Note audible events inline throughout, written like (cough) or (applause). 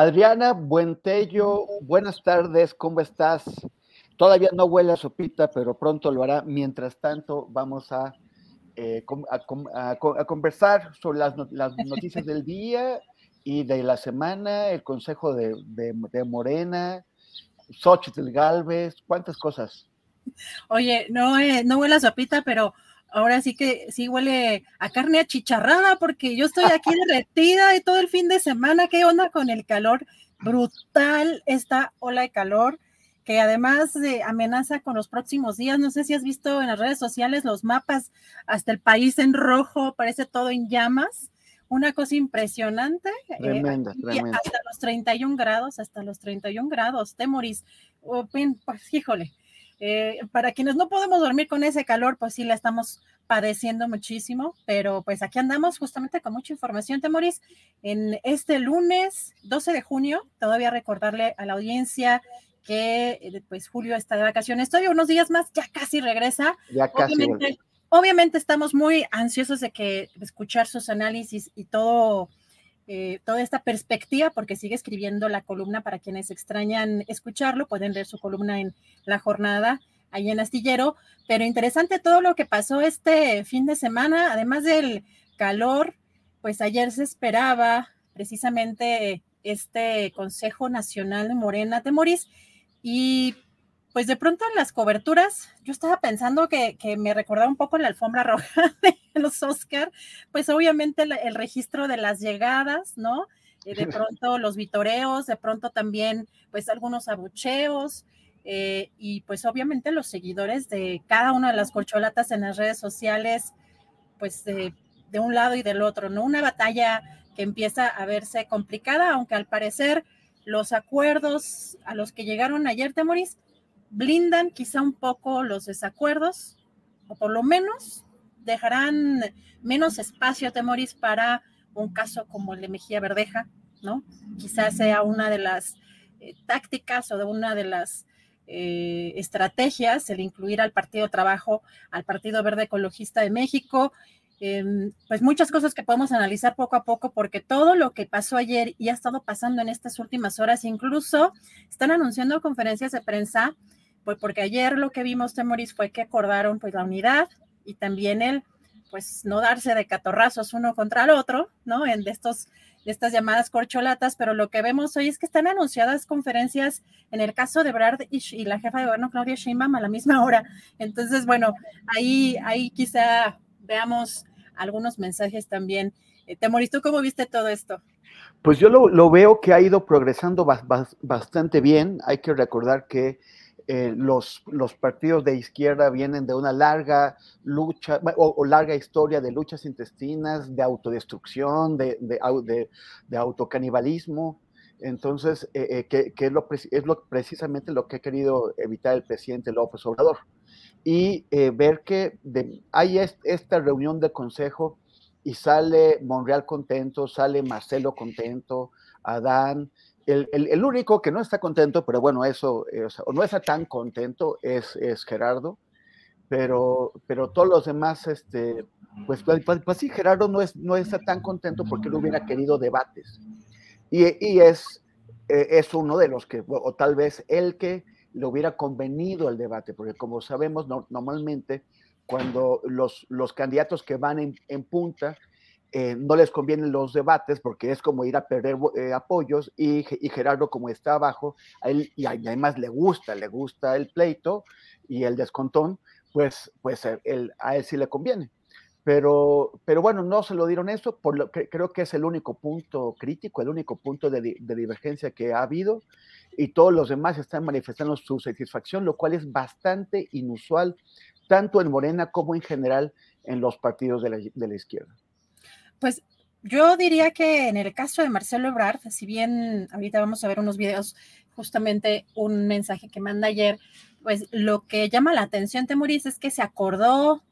Adriana Buentello, buenas tardes, ¿cómo estás? Todavía no huele a sopita, pero pronto lo hará. Mientras tanto, vamos a, eh, a a a conversar sobre las (laughs) noticias del día y de la semana, el consejo de, de- de Morena, Xochitl Galvez, cuántas cosas. Oye, no, eh, no huele a sopita, pero ahora sí que sí huele a carne achicharrada porque yo estoy aquí derretida de todo el fin de semana. ¿Qué onda con el calor? Brutal esta ola de calor que además de amenaza con los próximos días. No sé si has visto en las redes sociales los mapas, hasta el país en rojo, parece todo en llamas. Una cosa impresionante. eh, Tremenda, aquí tremenda. hasta los 31 grados, hasta los 31 grados, Temoris. Oh, pen- pues híjole, eh, para quienes no podemos dormir con ese calor, pues sí la estamos padeciendo muchísimo, pero pues aquí andamos justamente con mucha información, Temoris. En este lunes 12 de junio, todavía recordarle a la audiencia que eh, pues Julio está de vacaciones, todavía unos días más, ya casi regresa. Ya casi. Obviamente, obviamente estamos muy ansiosos de que escuchar sus análisis y todo eh, toda esta perspectiva, porque sigue escribiendo la columna para quienes extrañan escucharlo, pueden leer su columna en la jornada ahí en Astillero, pero interesante todo lo que pasó este fin de semana, además del calor, pues ayer se esperaba precisamente este Consejo Nacional de Morena de Moris y pues de pronto en las coberturas, yo estaba pensando que, que me recordaba un poco la alfombra (laughs) roja de los Oscar, pues obviamente el, el registro de las llegadas, ¿no? Eh, de (laughs) pronto los vitoreos, de pronto también pues algunos abucheos, eh, y pues obviamente los seguidores de cada una de las corcholatas en las redes sociales, pues de, de un lado y del otro, ¿no? Una batalla que empieza a verse complicada, aunque al parecer los acuerdos a los que llegaron ayer, Temoris, blindan quizá un poco los desacuerdos, o por lo menos dejarán menos espacio, Temoris, para un caso como el de Mejía Verdeja, ¿no? Quizás sea una de las eh, tácticas o de una de las eh, estrategias el incluir al Partido Trabajo, al Partido Verde Ecologista de México, eh, pues muchas cosas que podemos analizar poco a poco, porque todo lo que pasó ayer y ha estado pasando en estas últimas horas, incluso están anunciando conferencias de prensa, pues porque ayer lo que vimos, Temoris, fue que acordaron pues la unidad y también el pues no darse de catorrazos uno contra el otro, ¿no? En de estos de estas llamadas corcholatas, pero lo que vemos hoy es que están anunciadas conferencias en el caso de Brad y, y la jefa de gobierno Claudia Sheinbaum a la misma hora. Entonces, bueno, ahí, ahí quizá veamos algunos mensajes también. Eh, Temoris, ¿tú cómo viste todo esto? Pues yo lo, veo que ha ido progresando bas- bas- bastante bien. Hay que recordar que eh, los, los partidos de izquierda vienen de una larga lucha o, larga historia de luchas intestinas, de autodestrucción, de, de, de, autocanibalismo. Entonces, eh, que, es, lo, es lo, precisamente lo que ha querido evitar el presidente López Obrador. Y ver que hay esta reunión de consejo y sale Monreal contento, sale Marcelo contento, Adán, el, único que no está contento, pero bueno, eso, eh, o no está tan contento, es, es Gerardo, pero, pero todos los demás, este, pues, pues, pues, pues, sí, Gerardo no, es, no está tan contento porque él hubiera querido debates. Y, y es, eh, es uno de los que, o tal vez el que le hubiera convenido el debate, porque como sabemos, normalmente cuando los, los candidatos que van en, en punta eh, no les convienen los debates porque es como ir a perder eh, apoyos y, Gerardo como está abajo, a él, y además le gusta, le gusta el pleito y el descontón, pues, pues a él, sí le conviene. Pero, pero bueno, no se lo dieron eso, por lo que creo que es el único punto crítico, el único punto de, de divergencia que ha habido y todos los demás están manifestando su satisfacción, lo cual es bastante inusual, tanto en Morena como en general en los partidos de la, de la izquierda. Pues yo diría que en el caso de Marcelo Ebrard, si bien ahorita vamos a ver unos videos, justamente un mensaje que manda ayer, pues lo que llama la atención, Temuris, es que se acordó,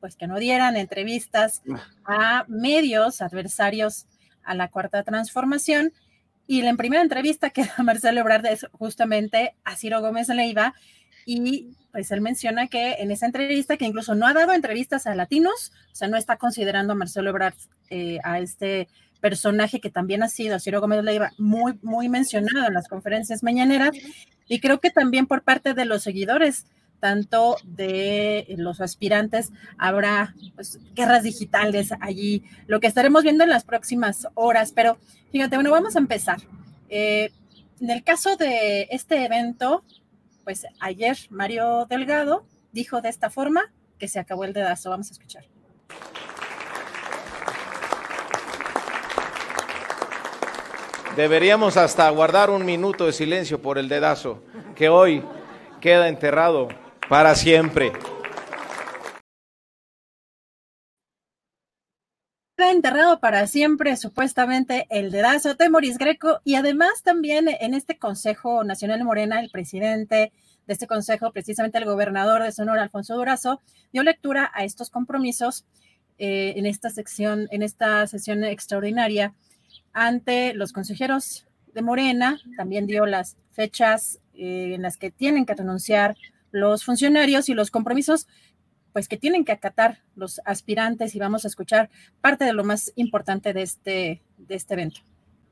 pues que no dieran entrevistas a medios adversarios a la cuarta transformación. Y la primera entrevista que (laughs) da Marcelo Ebrard es justamente a Ciro Gómez Leiva, y pues él menciona que en esa entrevista, que incluso no ha dado entrevistas a latinos, o sea, no está considerando a Marcelo Ebrard eh, a este personaje que también ha sido, Ciro Gómez Leiva, muy, muy mencionado en las conferencias mañaneras, y creo que también por parte de los seguidores, tanto de los aspirantes, habrá pues, guerras digitales allí, lo que estaremos viendo en las próximas horas, pero fíjate, bueno, vamos a empezar. Eh, en el caso de este evento, pues ayer Mario Delgado dijo de esta forma que se acabó el dedazo. Vamos a escuchar. Deberíamos hasta guardar un minuto de silencio por el dedazo que hoy queda enterrado para siempre. enterrado para siempre, supuestamente, el dedazo de Moris Greco y además también en este Consejo Nacional Morena, el presidente de este consejo, precisamente el gobernador de Sonora, Alfonso Durazo, dio lectura a estos compromisos eh, en esta sección, en esta sesión extraordinaria ante los consejeros de Morena, también dio las fechas eh, en las que tienen que renunciar los funcionarios y los compromisos pues que tienen que acatar los aspirantes y vamos a escuchar parte de lo más importante de este, de este evento.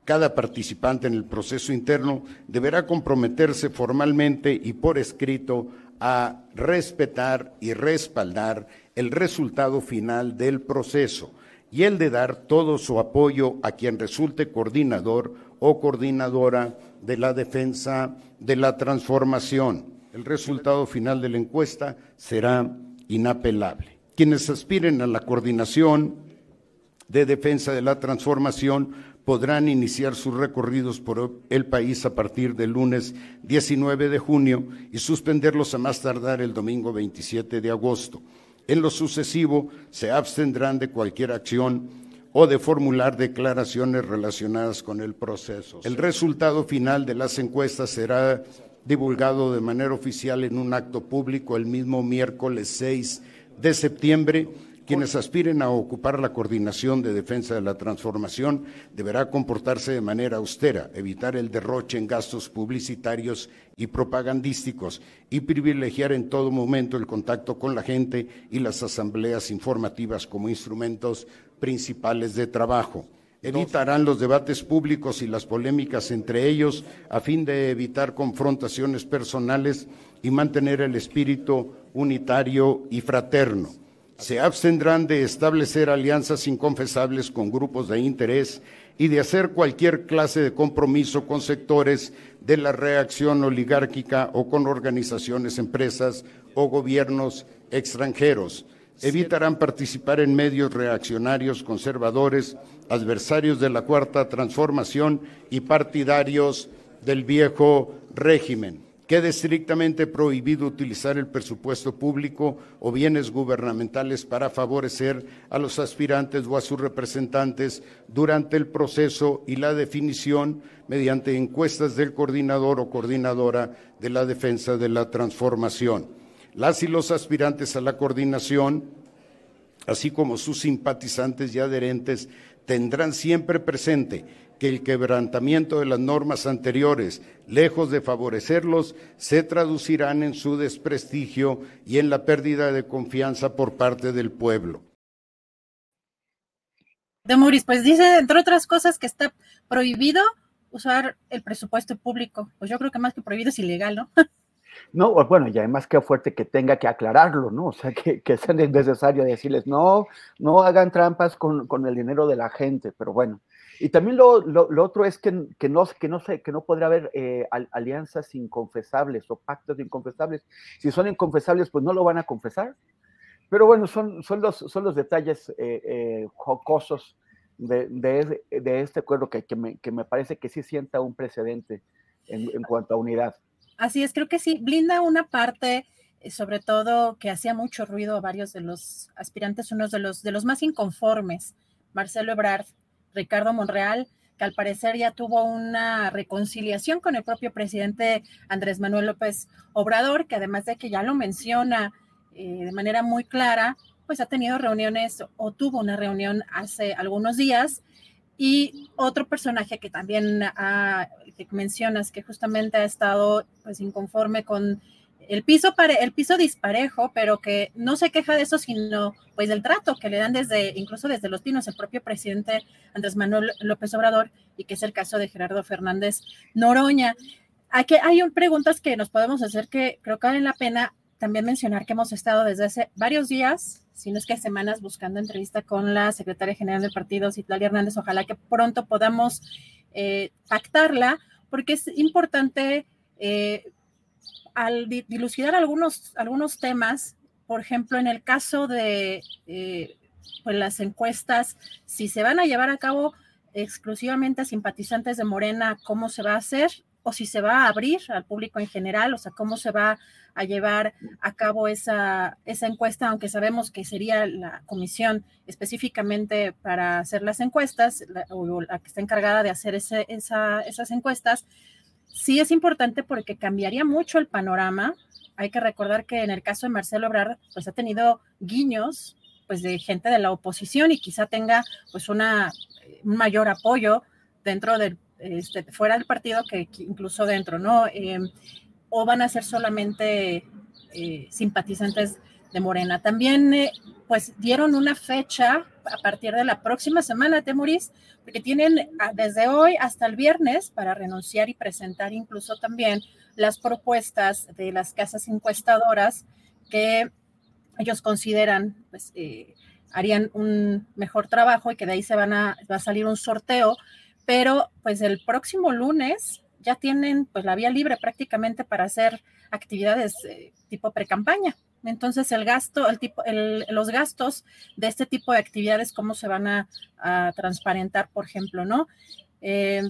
Cada participante en el proceso interno deberá comprometerse formalmente y por escrito a respetar y respaldar el resultado final del proceso y el de dar todo su apoyo a quien resulte coordinador o coordinadora de la defensa de la transformación. El resultado final de la encuesta será inapelable. Quienes aspiren a la coordinación de defensa de la transformación podrán iniciar sus recorridos por el país a partir del lunes 19 de junio y suspenderlos a más tardar el domingo 27 de agosto. En lo sucesivo, se abstendrán de cualquier acción o de formular declaraciones relacionadas con el proceso. El resultado final de las encuestas será divulgado de manera oficial en un acto público el mismo miércoles 6 de septiembre. Quienes aspiren a ocupar la coordinación de defensa de la transformación deberá comportarse de manera austera, evitar el derroche en gastos publicitarios y propagandísticos y privilegiar en todo momento el contacto con la gente y las asambleas informativas como instrumentos principales de trabajo. Evitarán los debates públicos y las polémicas entre ellos a fin de evitar confrontaciones personales y mantener el espíritu unitario y fraterno. Se abstendrán de establecer alianzas inconfesables con grupos de interés y de hacer cualquier clase de compromiso con sectores de la reacción oligárquica o con organizaciones, empresas o gobiernos extranjeros evitarán participar en medios reaccionarios, conservadores, adversarios de la cuarta transformación y partidarios del viejo régimen. Queda estrictamente prohibido utilizar el presupuesto público o bienes gubernamentales para favorecer a los aspirantes o a sus representantes durante el proceso y la definición mediante encuestas del coordinador o coordinadora de la defensa de la transformación. Las y los aspirantes a la coordinación, así como sus simpatizantes y adherentes, tendrán siempre presente que el quebrantamiento de las normas anteriores, lejos de favorecerlos, se traducirán en su desprestigio y en la pérdida de confianza por parte del pueblo. De Muris, pues dice, entre otras cosas, que está prohibido usar el presupuesto público. Pues yo creo que más que prohibido es ilegal, ¿no? (laughs) No, bueno, y además qué fuerte que tenga que aclararlo, ¿no? O sea, que, que sea necesario decirles, no, no hagan trampas con, con el dinero de la gente, pero bueno, y también lo, lo, otro es que, que, no, que, no, sé, que no podrá haber eh, alianzas inconfesables o pactos inconfesables. Si son inconfesables, pues no lo van a confesar. Pero bueno, son, son, los, son los detalles eh, eh, jocosos de, de, de, este acuerdo que, que, me, que me parece que sí sienta un precedente en, en cuanto a unidad. Así es, creo que sí, blinda una parte sobre todo que hacía mucho ruido a varios de los aspirantes, unos de los, de los más inconformes, Marcelo Ebrard, Ricardo Monreal, que al parecer ya tuvo una reconciliación con el propio presidente Andrés Manuel López Obrador, que además de que ya lo menciona eh, de manera muy clara, pues ha tenido reuniones o tuvo una reunión hace algunos días. Y otro personaje que también mencionas, que justamente ha estado pues inconforme con el piso, el piso disparejo, pero que no se queja de eso, sino pues del trato que le dan desde, incluso desde Los Pinos, el propio presidente Andrés Manuel López Obrador, y que es el caso de Gerardo Fernández Noroña. Aquí hay preguntas que nos podemos hacer que creo que valen la pena también mencionar que hemos estado desde hace varios días, si no es que semanas, buscando entrevista con la secretaria general del partido, Citlali Hernández. Ojalá que pronto podamos eh, pactarla, porque es importante eh, al dilucidar algunos, algunos temas, por ejemplo, en el caso de eh, pues las encuestas, si se van a llevar a cabo exclusivamente a simpatizantes de Morena, ¿cómo se va a hacer? O si se va a abrir al público en general, o sea, cómo se va a llevar a cabo esa, esa encuesta, aunque sabemos que sería la comisión específicamente para hacer las encuestas, o la que está encargada de hacer esas encuestas, sí es importante porque cambiaría mucho el panorama. Hay que recordar que en el caso de Marcelo Obrador, pues ha tenido guiños pues de gente de la oposición y quizá tenga pues una, un mayor apoyo dentro del, este, fuera del partido que, incluso dentro, ¿no? Em, o van a ser solamente eh, simpatizantes de Morena. También, eh, pues, dieron una fecha a partir de la próxima semana, Temuris, porque tienen ah, desde hoy hasta el viernes para renunciar y presentar incluso también las propuestas de las casas encuestadoras que ellos consideran, pues, eh, harían un mejor trabajo y que de ahí se van a, va a salir un sorteo, pero pues el próximo lunes ya tienen pues la vía libre prácticamente para hacer actividades eh, tipo pre-campaña. Entonces, el gasto, el tipo, los gastos de este tipo de actividades, cómo se van a, transparentar, por ejemplo, ¿no? Eh,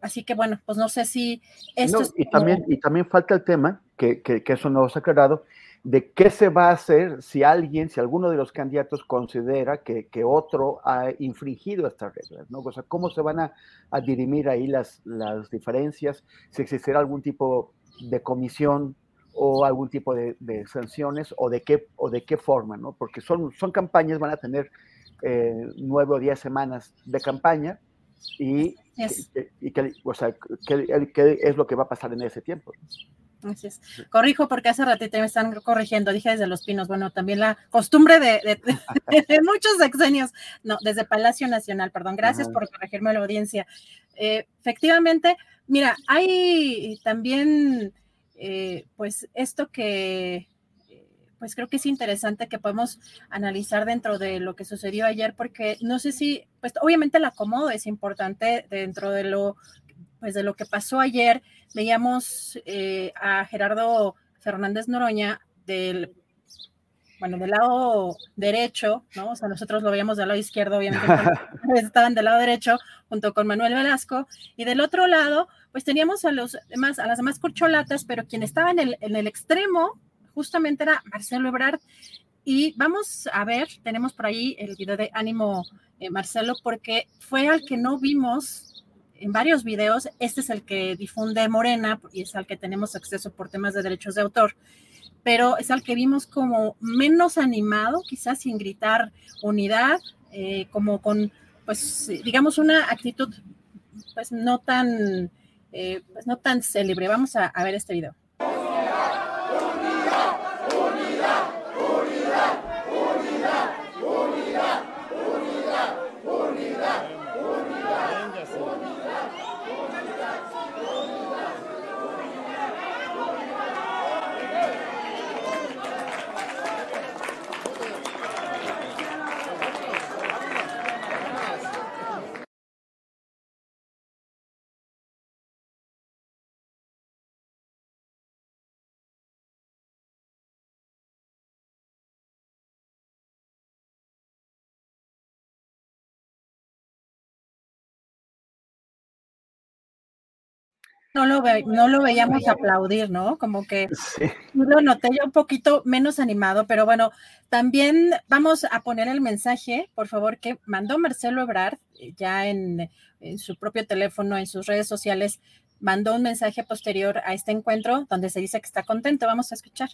así que bueno, pues no sé si esto y también y también falta el tema que, que, eso no se ha aclarado de qué se va a hacer si alguien, si alguno de los candidatos considera que, que otro ha infringido estas reglas, ¿no? O sea, cómo se van a, a dirimir ahí las, las diferencias, si existirá algún tipo de comisión o algún tipo de, sanciones o de qué o de qué forma, ¿no? Porque son, son campañas, van a tener eh, nueve o diez semanas de campaña y, y, que, o sea, ¿qué, es lo que va a pasar en ese tiempo. Así es. Corrijo porque hace ratito me están corrigiendo, dije desde Los Pinos, bueno, también la costumbre de, de, (laughs) muchos sexenios, no, desde Palacio Nacional, perdón, gracias por corregirme la audiencia. Eh, efectivamente, mira, hay también eh, pues esto que eh, pues creo que es interesante que podemos analizar dentro de lo que sucedió ayer, porque no sé si, pues obviamente el acomodo es importante dentro de lo, pues de lo que pasó ayer. Veíamos eh, a Gerardo Fernández Noroña del bueno, del lado derecho, ¿no? O sea, nosotros lo veíamos del lado izquierdo, obviamente, (laughs) estaban del lado derecho junto con Manuel Velasco, y del otro lado, pues teníamos a, los demás, a las demás corcholatas, pero quien estaba en el, en el extremo justamente era Marcelo Ebrard. Y vamos a ver, tenemos por ahí el video de Ánimo eh, Marcelo, porque fue al que no vimos en varios videos. Este es el que difunde Morena y es al que tenemos acceso por temas de derechos de autor pero es al que vimos como menos animado, quizás sin gritar unidad, eh, como con, pues, digamos, una actitud, pues, no tan, eh, pues, no tan célebre. Vamos a, a ver este video. No lo, no lo veíamos aplaudir, ¿no? Como que lo noté yo un poquito menos animado, pero bueno, también vamos a poner el mensaje, por favor, que mandó Marcelo Ebrard eh, ya en, en su propio teléfono, en sus redes sociales, mandó un mensaje posterior a este encuentro donde se dice que está contento. Vamos a escuchar.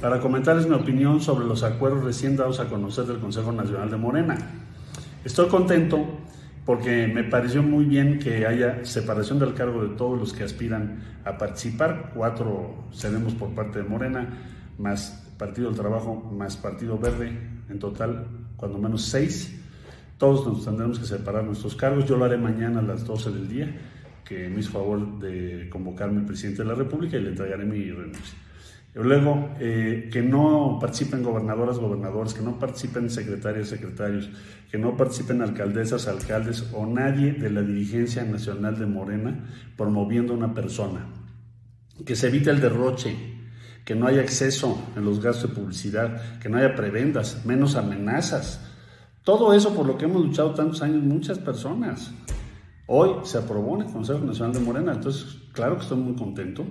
Para comentarles mi opinión sobre los acuerdos recién dados a conocer del Consejo Nacional de Morena. Estoy contento porque me pareció muy bien que haya separación del cargo de todos los que aspiran a participar. Cuatro seremos por parte de Morena, más Partido del Trabajo, más Partido Verde, en total, cuando menos seis. Todos nos tendremos que separar nuestros cargos. Yo lo haré mañana a las 12 del día, que me hizo favor de convocarme el presidente de la República y le entregaré mi renuncia. Luego, eh, que no participen gobernadoras, gobernadores, que no participen secretarios, secretarios, que no participen alcaldesas, alcaldes o nadie de la dirigencia nacional de Morena promoviendo una persona. Que se evite el derroche, que no haya exceso en los gastos de publicidad, que no haya prebendas, menos amenazas. Todo eso por lo que hemos luchado tantos años muchas personas. Hoy se aprobó en el Consejo Nacional de Morena, entonces claro que estoy muy contento.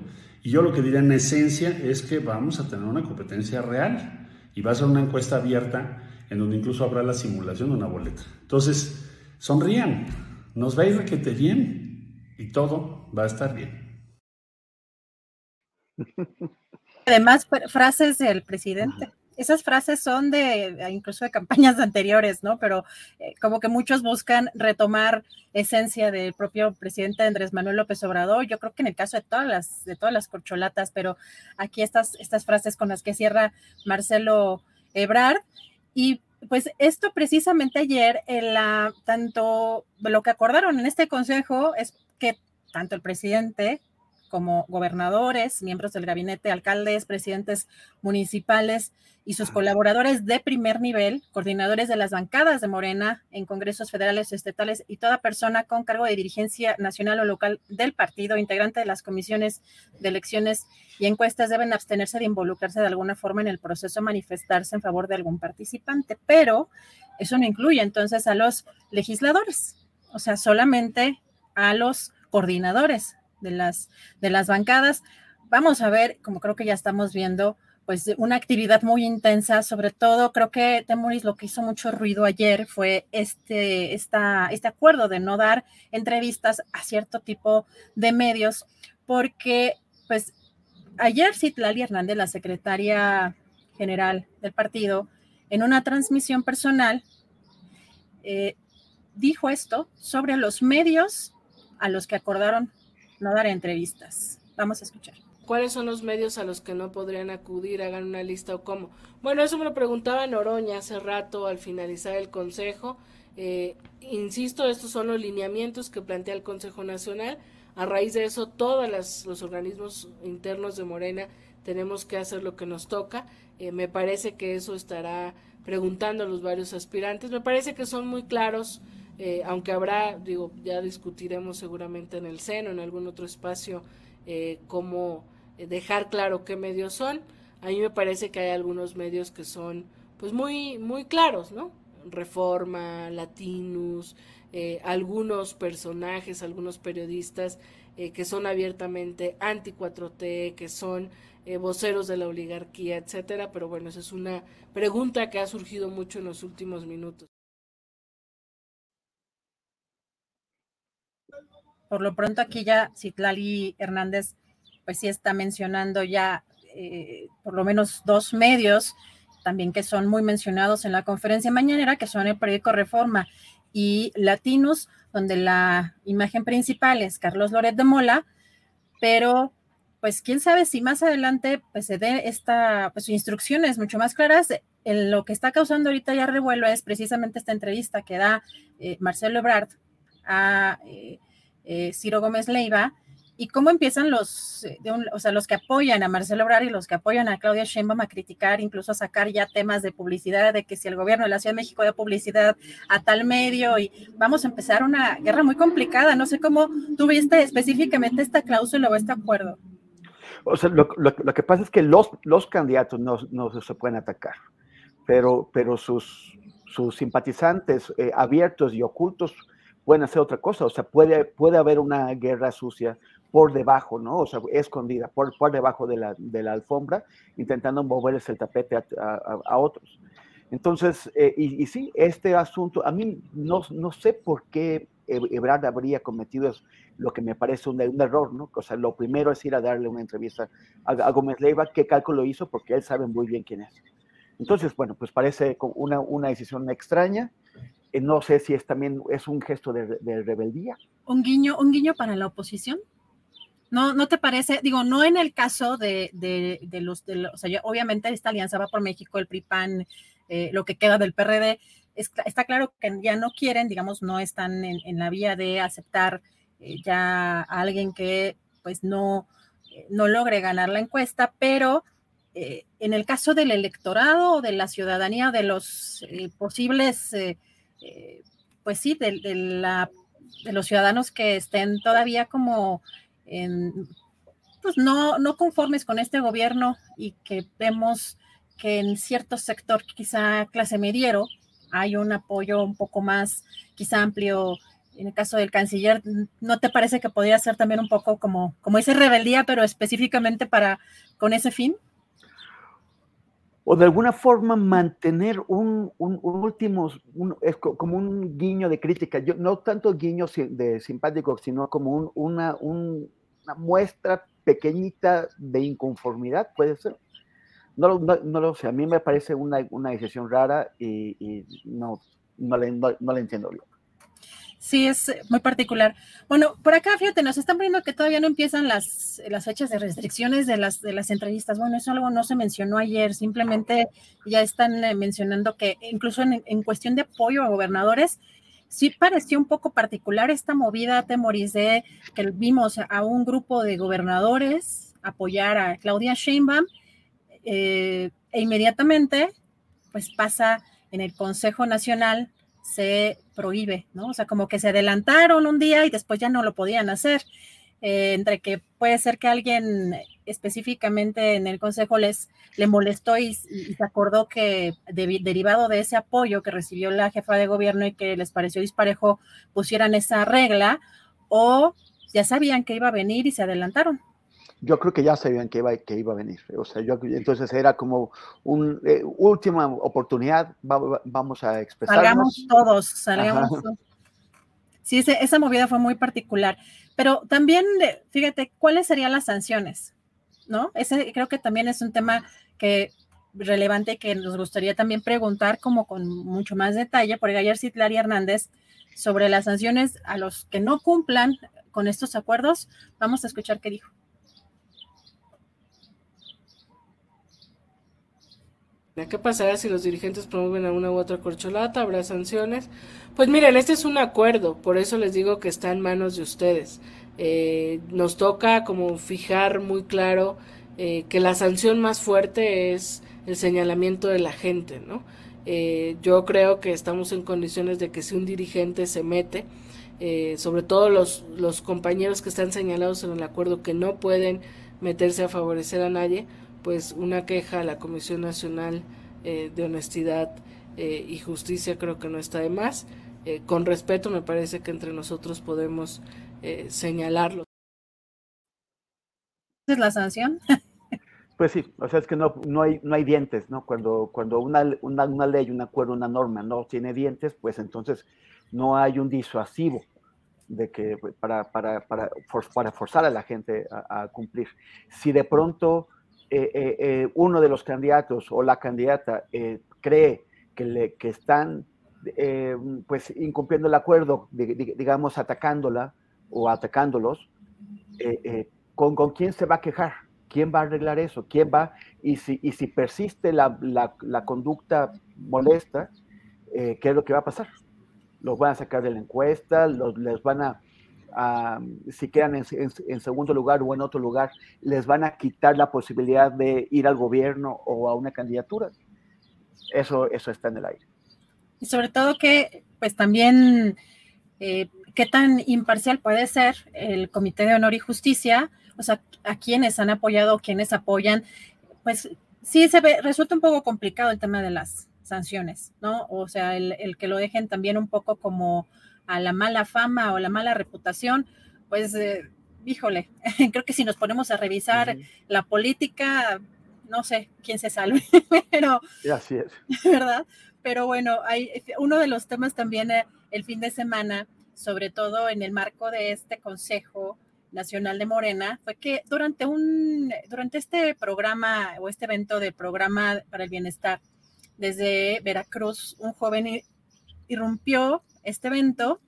Y yo lo que diría en esencia es que vamos a tener una competencia real y va a ser una encuesta abierta en donde incluso habrá la simulación de una boleta. Entonces, sonrían, nos va a ir requete bien y todo va a estar bien. Además, frases del presidente esas frases son de eh, incluso de campañas (laughs) anteriores, ¿no? Pero eh, como que muchos buscan retomar esencia del propio presidente Andrés Manuel López Obrador. Yo creo que en el caso de todas las de todas las corcholatas, pero aquí estas estas frases con las que cierra Marcelo Ebrard y pues esto precisamente ayer en la tanto lo que acordaron en este consejo es que tanto el presidente como gobernadores, miembros del gabinete, alcaldes, presidentes municipales y sus colaboradores de primer nivel, coordinadores de las bancadas de Morena en congresos federales, estatales y toda persona con cargo de dirigencia nacional o local del partido, integrante de las comisiones de elecciones y encuestas, deben abstenerse de involucrarse de alguna forma en el proceso, manifestarse en favor de algún participante, pero eso no incluye entonces a los legisladores, o sea, solamente a los coordinadores de las, de las bancadas. Vamos a ver, como creo que ya estamos viendo, pues una actividad muy intensa, sobre todo creo que Temuris lo que hizo mucho ruido ayer fue este, esta, este acuerdo de no dar entrevistas a cierto tipo de medios, porque pues ayer Citlali Hernández, la secretaria general del partido, en una transmisión personal, eh, dijo esto sobre los medios a los que acordaron no dar entrevistas. Vamos a escuchar. ¿Cuáles son los medios a los que no podrían acudir? Hagan una lista o cómo. Bueno, eso me lo preguntaba Noroña hace rato al finalizar el Consejo. Eh, insisto, estos son los lineamientos que plantea el Consejo Nacional. A raíz de eso, todos los organismos internos de Morena tenemos que hacer lo que nos toca. Eh, me parece que eso estará preguntando a los varios aspirantes. Me parece que son muy claros eh, aunque habrá, digo, ya discutiremos seguramente en el seno, en algún otro espacio, eh, cómo eh, dejar claro qué medios son. a mí me parece que hay algunos medios que son pues muy, muy claros, ¿no? Reforma, Latinus, eh, algunos personajes, algunos periodistas eh, que son abiertamente anti 4T, que son eh, voceros de la oligarquía, etcétera. Pero bueno, esa es una pregunta que ha surgido mucho en los últimos minutos. Por lo pronto aquí ya Citlali Hernández pues sí está mencionando ya por lo menos dos medios también que son muy mencionados en la conferencia mañanera, que son el periódico Reforma y Latinos, donde la imagen principal es Carlos Loret de Mola, pero pues quién sabe si más adelante pues se dé esta pues instrucciones mucho más claras. En lo que está causando ahorita ya revuelo es precisamente esta entrevista que da eh, Marcelo Ebrard a eh, eh, Ciro Gómez Leiva, y cómo empiezan los, eh, o sea, los que apoyan a Marcelo Obrar y los que apoyan a Claudia Sheinbaum a criticar, incluso a sacar ya temas de publicidad, de que si el gobierno de la Ciudad de México da publicidad a tal medio y vamos a empezar una guerra muy complicada. No sé cómo tú viste específicamente esta cláusula o este acuerdo. O sea, lo, que pasa es que los, los candidatos no, no, se pueden atacar, pero, pero sus, sus simpatizantes eh, abiertos y ocultos pueden hacer otra cosa. O sea, puede, puede haber una guerra sucia por debajo, ¿no? O sea, escondida, por, por debajo de la, de la alfombra, intentando moverles el tapete a, otros. Entonces, eh, y, sí, este asunto, a mí no, no sé por qué Ebrard habría cometido lo que me parece un, un, error, ¿no? O sea, lo primero es ir a darle una entrevista a, Gómez Leiva, qué cálculo hizo, porque él sabe muy bien quién es. Entonces, bueno, pues parece una, una decisión extraña. Eh, no sé si es también es un gesto de, rebeldía. Un guiño, un guiño para la oposición. ¿No, ¿No te parece? Digo, no en el caso de, de, los, de, o sea, obviamente esta alianza va por México, el PRIPAN, eh, lo que queda del PRD, está claro que ya no quieren, digamos, no están en, la vía de aceptar eh, ya a alguien que pues no, no logre ganar la encuesta, pero en el caso del electorado o de la ciudadanía, de los posibles, pues sí, de, la, de los ciudadanos que estén todavía como pues no, no conformes con este gobierno y que vemos que en cierto sector, quizá clase mediero, hay un apoyo un poco más, quizá amplio. En el caso del canciller, ¿no te parece que podría ser también un poco como, como ese rebeldía, pero específicamente para con ese fin? O de alguna forma mantener un, un, último, como un guiño de crítica, Yo, no tanto guiño de simpático, sino como una, muestra pequeñita de inconformidad, puede ser. No, no, lo sé, a mí me parece una, una decisión rara y, no, no, le, no, no le entiendo bien. Sí, es muy particular. Bueno, por acá, fíjate, nos están poniendo que todavía no empiezan las, las fechas de restricciones de las, de las entrevistas. Bueno, eso algo no se mencionó ayer, simplemente ya están eh, mencionando que incluso en, cuestión de apoyo a gobernadores, sí pareció un poco particular esta movida, de que vimos a un grupo de gobernadores apoyar a Claudia Sheinbaum eh, e inmediatamente pues pasa en el Consejo Nacional se prohíbe, ¿no? O sea, como que se adelantaron un día y después ya no lo podían hacer. Eh, entre que puede ser que alguien específicamente en el consejo les le molestó y, se acordó que derivado de ese apoyo que recibió la jefa de gobierno y que les pareció disparejo pusieran esa regla o ya sabían que iba a venir y se adelantaron yo creo que ya sabían que iba, que iba a venir. O sea, yo, entonces era como una eh, última oportunidad, vamos a expresar. Salgamos todos, salgamos todos. Sí, esa movida fue muy particular. Pero también, fíjate, ¿cuáles serían las sanciones? ¿No? Ese creo que también es un tema que relevante que nos gustaría también preguntar como con mucho más detalle, porque ayer Citlari Hernández sobre las sanciones a los que no cumplan con estos acuerdos. Vamos a escuchar qué dijo. ¿Qué pasará si los dirigentes promueven a una u otra corcholata? ¿Habrá sanciones? Pues miren, este es un acuerdo, por eso les digo que está en manos de ustedes. Eh, nos toca como fijar muy claro eh, que la sanción más fuerte es el señalamiento de la gente, ¿no? Eh, yo creo que estamos en condiciones de que si un dirigente se mete, sobre todo los, los compañeros que están señalados en el acuerdo que no pueden meterse a favorecer a nadie, pues una queja a la Comisión Nacional de Honestidad y Justicia creo que no está de más. con respeto me parece que entre nosotros podemos señalarlo. ¿Es la sanción? (laughs) Pues sí, o sea, es que no, no, hay, no hay dientes, ¿no? Cuando, cuando una, una, una ley, un acuerdo, una norma no tiene dientes, pues entonces no hay un disuasivo de que para, para, para, para forzar a la gente a, cumplir. Si de pronto eh, eh, eh, uno de los candidatos o la candidata cree que, le, que están pues incumpliendo el acuerdo, digamos, atacándola o atacándolos, ¿con, ¿con quién se va a quejar? ¿Quién va a arreglar eso? ¿Quién va? Y si, y si persiste la, la, conducta molesta, eh, ¿qué es lo que va a pasar? Los van a sacar de la encuesta, los, les van a, si quedan en, segundo lugar o en otro lugar, les van a quitar la posibilidad de ir al gobierno o a una candidatura. Eso, eso está en el aire. Y sobre todo que, pues también, eh, qué tan imparcial puede ser el Comité de Honor y Justicia o sea, a quienes han apoyado, quienes apoyan, pues sí se ve, resulta un poco complicado el tema de las sanciones, ¿no? O sea, el, que lo dejen también un poco como a la mala fama o la mala reputación, pues, eh, híjole, (laughs) creo que si nos ponemos a revisar la política, no sé quién se salve, (laughs) pero... así es. (laughs) ¿Verdad? Pero bueno, hay uno de los temas también eh, el fin de semana, sobre todo en el marco de este consejo Nacional de Morena fue que durante un durante este programa o este evento de programa para el bienestar desde Veracruz, un joven irrumpió este evento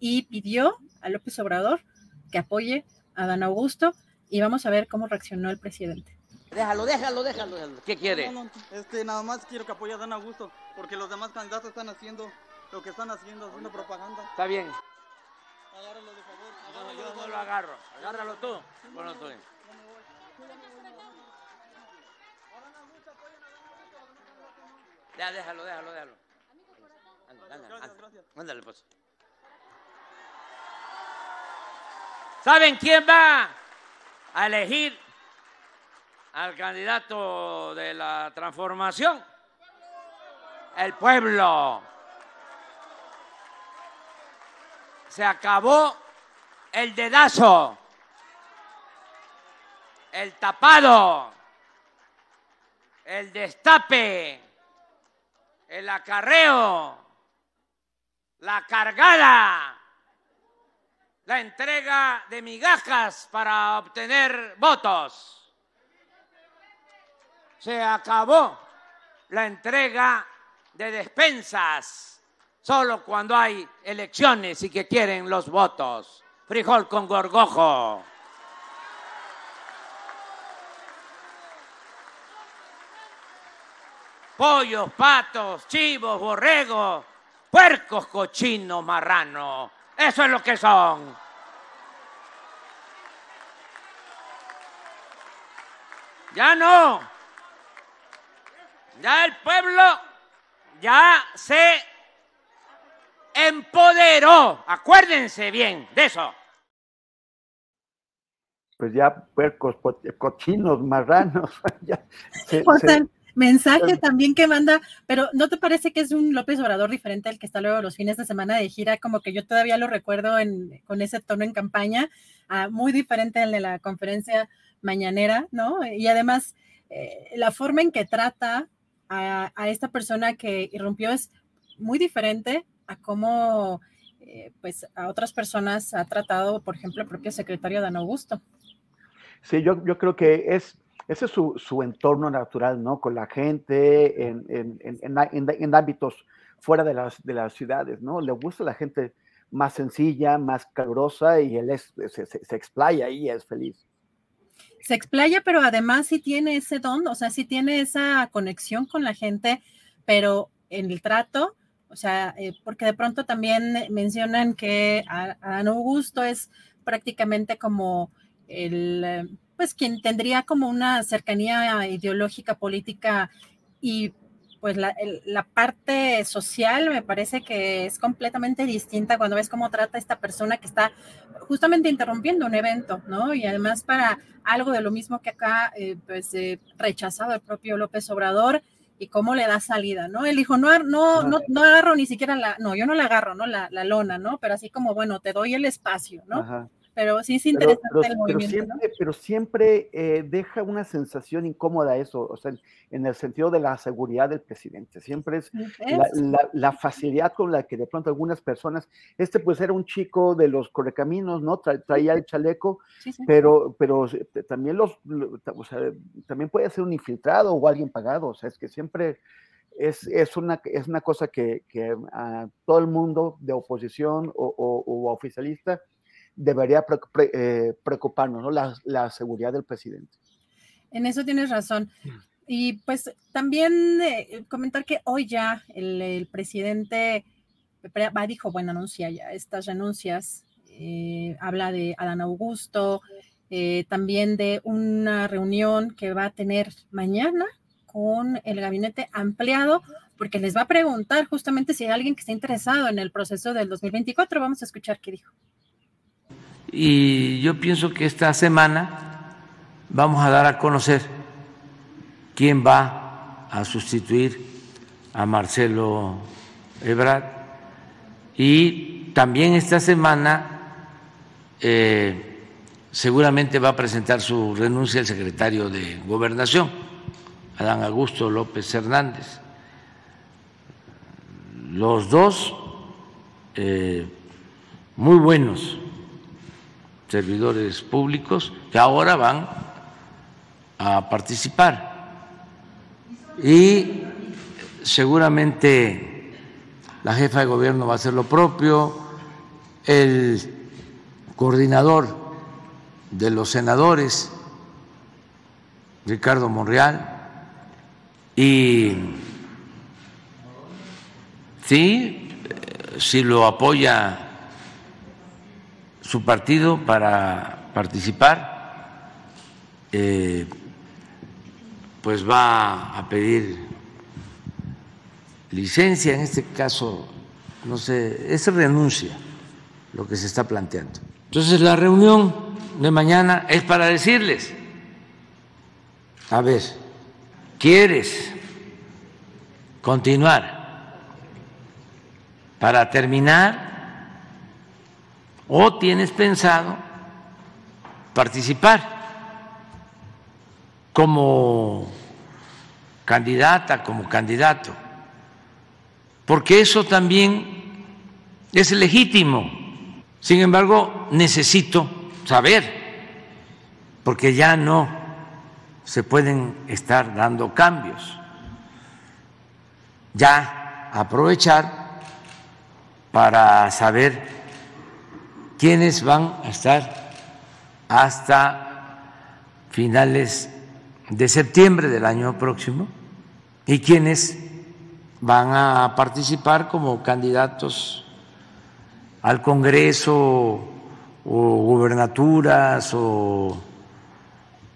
y pidió a López Obrador que apoye a Dan Augusto y vamos a ver cómo reaccionó el presidente. Déjalo, déjalo, déjalo, ¿Qué quiere? este, nada más quiero que apoye a Dan Augusto porque los demás candidatos están haciendo lo que están haciendo, haciendo propaganda. Está bien. Agárralo de favor. No, yo no lo agarro. Agárralo tú. Bueno, tú. Ya, déjalo, déjalo, déjalo. Ándale, ándale, ándale, pues. ¿Saben quién va a elegir al candidato de la transformación? El pueblo. Se acabó el dedazo, el tapado, el destape, el acarreo, la cargada, la entrega de migajas para obtener votos. Se acabó la entrega de despensas solo cuando hay elecciones y que quieren los votos. Frijol con gorgojo. Pollos, patos, chivos, borregos, puercos, cochinos, marranos. Eso es lo que son. Ya no. Ya el pueblo ya se empoderó. Acuérdense bien de eso. Pues ya puercos, cochinos, marranos. (laughs) ya, o sea, mensaje también que manda, pero ¿no te parece que es un López Obrador diferente al que está luego los fines de semana de gira? Como que yo todavía lo recuerdo con ese tono en campaña, ah, muy diferente al de la conferencia mañanera, ¿no? Y además, eh, la forma en que trata a, a, esta persona que irrumpió es muy diferente a cómo eh, pues a otras personas ha tratado, por ejemplo, el propio secretario Dan Augusto. Sí, yo, yo creo que es, ese es su, su, entorno natural, ¿no? Con la gente, en, en, en, ámbitos fuera de las, de las ciudades, ¿no? Le gusta la gente más sencilla, más calurosa y él es, se, se, explaya y es feliz. Se explaya, pero además sí tiene ese don, o sea, sí tiene esa conexión con la gente, pero en el trato o sea, eh, porque de pronto también mencionan que Adán Augusto es prácticamente como el, eh, pues quien tendría como una cercanía ideológica, política y pues la, la, parte social me parece que es completamente distinta cuando ves cómo trata esta persona que está justamente interrumpiendo un evento, ¿no? Y además para algo de lo mismo que acá, eh, pues eh, rechazado el propio López Obrador y cómo le da salida, ¿no? Él dijo, no, no, no, no agarro ni siquiera la, no, yo no la agarro, ¿no? La, la lona, ¿no? Pero así como, bueno, te doy el espacio, ¿no? Ajá pero sí es interesante el movimiento. Pero siempre, pero siempre eh, deja una sensación incómoda eso, o sea, en el sentido de la seguridad del presidente. Siempre es, La, facilidad con la que de pronto algunas personas, este pues era un chico de los correcaminos, ¿no? traía el chaleco, pero, pero también los, o sea, también puede ser un infiltrado o alguien pagado, o sea, es que siempre es, es, una, es una cosa que, que a todo el mundo de oposición o, o oficialista debería eh, preocuparnos, ¿no? La, seguridad del presidente. En eso tienes razón. Y pues también eh, comentar que hoy ya el, presidente va, dijo, bueno, anuncia ya estas renuncias, eh, habla de Adán Augusto, también de una reunión que va a tener mañana con el gabinete ampliado, porque les va a preguntar justamente si hay alguien que está interesado en el proceso del 2024. Vamos a escuchar qué dijo. Y yo pienso que esta semana vamos a dar a conocer quién va a sustituir a Marcelo Ebrard. Y también esta semana eh, seguramente va a presentar su renuncia el secretario de Gobernación, Adán Augusto López Hernández. Los dos eh, muy buenos servidores públicos que ahora van a participar. Y seguramente la jefa de gobierno va a hacer lo propio, el coordinador de los senadores, Ricardo Monreal, y sí, si lo apoya su partido para participar, eh, pues va a pedir licencia, en este caso, no sé, es renuncia lo que se está planteando. Entonces la reunión de mañana es para decirles, a ver, ¿quieres continuar para terminar o tienes pensado participar como candidata, como candidato, porque eso también es legítimo. Sin embargo, necesito saber, porque ya no se pueden estar dando cambios, ya aprovechar para saber quiénes van a estar hasta finales de septiembre del año próximo y quiénes van a participar como candidatos al Congreso o gubernaturas o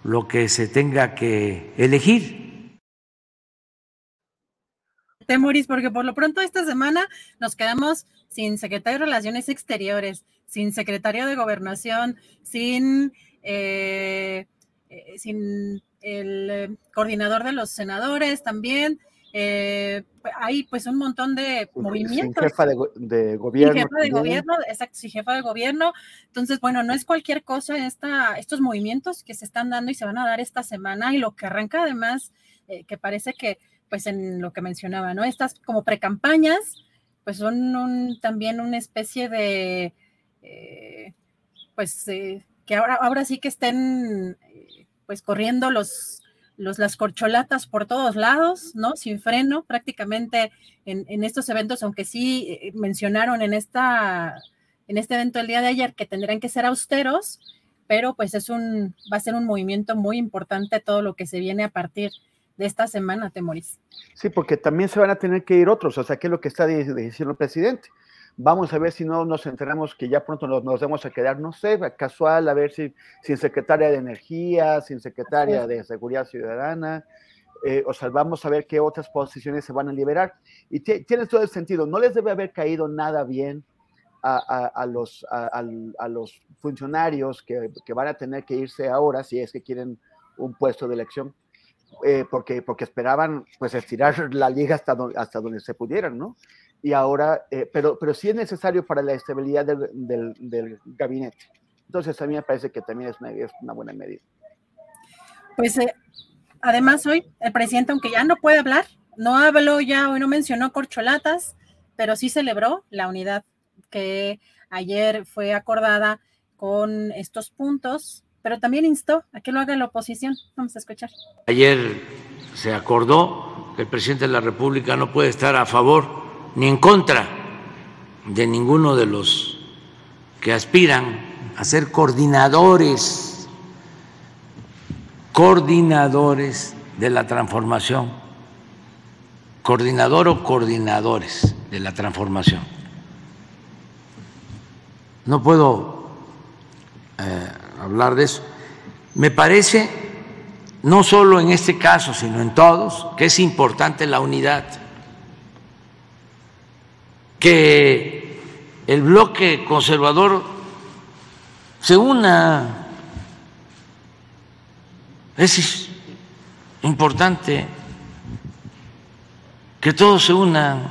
lo que se tenga que elegir. Temoris, porque por lo pronto esta semana nos quedamos sin secretario de Relaciones Exteriores sin secretario de gobernación, sin, eh, eh, sin el eh, coordinador de los senadores también. hay pues un montón de movimientos. Sin jefa de, gobierno. Sin jefa de gobierno, exacto, sin jefa de gobierno. Entonces, bueno, no es cualquier cosa esta, estos movimientos que se están dando y se van a dar esta semana y lo que arranca además, que parece que, pues en lo que mencionaba, ¿no? Estas como precampañas, pues son también una especie de, eh, pues eh, que ahora, ahora sí que estén eh, pues corriendo los, los, las corcholatas por todos lados, ¿no? Sin freno, prácticamente en, estos eventos, aunque sí mencionaron en, esta, en este evento el día de ayer que tendrán que ser austeros, pero pues es un, va a ser un movimiento muy importante todo lo que se viene a partir de esta semana, Temoris. Sí, porque también se van a tener que ir otros, o sea, ¿qué es lo que está diciendo el presidente? Vamos a ver si no nos enteramos que ya pronto nos, nos vamos a quedar, no sé, casual, a ver si sin secretaria de Energía, sin secretaria de Seguridad Ciudadana, eh, o sea, vamos a ver qué otras posiciones se van a liberar. Y tiene todo el sentido, no les debe haber caído nada bien a, los, a, los funcionarios que, van a tener que irse ahora si es que quieren un puesto de elección, eh, porque, porque esperaban pues estirar la liga hasta, hasta donde se pudieran, ¿no? Y ahora, eh, pero, pero sí es necesario para la estabilidad del, del, gabinete. Entonces a mí me parece que también es una, es una buena medida. Pues Además, hoy el presidente, aunque ya no puede hablar, no habló ya, hoy no mencionó corcholatas, pero sí celebró la unidad que ayer fue acordada con estos puntos, pero también instó a que lo haga la oposición. Vamos a escuchar. Ayer se acordó que el presidente de la República no puede estar a favor ni en contra de ninguno de los que aspiran a ser coordinadores coordinadores de la transformación, coordinador o coordinadores de la transformación. No puedo eh, hablar de eso. Me parece, no solo en este caso, sino en todos, que es importante la unidad, que el bloque conservador se una es importante que todos se unan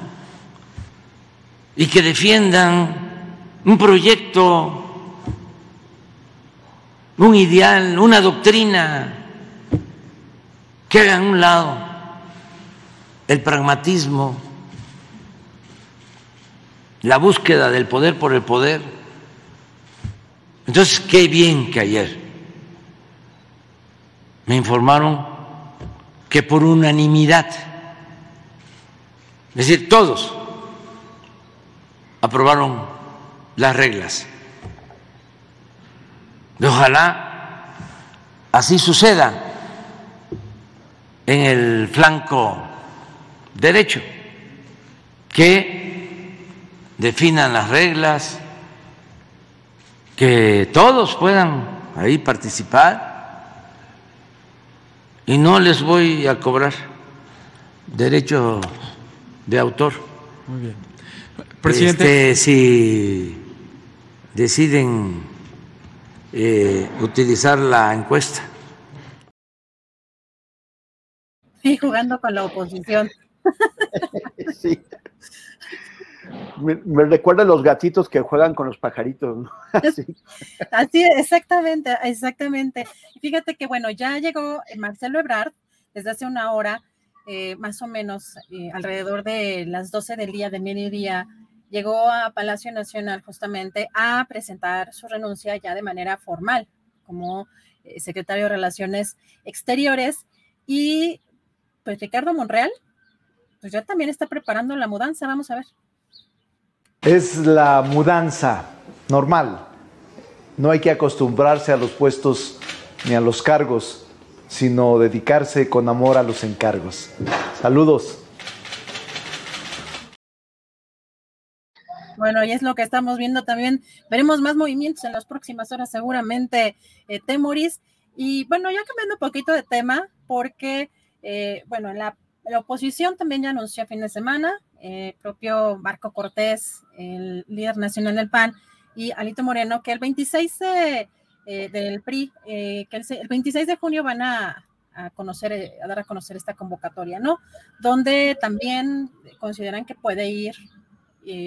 y que defiendan un proyecto, un ideal, una doctrina, que hagan un lado el pragmatismo, la búsqueda del poder por el poder. Entonces, qué bien que ayer me informaron que por unanimidad, es decir, todos aprobaron las reglas. ojalá así suceda en el flanco derecho, que definan las reglas, que todos puedan ahí participar y no les voy a cobrar derecho de autor. Muy bien. Presidente. Este, si deciden eh, utilizar la encuesta. Sí, jugando con la oposición. (laughs) sí. Me, recuerda a los gatitos que juegan con los pajaritos. (laughs) Así. Así, exactamente, exactamente. Fíjate que, bueno, ya llegó Marcelo Ebrard desde hace una hora, eh, más o menos eh, alrededor de las 12 del día, de mediodía, llegó a Palacio Nacional justamente a presentar su renuncia ya de manera formal como eh, secretario de Relaciones Exteriores. Y pues Ricardo Monreal, pues ya también está preparando la mudanza, vamos a ver. Es la mudanza normal. No hay que acostumbrarse a los puestos ni a los cargos, sino dedicarse con amor a los encargos. Saludos. Bueno, y es lo que estamos viendo también. Veremos más movimientos en las próximas horas, seguramente, eh, Temoris. Y bueno, ya cambiando un poquito de tema, porque, eh, bueno, la, la, oposición también ya anunció a fin de semana eh, propio Marco Cortés, el líder nacional del PAN, y Alito Moreno, que el 26 de, eh, del PRI, eh, que el, 26 de junio van a, conocer, a dar a conocer esta convocatoria, ¿no? Donde también consideran que puede ir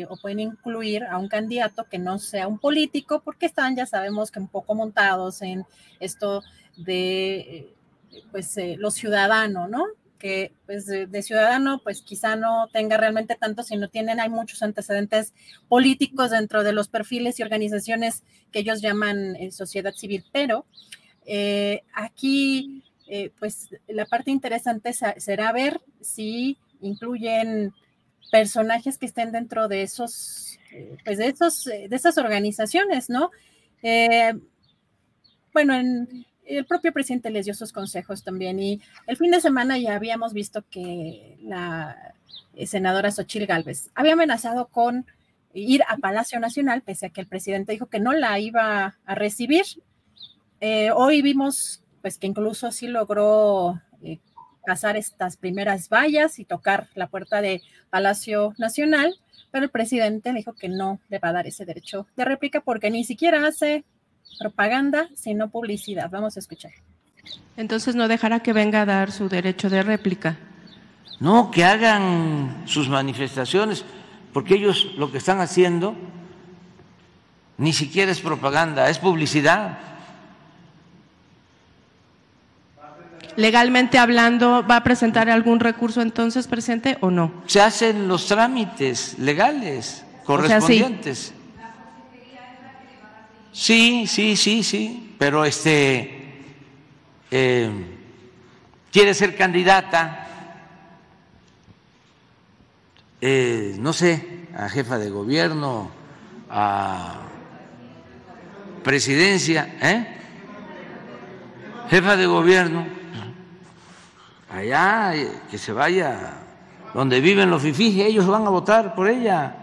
o pueden incluir a un candidato que no sea un político, porque están, ya sabemos que un poco montados en esto de, pues, los ciudadanos, ¿no? Que pues de, ciudadano pues quizá no tenga realmente tanto, sino tienen, hay muchos antecedentes políticos dentro de los perfiles y organizaciones que ellos llaman eh, sociedad civil, pero eh, aquí eh, pues la parte interesante será ver si incluyen personajes que estén dentro de esos, pues de esos, de esas organizaciones, ¿no? bueno, en, el propio presidente les dio sus consejos también. Y el fin de semana ya habíamos visto que la eh, senadora Xochil Gálvez había amenazado con ir a Palacio Nacional, pese a que el presidente dijo que no la iba a recibir. Eh, hoy vimos pues que incluso sí logró eh, pasar estas primeras vallas y tocar la puerta de Palacio Nacional, pero el presidente dijo que no le va a dar ese derecho de réplica porque ni siquiera hace propaganda, sino publicidad. Vamos a escuchar. Entonces no dejará que venga a dar su derecho de réplica. No, que hagan sus manifestaciones, porque ellos lo que están haciendo ni siquiera es propaganda, es publicidad. Legalmente hablando, ¿va a presentar algún recurso entonces, presidente, o no? Se hacen los trámites legales correspondientes. sí. Sí, sí, sí, pero este eh, quiere ser candidata eh, no sé, a jefa de gobierno, a presidencia, ¿eh? jefa de gobierno, allá que se vaya donde viven los fifís, ellos van a votar por ella,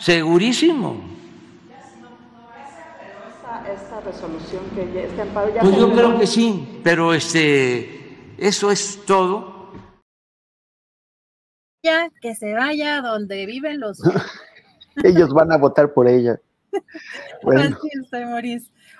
segurísimo. Esta, resolución que este amparo ya pues yo creo que sí, pero este, eso es todo que se vaya donde viven los. (laughs) Ellos van a votar por ella. (laughs) Bueno.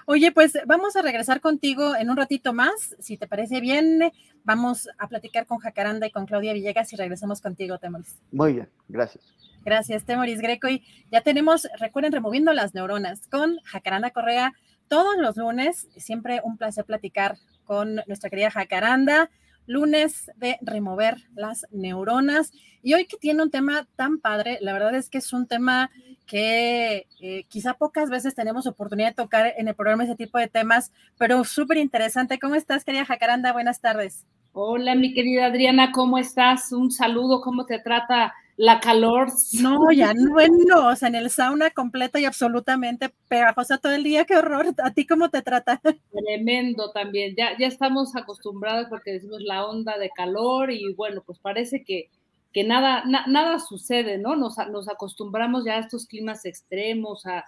Oye, pues vamos a regresar contigo en un ratito más, si te parece bien. Vamos a platicar con Jacaranda y con Claudia Villegas y regresamos contigo, Temoris. Muy bien, gracias. Gracias, Temoris Greco. Y ya tenemos, recuerden, removiendo las neuronas con Jacaranda Correa todos los lunes. Siempre un placer platicar con nuestra querida Jacaranda lunes de remover las neuronas. Y hoy que tiene un tema tan padre, la verdad es que es un tema que eh, quizá pocas veces tenemos oportunidad de tocar en el programa ese tipo de temas, pero súper interesante. ¿Cómo estás, querida Jacaranda? Buenas tardes. Hola, mi querida Adriana, ¿cómo estás? Un saludo, ¿cómo te trata la calor? No, ya no, o sea, en el sauna completa y absolutamente pegajosa todo el día, qué horror. ¿A ti cómo te trata? Tremendo también, ya, ya estamos acostumbrados porque decimos la onda de calor y bueno, pues parece que, que nada, nada sucede, ¿no? Nos, nos acostumbramos ya a estos climas extremos, a,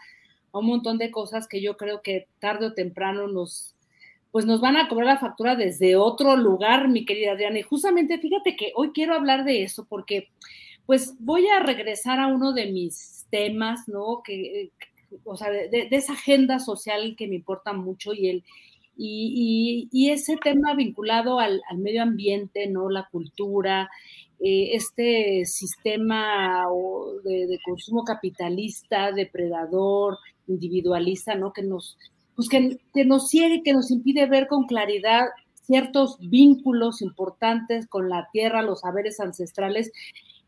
a un montón de cosas que yo creo que tarde o temprano nos pues nos van a cobrar la factura desde otro lugar, mi querida Adriana. Y justamente fíjate que hoy quiero hablar de eso porque pues voy a regresar a uno de mis temas, ¿no? Que, o sea, de, esa agenda social que me importa mucho y el, y, ese tema vinculado al, medio ambiente, ¿no? La cultura, eh, este sistema de, consumo capitalista, depredador, individualista, ¿no? Que nos, pues que, que nos ciega que nos impide ver con claridad ciertos vínculos importantes con la tierra, los saberes ancestrales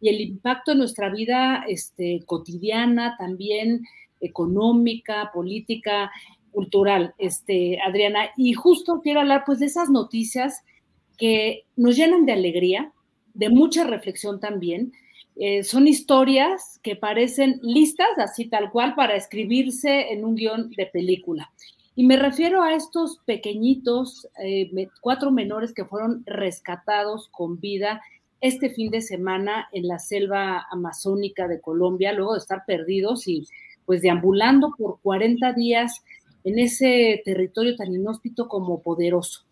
y el impacto en nuestra vida este, cotidiana, también económica, política, cultural, este, Adriana. Y justo quiero hablar pues de esas noticias que nos llenan de alegría, de mucha reflexión también. Eh, son historias que parecen listas, así tal cual, para escribirse en un guion de película. Y me refiero a estos pequeñitos, eh, cuatro menores que fueron rescatados con vida este fin de semana en la selva amazónica de Colombia, luego de estar perdidos y pues deambulando por 40 días en ese territorio tan inhóspito como poderoso.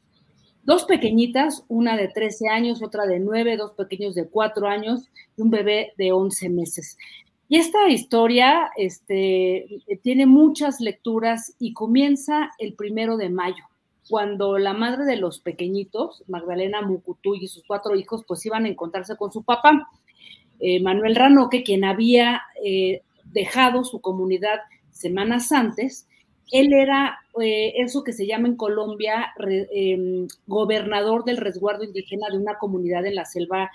Dos pequeñitas, una de 13 años, otra de 9, dos pequeños de 4 años y un bebé de 11 meses. Y esta historia este, tiene muchas lecturas y comienza el primero de mayo cuando la madre de los pequeñitos, Magdalena Mucutú y sus cuatro hijos, pues iban a encontrarse con su papá, eh, Manuel Ranoque, quien había eh, dejado su comunidad semanas antes. Él era eh, eso que se llama en Colombia em, gobernador del resguardo indígena de una comunidad en la selva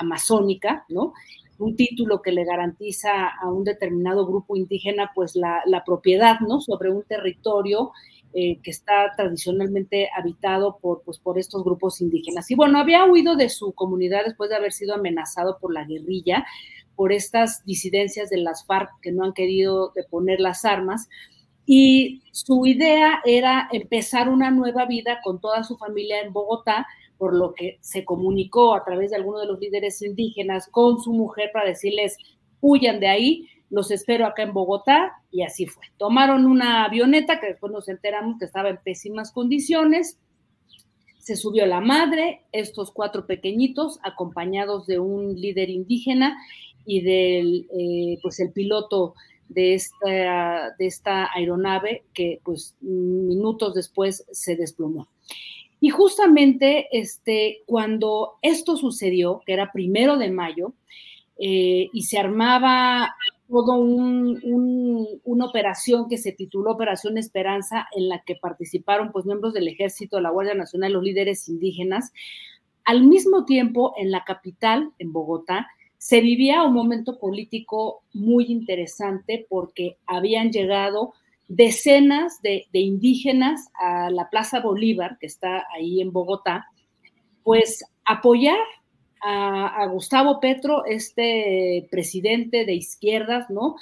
amazónica, ¿no? un título que le garantiza a un determinado grupo indígena pues la, la propiedad, ¿no? Sobre un territorio eh, que está tradicionalmente habitado por, pues, por estos grupos indígenas. Y bueno, había huido de su comunidad después de haber sido amenazado por la guerrilla, por estas disidencias de las FARC que no han querido deponer las armas. Y su idea era empezar una nueva vida con toda su familia en Bogotá, por lo que se comunicó a través de algunos de los líderes indígenas con su mujer para decirles, huyan de ahí, los espero acá en Bogotá y así fue. Tomaron una avioneta que después nos enteramos que estaba en pésimas condiciones, Se subió la madre, estos cuatro pequeñitos, acompañados de un líder indígena y del, eh, pues el piloto de esta, de esta aeronave que pues minutos después se desplomó. Y justamente este, cuando esto sucedió, que era primero de mayo, eh, y se armaba todo una operación que se tituló Operación Esperanza, en la que participaron pues miembros del Ejército, la Guardia Nacional, los líderes indígenas. Al mismo tiempo, en la capital, en Bogotá, se vivía un momento político muy interesante porque habían llegado decenas de, indígenas a la Plaza Bolívar, que está ahí en Bogotá, pues apoyar a, Gustavo Petro, este presidente de izquierdas, ¿no?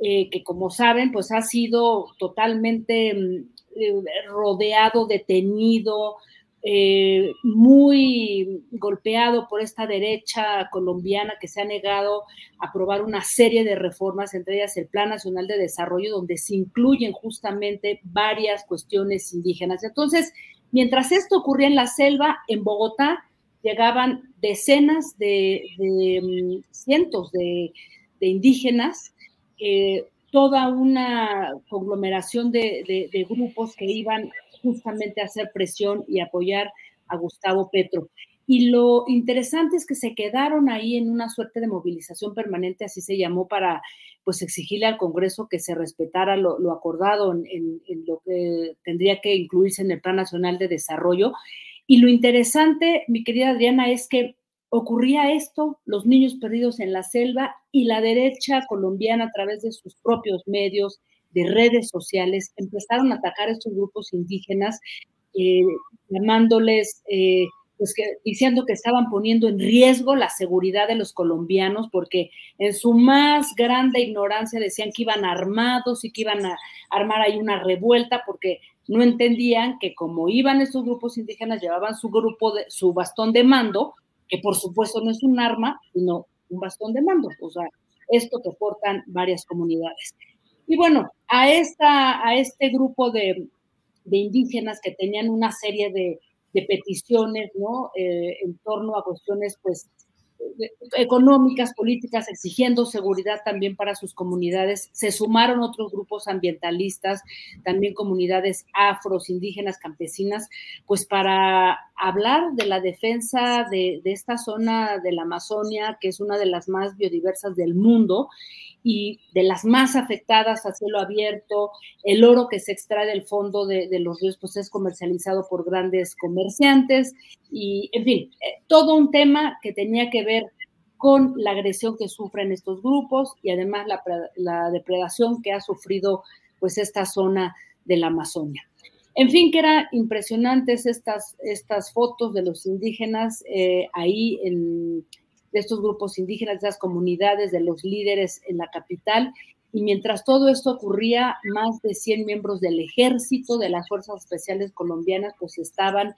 Eh, que como saben, pues ha sido totalmente mm, eh, rodeado, detenido, eh, muy golpeado por esta derecha colombiana que se ha negado a aprobar una serie de reformas, entre ellas el Plan Nacional de Desarrollo, donde se incluyen justamente varias cuestiones indígenas. Entonces, mientras esto ocurría en la selva, en Bogotá llegaban decenas de, mm, cientos de, indígenas. Eh, toda una conglomeración de, grupos que iban justamente hacer presión y apoyar a Gustavo Petro. Y lo interesante es que se quedaron ahí en una suerte de movilización permanente, así se llamó, para pues exigirle al Congreso que se respetara lo, acordado en, lo que tendría que incluirse en el Plan Nacional de Desarrollo. Y lo interesante, mi querida Adriana, es que ocurría esto, los niños perdidos en la selva y la derecha colombiana a través de sus propios medios, de redes sociales, empezaron a atacar a estos grupos indígenas, eh, llamándoles, eh, pues diciendo que estaban poniendo en riesgo la seguridad de los colombianos, porque en su más grande ignorancia decían que iban armados y que iban a armar ahí una revuelta, porque no entendían que como iban estos grupos indígenas, llevaban su grupo, de, su bastón de mando, que por supuesto no es un arma, sino un bastón de mando, o sea, esto que portan varias comunidades. Y bueno, a, esta, a este grupo de, indígenas que tenían una serie de, peticiones, ¿no? Eh, en torno a cuestiones, pues, económicas, políticas, exigiendo seguridad también para sus comunidades. Se sumaron otros grupos ambientalistas, también comunidades afros, indígenas, campesinas, pues para hablar de la defensa de, de esta zona de la Amazonia, que es una de las más biodiversas del mundo y de las más afectadas a cielo abierto, el oro que se extrae del fondo de, los ríos pues es comercializado por grandes comerciantes y, en fin, eh, todo un tema que tenía que ver con la agresión que sufren estos grupos y además la, depredación que ha sufrido pues esta zona de la Amazonia. En fin, que eran impresionantes estas, estas fotos de los indígenas eh, ahí en, de estos grupos indígenas, de las comunidades, de los líderes en la capital. Y mientras todo esto ocurría, más de 100 miembros del ejército, de las Fuerzas Especiales Colombianas, pues estaban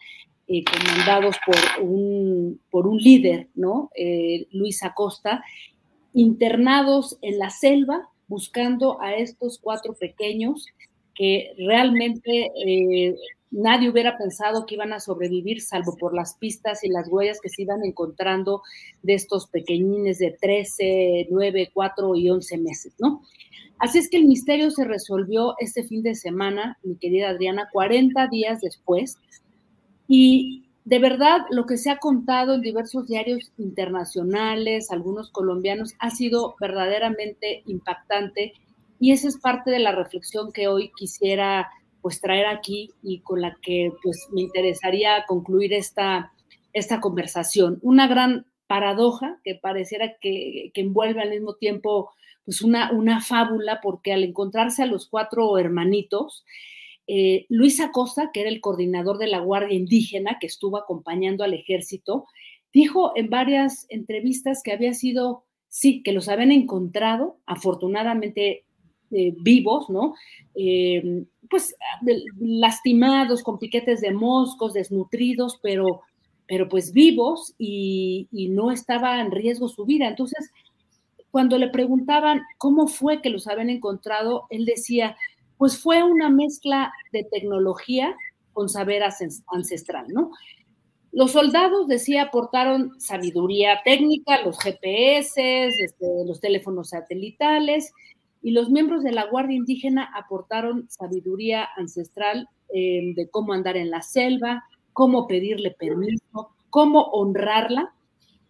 eh, comandados por un, por un líder, ¿no? Eh, Luis Acosta, internados en la selva, buscando a estos cuatro pequeños que realmente eh, nadie hubiera pensado que iban a sobrevivir, salvo por las pistas y las huellas que se iban encontrando de estos pequeñines de 13, 9, 4 y 11 meses, ¿no? Así es que el misterio se resolvió este fin de semana, mi querida Adriana, 40 días después, y de verdad lo que se ha contado en diversos diarios internacionales, algunos colombianos, ha sido verdaderamente impactante y esa es parte de la reflexión que hoy quisiera pues traer aquí y con la que pues me interesaría concluir esta, esta conversación. Una gran paradoja que pareciera que, envuelve al mismo tiempo pues una, una fábula porque al encontrarse a los cuatro hermanitos, eh, Luis Acosta, que era el coordinador de la Guardia Indígena que estuvo acompañando al ejército, dijo en varias entrevistas que había sido, sí, que los habían encontrado, afortunadamente eh, vivos, ¿no? Eh, pues lastimados, con piquetes de moscos, desnutridos, pero, pero pues vivos y, no estaba en riesgo su vida. Entonces, cuando le preguntaban cómo fue que los habían encontrado, él decía, pues fue una mezcla de tecnología con saber ancestral, ¿no? Los soldados, decía, aportaron sabiduría técnica, los GPS, este, los teléfonos satelitales, y los miembros de la Guardia Indígena aportaron sabiduría ancestral eh, de cómo andar en la selva, cómo pedirle permiso, cómo honrarla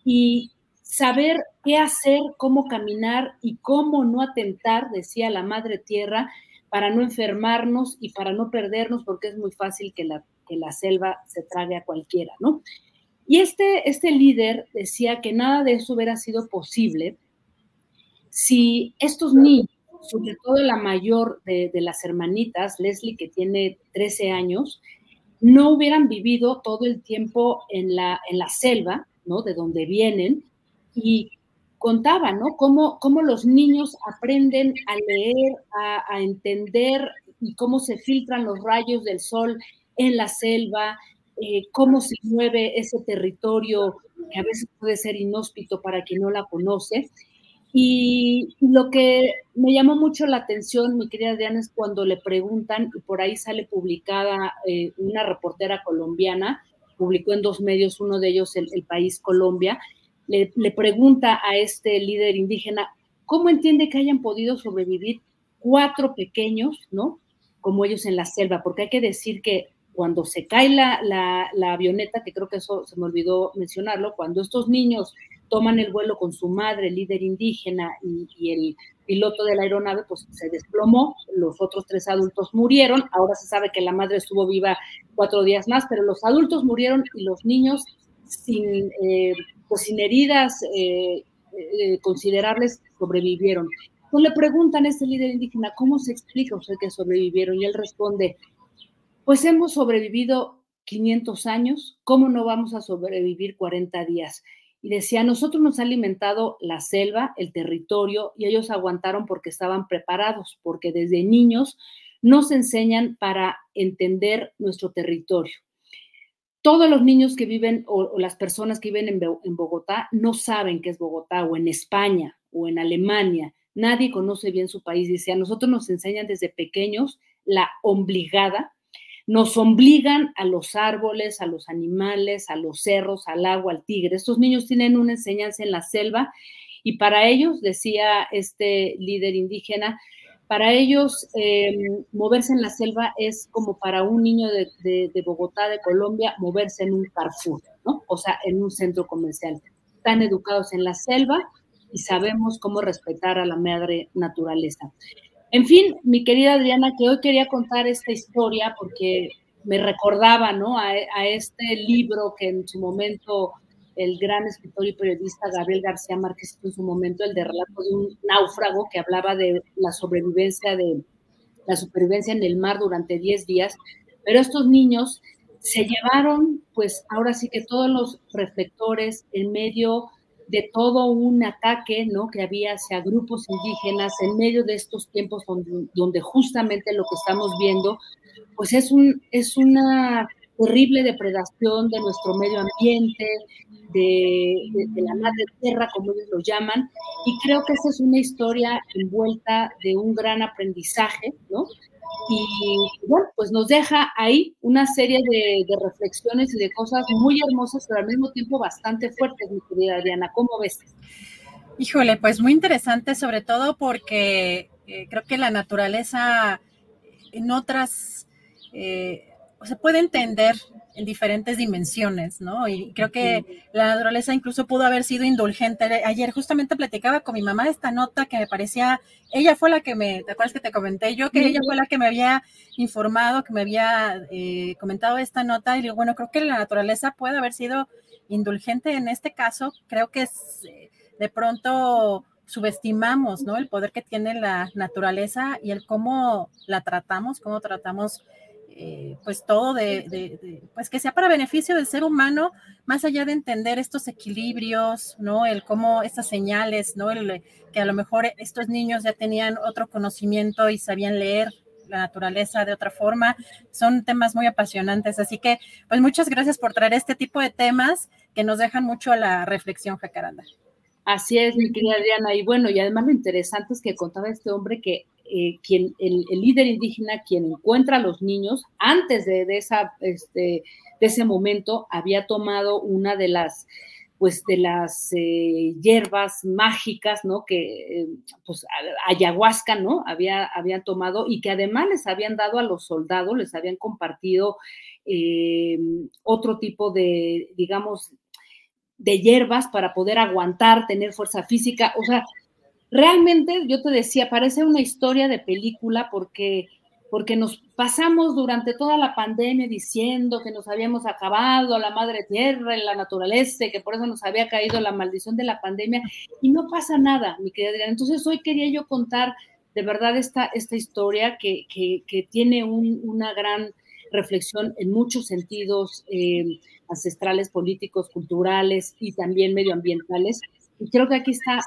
y saber qué hacer, cómo caminar y cómo no atentar, decía la Madre Tierra, para no enfermarnos y para no perdernos, porque es muy fácil que la, que la selva se trague a cualquiera, ¿no? Y este, este líder decía que nada de eso hubiera sido posible si estos niños, sobre todo la mayor de, de las hermanitas, Leslie, que tiene 13 años, no hubieran vivido todo el tiempo en la, en la selva, ¿no? De donde vienen, y contaba, ¿no? Cómo, cómo los niños aprenden a leer, a, entender y cómo se filtran los rayos del sol en la selva, eh, cómo se mueve ese territorio que a veces puede ser inhóspito para quien no la conoce. Y lo que me llamó mucho la atención, mi querida Diana, es cuando le preguntan, y por ahí sale publicada eh, una reportera colombiana, publicó en dos medios, uno de ellos el, País Colombia, le, pregunta a este líder indígena, ¿cómo entiende que hayan podido sobrevivir cuatro pequeños, ¿no? Como ellos en la selva, porque hay que decir que cuando se cae la, la, la avioneta, que creo que eso se me olvidó mencionarlo, cuando estos niños toman el vuelo con su madre, líder indígena y, el piloto de la aeronave, pues se desplomó, los otros tres adultos murieron, ahora se sabe que la madre estuvo viva cuatro días más, pero los adultos murieron y los niños sin, eh, pues sin heridas eh, eh, considerables sobrevivieron. Entonces le preguntan a este líder indígena, ¿cómo se explica usted que sobrevivieron? Y él responde, pues hemos sobrevivido 500 años, ¿cómo no vamos a sobrevivir 40 días? Y decía, nosotros nos ha alimentado la selva, el territorio, y ellos aguantaron porque estaban preparados, porque desde niños nos enseñan para entender nuestro territorio. Todos los niños que viven o, las personas que viven en, en Bogotá no saben qué es Bogotá o en España o en Alemania. Nadie conoce bien su país. Dice, a nosotros nos enseñan desde pequeños la obligada nos obligan a los árboles, a los animales, a los cerros, al agua, al tigre. Estos niños tienen una enseñanza en la selva y para ellos, decía este líder indígena, para ellos em, moverse en la selva es como para un niño de, Bogotá, de Colombia, moverse en un Carrefour, ¿no? O sea, en un centro comercial. Están educados en la selva y sabemos cómo respetar a la madre naturaleza. En fin, mi querida Adriana, que hoy quería contar esta historia porque me recordaba, ¿no? A, este libro que en su momento el gran escritor y periodista Gabriel García Márquez en su momento, el de relato de un náufrago que hablaba de la sobrevivencia de la supervivencia en el mar durante 10 días, pero estos niños se llevaron, pues ahora sí que todos los reflectores en medio de todo un ataque ¿no? que había hacia grupos indígenas en medio de estos tiempos donde, justamente lo que estamos viendo, pues es, un, es una terrible depredación de nuestro medio ambiente, de, de, la madre tierra, como ellos lo llaman, y creo que esa es una historia envuelta de un gran aprendizaje, ¿no? Y bueno, pues nos deja ahí una serie de, reflexiones y de cosas muy hermosas, pero al mismo tiempo bastante fuertes, mi querida Diana. ¿Cómo ves? Híjole, pues muy interesante, sobre todo porque eh, creo que la naturaleza en otras eh, se puede entender en diferentes dimensiones, ¿no? Y creo que la naturaleza incluso pudo haber sido indulgente. Ayer justamente platicaba con mi mamá esta nota que me parecía, ella fue la que me, ¿te acuerdas que te comenté yo? Que ella fue la que me había informado, que me había eh, comentado esta nota y digo, bueno, creo que la naturaleza puede haber sido indulgente en este caso. Creo que es, de pronto subestimamos, ¿no? El poder que tiene la naturaleza y el cómo la tratamos, cómo tratamos eh, pues todo de, pues que sea para beneficio del ser humano, más allá de entender estos equilibrios, ¿no? El cómo estas señales, ¿no? El, que a lo mejor estos niños ya tenían otro conocimiento y sabían leer la naturaleza de otra forma, son temas muy apasionantes, así que pues muchas gracias por traer este tipo de temas que nos dejan mucho a la reflexión, Jacaranda. Así es, mi querida Diana, y bueno, y además lo interesante es que contaba este hombre que eh, quien, el, líder indígena, quien encuentra a los niños, antes este, de ese momento, había tomado una de las pues de las eh, hierbas mágicas, ¿no? Que, eh, pues, ayahuasca, ¿no? Había, habían tomado y que además les habían dado a los soldados, les habían compartido otro tipo de, digamos, de hierbas para poder aguantar, tener fuerza física. O sea, realmente yo te decía, parece una historia de película porque, porque nos pasamos durante toda la pandemia diciendo que nos habíamos acabado la madre tierra y la naturaleza, que por eso nos había caído la maldición de la pandemia y no pasa nada, mi querida Adriana. Entonces hoy quería yo contar de verdad esta, esta historia que, que, tiene una gran reflexión en muchos sentidos eh, ancestrales, políticos, culturales y también medioambientales. Y creo que aquí está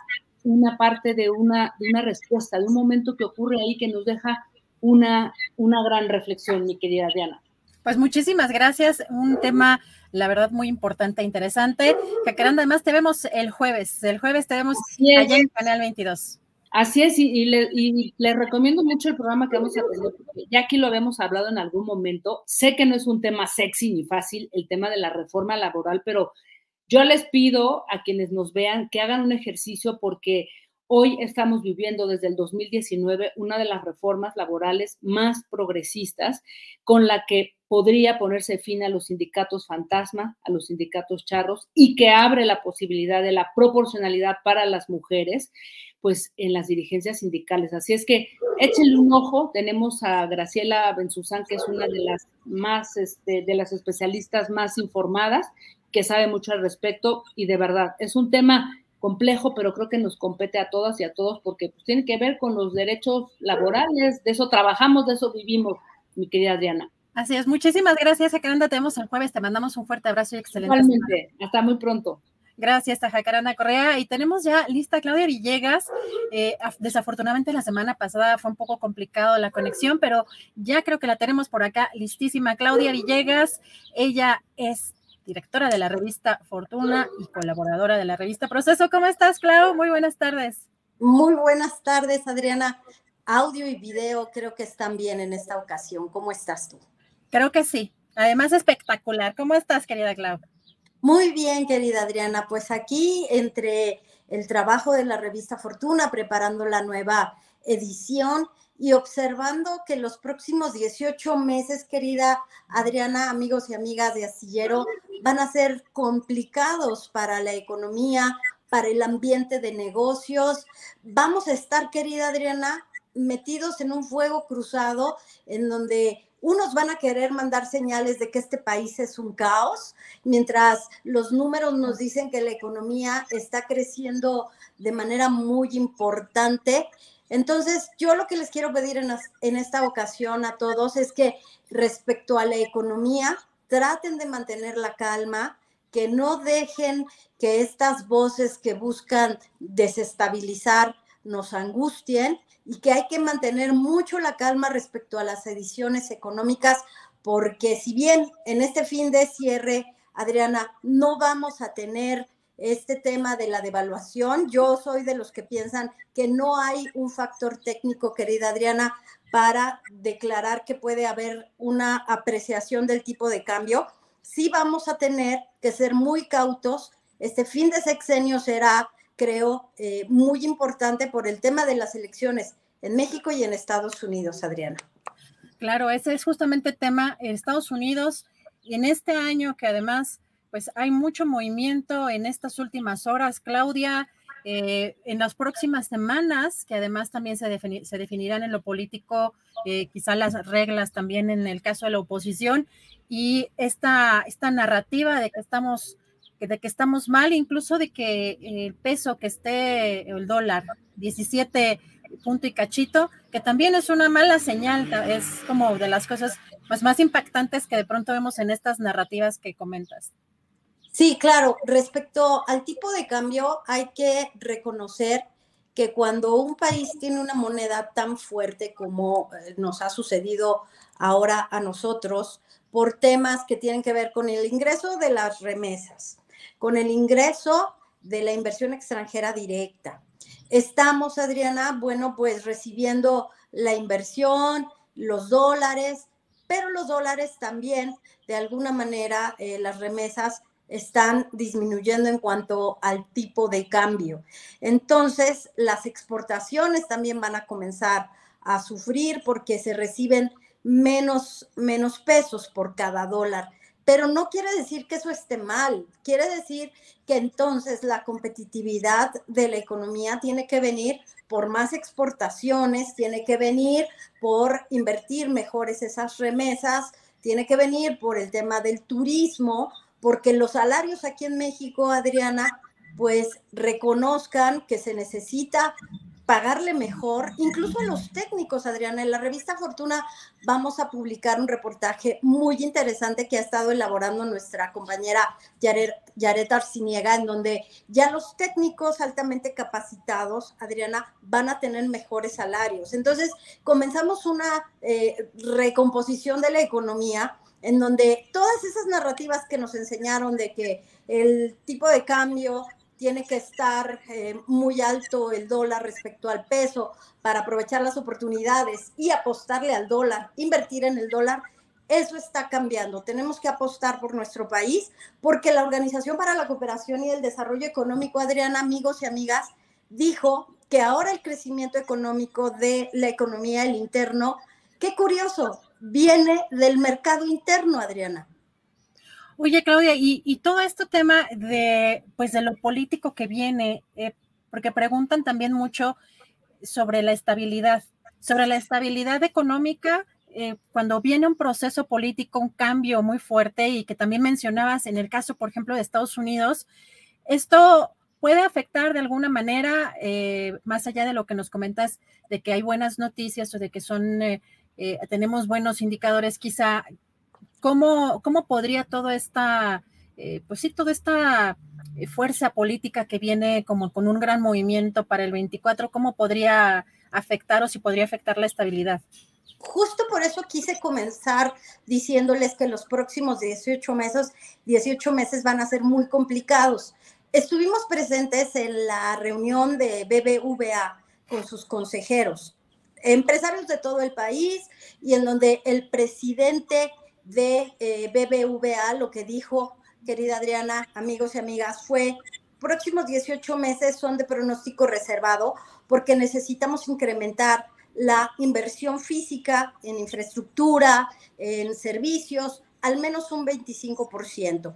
una parte de una, de una respuesta, de un momento que ocurre ahí que nos deja una, una gran reflexión, mi querida Diana. Pues muchísimas gracias. Un tema, la verdad, muy importante e interesante. Jacaranda, además te vemos el jueves. El jueves te vemos allá en Canal 22. Así es, y, le, y, les recomiendo mucho el programa que vamos a tener, porque ya aquí lo habíamos hablado en algún momento. Sé que no es un tema sexy ni fácil, el tema de la reforma laboral, pero yo les pido a quienes nos vean que hagan un ejercicio porque hoy estamos viviendo desde el 2019 una de las reformas laborales más progresistas con la que podría ponerse fin a los sindicatos fantasma, a los sindicatos charros y que abre la posibilidad de la proporcionalidad para las mujeres pues en las dirigencias sindicales. Así es que échenle un ojo. Tenemos a Graciela Benzuzán, que es una de las más, este, de las especialistas más informadas que sabe mucho al respecto y de verdad es un tema complejo, pero creo que nos compete a todas y a todos porque pues, tiene que ver con los derechos laborales, de eso trabajamos, de eso vivimos, mi querida Diana. Así es, muchísimas gracias, Jacaranda, te vemos el jueves, te mandamos un fuerte abrazo y excelente. Igualmente, hasta muy pronto. Gracias Jacaranda Correa. Y tenemos ya lista Claudia Villegas. Eh, desafortunadamente la semana pasada fue un poco complicado la conexión, pero ya creo que la tenemos por acá listísima. Claudia Villegas, ella es directora de la revista Fortuna y colaboradora de la revista Proceso. ¿Cómo estás, Clau? Muy buenas tardes. Muy buenas tardes, Adriana. Audio y video creo que están bien en esta ocasión. ¿Cómo estás tú? Creo que sí. Además, espectacular. ¿Cómo estás, querida Clau? Muy bien, querida Adriana. Pues aquí, entre el trabajo de la revista Fortuna, preparando la nueva edición y observando que los próximos 18 meses, querida Adriana, amigos y amigas de Astillero, van a ser complicados para la economía, para el ambiente de negocios. Vamos a estar, querida Adriana, metidos en un fuego cruzado en donde unos van a querer mandar señales de que este país es un caos, mientras los números nos dicen que la economía está creciendo de manera muy importante entonces, yo lo que les quiero pedir en, esta ocasión a todos es que respecto a la economía, traten de mantener la calma, que no dejen que estas voces que buscan desestabilizar nos angustien y que hay que mantener mucho la calma respecto a las ediciones económicas, porque si bien en este fin de cierre, Adriana, no vamos a tener este tema de la devaluación. Yo soy de los que piensan que no hay un factor técnico, querida Adriana, para declarar que puede haber una apreciación del tipo de cambio. Sí vamos a tener que ser muy cautos. Este fin de sexenio será, creo, eh, muy importante por el tema de las elecciones en México y en Estados Unidos, Adriana. Claro, ese es justamente el tema en Estados Unidos y en este año que además pues hay mucho movimiento en estas últimas horas, Claudia. Eh, en las próximas semanas, que además también se, se definirán en lo político, eh, quizá las reglas también en el caso de la oposición, y esta, esta narrativa de que estamos de que estamos mal, incluso de que el peso que esté, el dólar, 17 punto y cachito, que también es una mala señal, es como de las cosas pues, más impactantes que de pronto vemos en estas narrativas que comentas. Sí, claro. Respecto al tipo de cambio, hay que reconocer que cuando un país tiene una moneda tan fuerte como eh, nos ha sucedido ahora a nosotros, por temas que tienen que ver con el ingreso de las remesas, con el ingreso de la inversión extranjera directa. Estamos, Adriana, bueno, pues recibiendo la inversión, los dólares, pero los dólares también, de alguna manera, eh, las remesas están disminuyendo en cuanto al tipo de cambio. Entonces, las exportaciones también van a comenzar a sufrir porque se reciben menos, menos pesos por cada dólar. Pero no quiere decir que eso esté mal, quiere decir que entonces la competitividad de la economía tiene que venir por más exportaciones, tiene que venir por invertir mejores esas remesas, tiene que venir por el tema del turismo, porque los salarios aquí en México, Adriana, pues reconozcan que se necesita pagarle mejor, incluso a los técnicos, Adriana. En la revista Fortuna vamos a publicar un reportaje muy interesante que ha estado elaborando nuestra compañera Yaret, Arciniega, en donde ya los técnicos altamente capacitados, Adriana, van a tener mejores salarios. Entonces, comenzamos una eh, recomposición de la economía en donde todas esas narrativas que nos enseñaron de que el tipo de cambio tiene que estar eh, muy alto el dólar respecto al peso para aprovechar las oportunidades y apostarle al dólar, invertir en el dólar, eso está cambiando. Tenemos que apostar por nuestro país porque la Organización para la Cooperación y el Desarrollo Económico, Adriana, amigos y amigas, dijo que ahora el crecimiento económico de la economía, el interno, qué curioso, viene del mercado interno, Adriana. Oye, Claudia, y, todo este tema de, pues, de lo político que viene, eh, porque preguntan también mucho sobre la estabilidad, sobre la estabilidad económica, eh, cuando viene un proceso político, un cambio muy fuerte y que también mencionabas en el caso, por ejemplo, de Estados Unidos, esto puede afectar de alguna manera, eh, más allá de lo que nos comentas, de que hay buenas noticias o de que son, tenemos buenos indicadores, quizá ¿Cómo, cómo podría toda esta, eh, pues sí, toda esta eh, fuerza política que viene como con un gran movimiento para el 24, cómo podría afectar o si podría afectar la estabilidad? Justo por eso quise comenzar diciéndoles que los próximos 18 meses, 18 meses van a ser muy complicados. Estuvimos presentes en la reunión de BBVA con sus consejeros, empresarios de todo el país y en donde el presidente de eh, BBVA, lo que dijo, querida Adriana, amigos y amigas, fue próximos 18 meses son de pronóstico reservado porque necesitamos incrementar la inversión física en infraestructura, en servicios, al menos un 25%.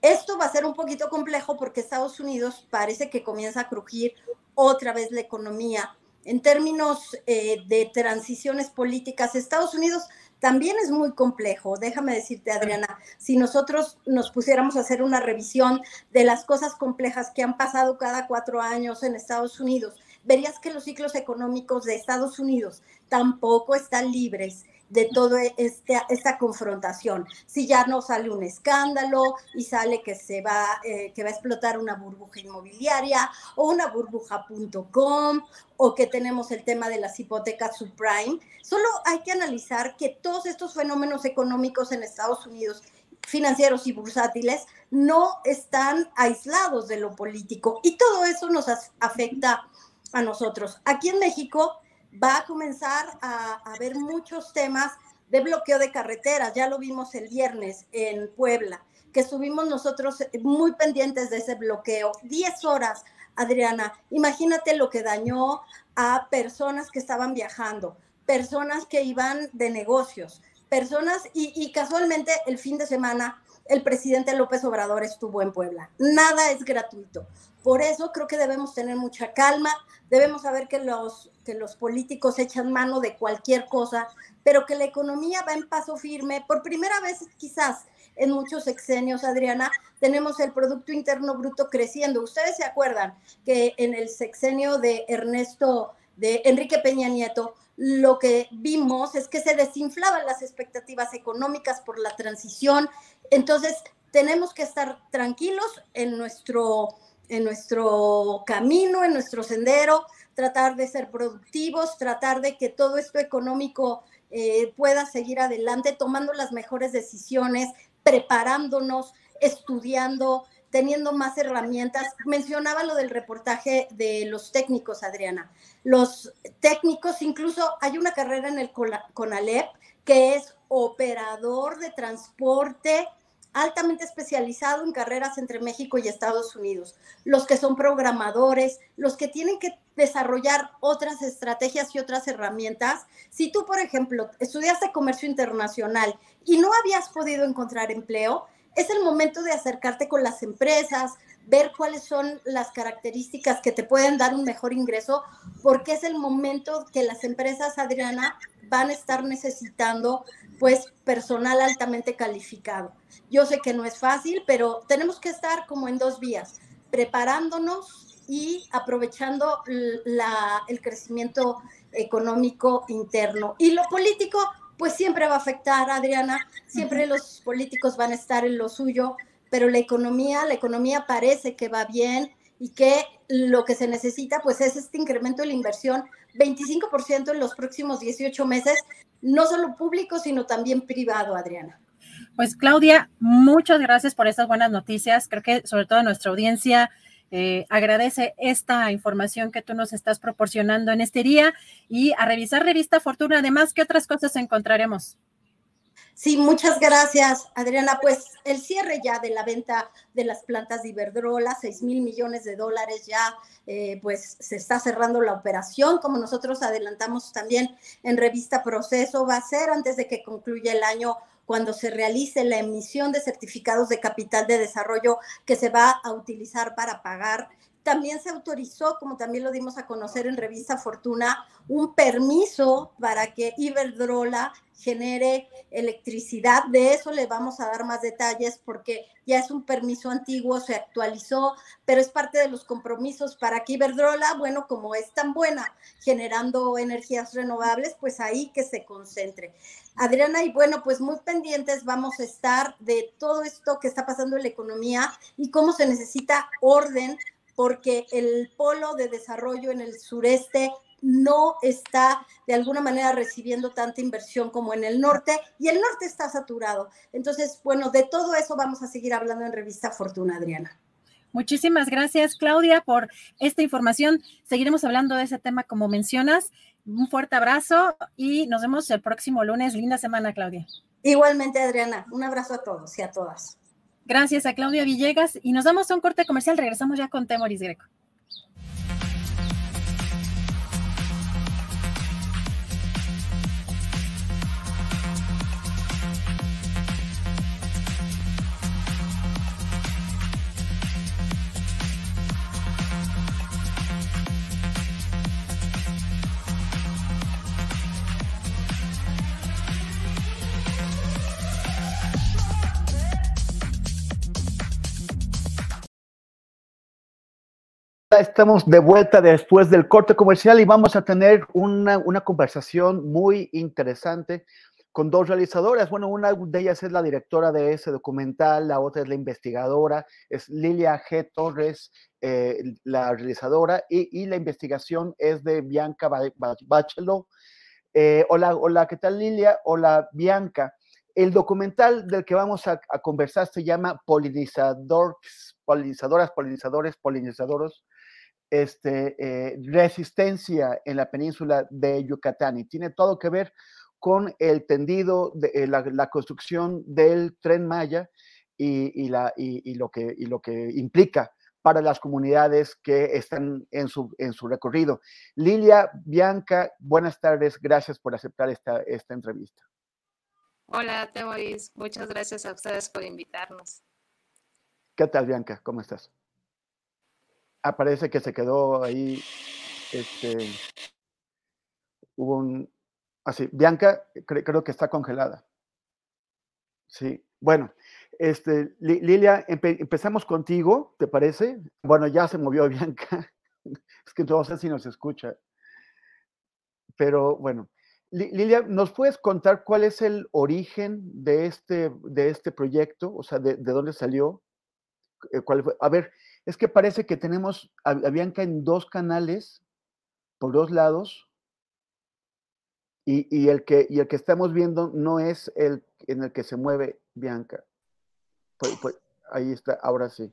Esto va a ser un poquito complejo porque Estados Unidos parece que comienza a crujir otra vez la economía. En términos eh, de transiciones políticas, Estados Unidos también es muy complejo. Déjame decirte, Adriana, si nosotros nos pusiéramos a hacer una revisión de las cosas complejas que han pasado cada cuatro años en Estados Unidos, verías que los ciclos económicos de Estados Unidos tampoco están libres de toda este, esta confrontación. Si ya no sale un escándalo y sale que se va, eh, que va a explotar una burbuja inmobiliaria o una burbuja.com o que tenemos el tema de las hipotecas subprime, solo hay que analizar que todos estos fenómenos económicos en Estados Unidos financieros y bursátiles no están aislados de lo político y todo eso nos afecta a nosotros. Aquí en México va a comenzar a, haber muchos temas de bloqueo de carreteras. Ya lo vimos el viernes en Puebla, que estuvimos nosotros muy pendientes de ese bloqueo. Diez horas, Adriana. Imagínate lo que dañó a personas que estaban viajando, personas que iban de negocios, personas y, y casualmente el fin de semana el presidente López Obrador estuvo en Puebla. Nada es gratuito. Por eso creo que debemos tener mucha calma, debemos saber que los, que los políticos echan mano de cualquier cosa, pero que la economía va en paso firme. Por primera vez quizás en muchos sexenios, Adriana, tenemos el Producto Interno Bruto creciendo. Ustedes se acuerdan que en el sexenio de Ernesto, de Enrique Peña Nieto, lo que vimos es que se desinflaban las expectativas económicas por la transición. Entonces, tenemos que estar tranquilos en nuestro en nuestro camino, en nuestro sendero, tratar de ser productivos, tratar de que todo esto económico eh, pueda seguir adelante, tomando las mejores decisiones, preparándonos, estudiando, teniendo más herramientas. Mencionaba lo del reportaje de los técnicos, Adriana. Los técnicos, incluso hay una carrera en el CONALEP que es operador de transporte altamente especializado en carreras entre México y Estados Unidos, los que son programadores, los que tienen que desarrollar otras estrategias y otras herramientas. Si tú, por ejemplo, estudiaste comercio internacional y no habías podido encontrar empleo, es el momento de acercarte con las empresas, ver cuáles son las características que te pueden dar un mejor ingreso, porque es el momento que las empresas, Adriana, van a estar necesitando pues personal altamente calificado. Yo sé que no es fácil, pero tenemos que estar como en dos vías, preparándonos y aprovechando la, el crecimiento económico interno. Y lo político, pues siempre va a afectar, Adriana, siempre los políticos van a estar en lo suyo, pero la economía, la economía parece que va bien y que lo que se necesita pues es este incremento de la inversión, 25% en los próximos 18 meses, no solo público, sino también privado, Adriana. Pues Claudia, muchas gracias por estas buenas noticias. Creo que sobre todo nuestra audiencia eh, agradece esta información que tú nos estás proporcionando en este día y a revisar Revista Fortuna. Además, ¿qué otras cosas encontraremos? Sí, muchas gracias, Adriana. Pues el cierre ya de la venta de las plantas de Iberdrola, 6 mil millones de dólares ya, eh, pues se está cerrando la operación, como nosotros adelantamos también en revista Proceso, va a ser antes de que concluya el año cuando se realice la emisión de certificados de capital de desarrollo que se va a utilizar para pagar también se autorizó, como también lo dimos a conocer en Revista Fortuna, un permiso para que Iberdrola genere electricidad. De eso le vamos a dar más detalles porque ya es un permiso antiguo, se actualizó, pero es parte de los compromisos para que Iberdrola, bueno, como es tan buena generando energías renovables, pues ahí que se concentre. Adriana, y bueno, pues muy pendientes vamos a estar de todo esto que está pasando en la economía y cómo se necesita orden porque el polo de desarrollo en el sureste no está de alguna manera recibiendo tanta inversión como en el norte y el norte está saturado. Entonces, bueno, de todo eso vamos a seguir hablando en Revista Fortuna, Adriana. Muchísimas gracias, Claudia, por esta información. Seguiremos hablando de ese tema como mencionas. Un fuerte abrazo y nos vemos el próximo lunes. Linda semana, Claudia. Igualmente, Adriana. Un abrazo a todos y a todas. Gracias a Claudia Villegas y nos damos un corte comercial. Regresamos ya con Temoris Greco. Estamos de vuelta después del corte comercial y vamos a tener una, conversación muy interesante con dos realizadoras. Bueno, una de ellas es la directora de ese documental, la otra es la investigadora, es Lilia G. Torres, eh, la realizadora, y, la investigación es de Bianca Bachelot. Eh, hola, hola, ¿qué tal Lilia? Hola, Bianca. El documental del que vamos a, conversar se llama Polinizadores, polinizadoras, polinizadores, polinizadoros este, eh, resistencia en la península de Yucatán y tiene todo que ver con el tendido, de, eh, la, construcción del tren Maya y, la, y, lo que, y lo que implica para las comunidades que están en su, en su recorrido. Lilia, Bianca, buenas tardes, gracias por aceptar esta, esta entrevista. Hola, Temoris, muchas gracias a ustedes por invitarnos. ¿Qué tal, Bianca? ¿Cómo estás? Ah, parece que se quedó ahí, este, hubo un, así, Bianca creo que está congelada. Sí, bueno, este, Lilia, empezamos contigo, ¿te parece? Bueno, ya se movió (laughs) Bianca, es que no sé si nos escucha, pero bueno. Lilia, ¿nos puedes contar cuál es el origen de este, de este proyecto? O sea, de, de dónde salió? Eh, ¿Cuál fue? A ver, es que parece que tenemos a, Bianca en dos canales, por dos lados, y, el que, y el que estamos viendo no es el en el que se mueve Bianca. Ahí está, ahora sí.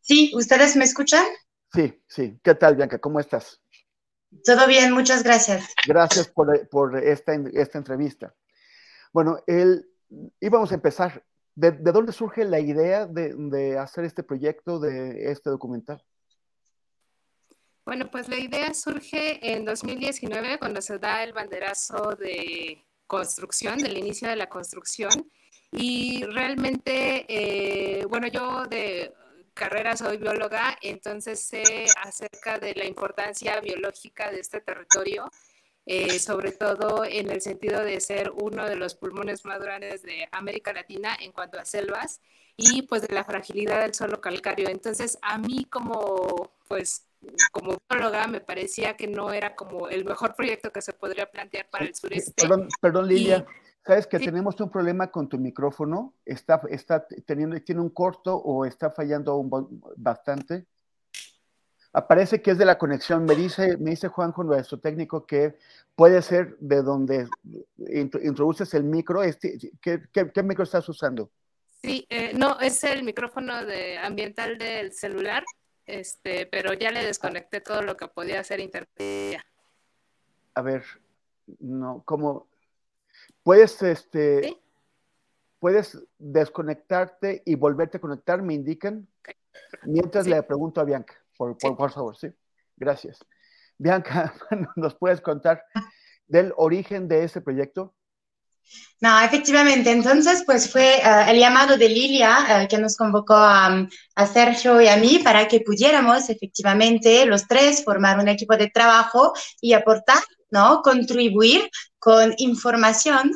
Sí, ¿ustedes me escuchan? Sí, sí. ¿Qué tal, Bianca? ¿Cómo estás? Todo bien, muchas gracias. Gracias por, por esta, esta entrevista. Bueno, el, íbamos a empezar. ¿De, de dónde surge la idea de, de, hacer este proyecto, de este documental? Bueno, pues la idea surge en 2019 cuando se da el banderazo de construcción, del inicio de la construcción. Y realmente, eh, bueno, yo de carrera soy bióloga, entonces sé acerca de la importancia biológica de este territorio, eh, sobre todo en el sentido de ser uno de los pulmones más grandes de América Latina en cuanto a selvas y pues de la fragilidad del suelo calcáreo. Entonces, a mí como pues como bióloga me parecía que no era como el mejor proyecto que se podría plantear para el sureste. Perdón, perdón Lilia. Y, Sabes que sí. tenemos un problema con tu micrófono, está, está teniendo, tiene un corto o está fallando un, bastante. Aparece que es de la conexión. Me dice, me dice Juanjo, nuestro técnico, que puede ser de donde introduces el micro. Este, ¿qué, qué, qué micro estás usando? Sí, eh, no, es el micrófono de, ambiental del celular, este, pero ya le desconecté todo lo que podía hacer internet. A ver, no, ¿cómo? Puedes, este, ¿Sí? puedes desconectarte y volverte a conectar, me indican, mientras sí. le pregunto a Bianca, por, por, sí. por, favor, sí. Gracias. Bianca, (laughs) ¿nos puedes contar del origen de ese proyecto? No, efectivamente. Entonces, pues fue uh, el llamado de Lilia uh, que nos convocó a, a, Sergio y a mí para que pudiéramos efectivamente los tres formar un equipo de trabajo y aportar, ¿no? Contribuir con información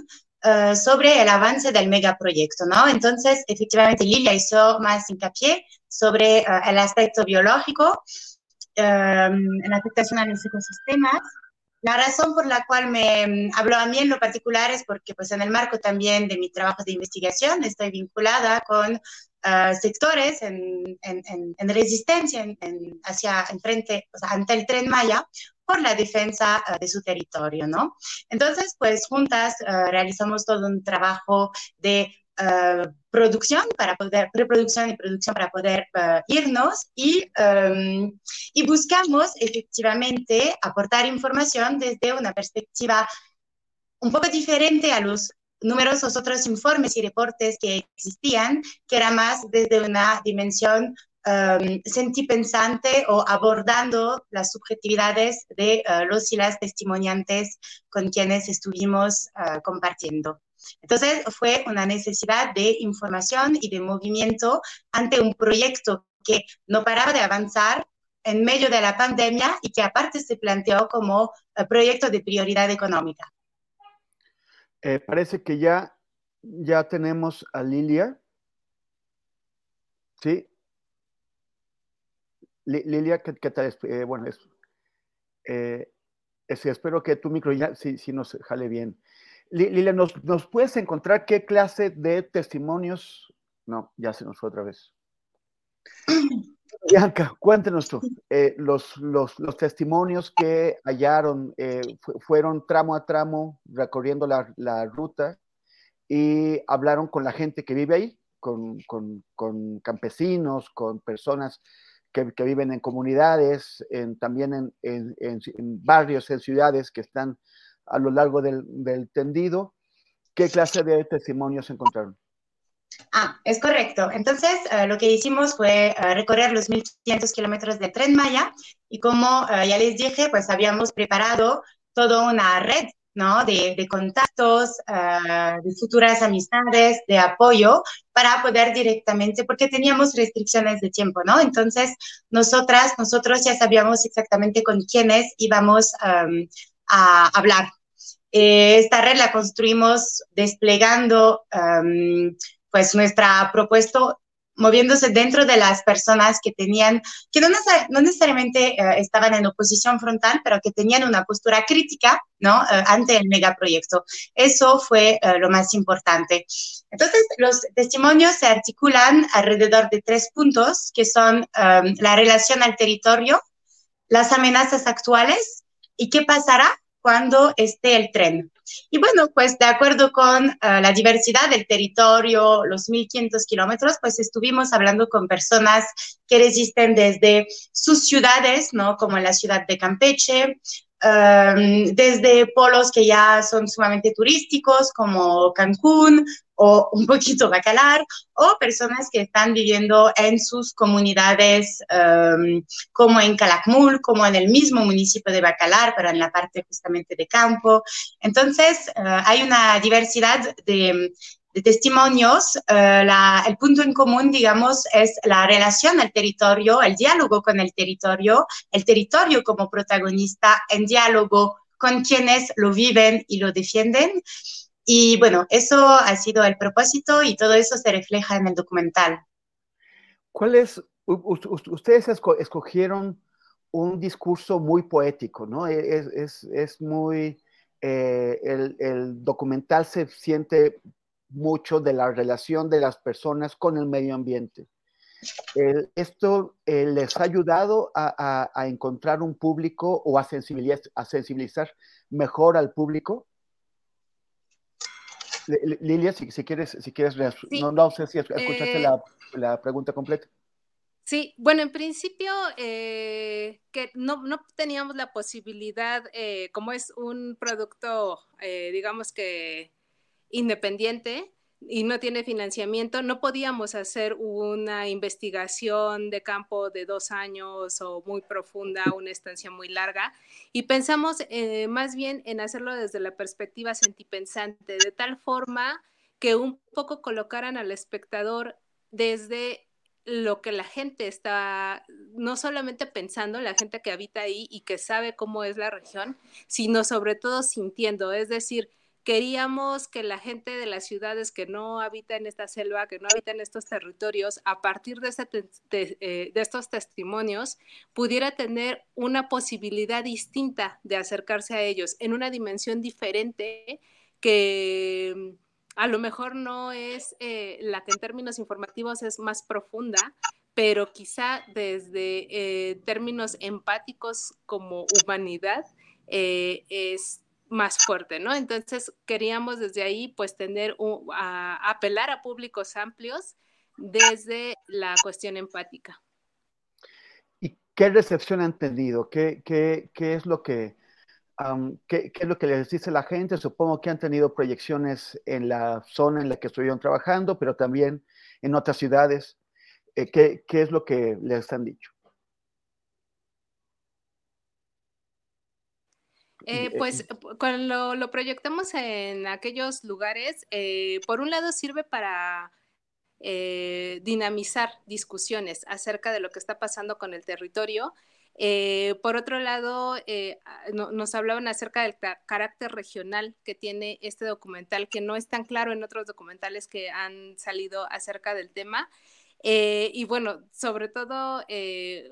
uh, sobre el avance del megaproyecto, ¿no? Entonces, efectivamente, Lilia hizo más hincapié sobre el aspecto biológico, en la afectación a los ecosistemas, la razón por la cual me habló a mí en lo particular es porque pues en el marco también de mi trabajo de investigación estoy vinculada con uh, sectores en, en, en resistencia hacia enfrente, o sea, ante el tren Maya por la defensa uh, de su territorio, ¿no? Entonces, pues juntas uh, realizamos todo un trabajo de Uh, producción para poder, preproducción y producción para poder uh, irnos y, um, y buscamos efectivamente aportar información desde una perspectiva un poco diferente a los numerosos otros informes y reportes que existían, que era más desde una dimensión um, sentipensante o abordando las subjetividades de uh, los y las testimoniantes con quienes estuvimos compartiendo. Entonces, fue una necesidad de información y de movimiento ante un proyecto que no paraba de avanzar en medio de la pandemia y que aparte se planteó como uh, proyecto de prioridad económica. Eh, parece que ya, ya tenemos a Lilia. Sí. Lilia, ¿qué, qué tal? Eh, bueno, es, eh, es, espero que tu micro ya sí, sí nos jale bien. Lilia, ¿nos, ¿nos, puedes encontrar qué clase de testimonios? No, ya se nos fue otra vez. (clears throat) Bianca, cuéntenos tú. Eh, los, los, los, testimonios que hallaron eh, fueron tramo a tramo recorriendo la, la, ruta y hablaron con la gente que vive ahí, con, con, con campesinos, con personas que, viven en comunidades, en, también en, barrios, en ciudades que están a lo largo del, del tendido. ¿Qué clase de testimonios encontraron? Ah, es correcto. Entonces, eh, lo que hicimos fue eh, recorrer los 1.500 kilómetros de Tren Maya y como eh, ya les dije, pues habíamos preparado toda una red ¿no? De, de contactos, de futuras amistades, de apoyo para poder directamente, porque teníamos restricciones de tiempo, ¿no? Entonces, nosotras, nosotros ya sabíamos exactamente con quiénes íbamos a hablar. esta red la construimos desplegando pues nuestra propuesta moviéndose dentro de las personas que tenían, que no, necesariamente eh, estaban en oposición frontal, pero que tenían una postura crítica, ¿no? Eh, ante el megaproyecto. Eso fue eh, lo más importante. Entonces, los testimonios se articulan alrededor de tres puntos, que son la relación al territorio, las amenazas actuales y qué pasará cuando esté el tren. Y bueno, pues de acuerdo con eh, la diversidad del territorio, los 1.500 kilómetros, pues estuvimos hablando con personas que resisten desde sus ciudades, ¿no? Como en la ciudad de Campeche, em, desde polos que ya son sumamente turísticos, como Cancún o (laughs) un poquito Bacalar, o personas que están viviendo en sus comunidades, em, como en Calakmul, como en el mismo municipio de Bacalar, pero en la parte justamente de campo. Entonces, eh, hay una diversidad de, testimonios. Eh, el punto en común, digamos, es la relación al territorio, el diálogo con el territorio, el territorio como protagonista en diálogo con quienes lo viven y lo defienden. Y bueno, eso ha sido el propósito y todo eso se refleja en el documental. ¿Cuál es, ustedes escogieron un discurso muy poético, ¿no? E, es, muy, eh, el, documental se siente mucho de la relación de las personas con el medio ambiente. ¿Esto eh, les ha ayudado a, encontrar un público o a a sensibilizar mejor al público? Lilia, si, quieres, si quieres, no, sé si escuchaste eh, la, pregunta completa. Sí, bueno, en principio eh, que no, teníamos la posibilidad, como es un producto, digamos que independiente, y no tiene financiamiento, no podíamos hacer una investigación de campo de dos años o muy profunda, una estancia muy larga, y pensamos eh, más bien en hacerlo desde la perspectiva sentipensante, de tal forma que un poco colocaran al espectador desde lo que la gente está, no solamente pensando, la gente que habita ahí y que sabe cómo es la región, sino sobre todo sintiendo, es decir, queríamos que la gente de las ciudades que no habita en esta selva, que no habita en estos territorios, a partir de, eh, estos testimonios, pudiera tener una posibilidad distinta de acercarse a ellos en una dimensión diferente que mm, a lo mejor no es eh, la que en términos informativos es más profunda, pero quizá desde eh, términos empáticos como humanidad es más fuerte, ¿no? Entonces queríamos desde ahí pues tener, un, apelar a públicos amplios desde la cuestión empática. ¿Y qué recepción han tenido? ¿Qué, es lo que... ¿qué, es lo que les dice la gente? Supongo que han tenido proyecciones en la zona en la que estuvieron trabajando, pero también en otras ciudades. Eh, ¿qué, ¿Qué es lo que les han dicho? Eh, pues cuando lo proyectamos en aquellos lugares, eh, por un lado sirve para eh, dinamizar discusiones acerca de lo que está pasando con el territorio. por otro lado, nos hablaban acerca del carácter regional que tiene este documental, que no es tan claro en otros documentales que han salido acerca del tema. y bueno, sobre todo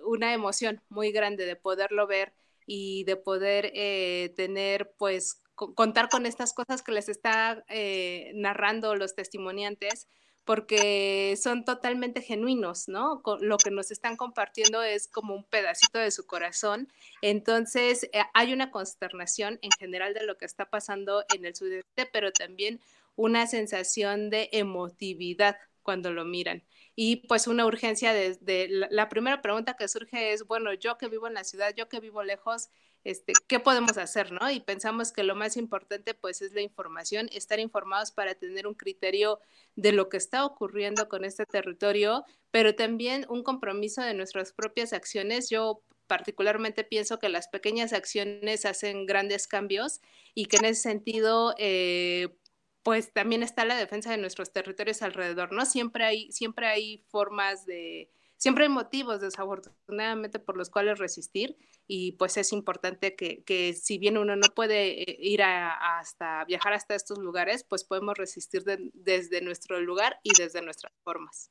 una emoción muy grande de poderlo ver y de poder eh, tener, pues, contar con estas cosas que les está eh, narrando los testimoniantes, porque son totalmente genuinos, ¿no? Lo que nos están compartiendo es como un pedacito de su corazón. Entonces, eh, hay una consternación en general de lo que está pasando en el sudeste, pero también una sensación de emotividad cuando lo miran. Y pues una urgencia de, la, primera pregunta que surge es, bueno, yo que vivo en la ciudad, yo que vivo lejos, este, ¿qué podemos hacer, no? Y pensamos que lo más importante pues es la información, estar informados para tener un criterio de lo que está ocurriendo con este territorio, pero también un compromiso de nuestras propias acciones. Yo particularmente pienso que las pequeñas acciones hacen grandes cambios y que en ese sentido, eh, pues también está la defensa de nuestros territorios alrededor, ¿no? Siempre hay, siempre hay formas de, siempre hay motivos desafortunadamente por los cuales resistir y pues es importante que, si bien uno no puede eh, ir hasta viajar hasta estos lugares, pues podemos resistir desde nuestro lugar y desde nuestras formas.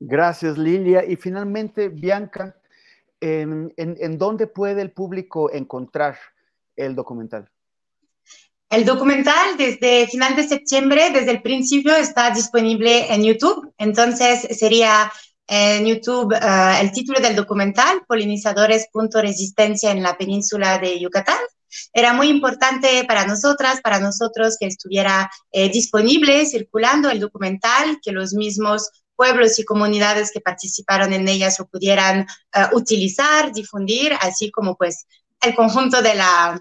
Gracias, Lilia. Y finalmente, Bianca, ¿en, dónde puede el público encontrar el documental? El documental desde final de septiembre, desde el principio, está disponible en YouTube. Entonces sería en YouTube eh, el título del documental, Polinizadores. Resistencia en la península de Yucatán. Era muy importante para nosotras, para nosotros que estuviera eh, disponible, circulando el documental, que los mismos pueblos y comunidades que participaron en ellas lo pudieran eh, utilizar, difundir, así como pues el conjunto de la